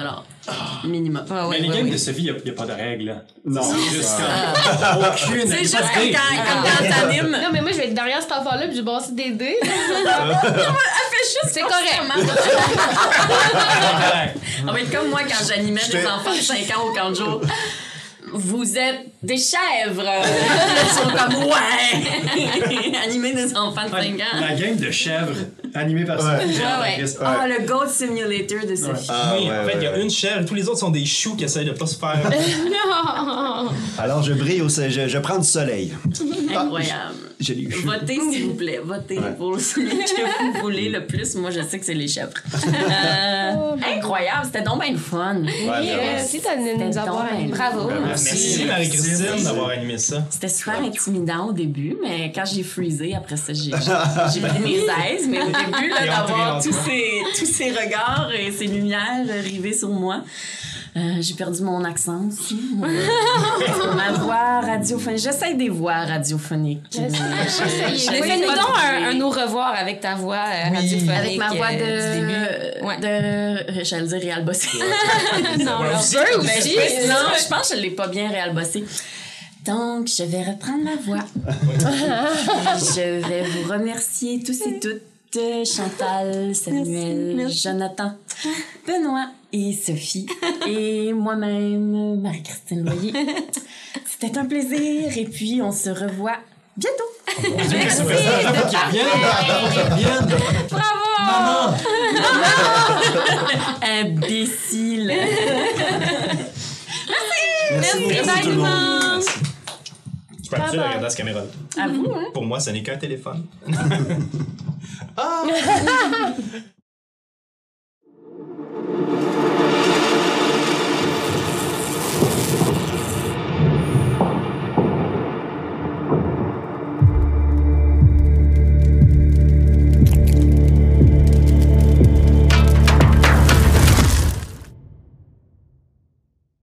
Minimum. Ah, Mais les games de Sophie, il n'y a, pas de règles. Non. C'est juste Ah. comme. Aucune. C'est juste quand, quand t'animes. Non, mais moi, je vais être derrière cet enfant-là, puis je vais brasser des dés. [LAUGHS] [LAUGHS] C'est correct. On va être comme moi quand j'animais des enfants de 5 ans au camp de jour. Vous êtes des chèvres! [LAUGHS] Ils sont comme ouais! [LAUGHS] Animer des enfants de 5 ans. La game de chèvre animée par Ouais. Hâte, ouais. Ah, le Goat Simulator de Sophie. Ah, oui, ouais, en fait, il y a ouais. une chèvre et tous les autres sont des choux qui essayent de pas se faire. [LAUGHS] Alors, je brille au soleil. Je, je prends du soleil. Incroyable. Je l'ai eu. Votez, s'il vous plaît. Votez pour celui que vous voulez le plus. Moi, je sais que c'est les chèvres. Euh, incroyable. C'était donc bien le fun. Vraiment. Merci de nous avoir Bravo. Merci Marie-Christine d'avoir animé ça. C'était super intimidant au début, mais quand j'ai freezé, après ça, j'ai [LAUGHS] j'ai pris mes aises. Mais au début, d'avoir tous ces, tous ces regards et ces lumières rivées sur moi, euh, j'ai perdu mon accent aussi. [LAUGHS] Euh, ma voix radiophonique. J'essaie des voix radiophoniques. Euh, Fais-nous donc un, un au revoir avec ta voix euh, Oui. radiophonique. Avec ma voix de. euh, du début. Ouais. De. J'allais dire Réal Bossé. [LAUGHS] Non, Ouais, non. je- non, je pense que je l'ai pas bien Réal Bossé. Donc, je vais reprendre ma voix. [LAUGHS] je vais vous remercier tous et toutes. Chantal, Samuel, Jonathan, Benoît et Sophie et [LAUGHS] moi-même, Marie-Christine Loyer. [LAUGHS] C'était un plaisir et puis on se revoit bientôt. Merci. Bravo qu'ils reviennent. Bravo. Bravo! Imbécile. Merci beaucoup, Bye, tout le monde. monde. Je peux regarder à cette caméra. À vous, hein? Pour moi, ce n'est qu'un téléphone. [LAUGHS] ah!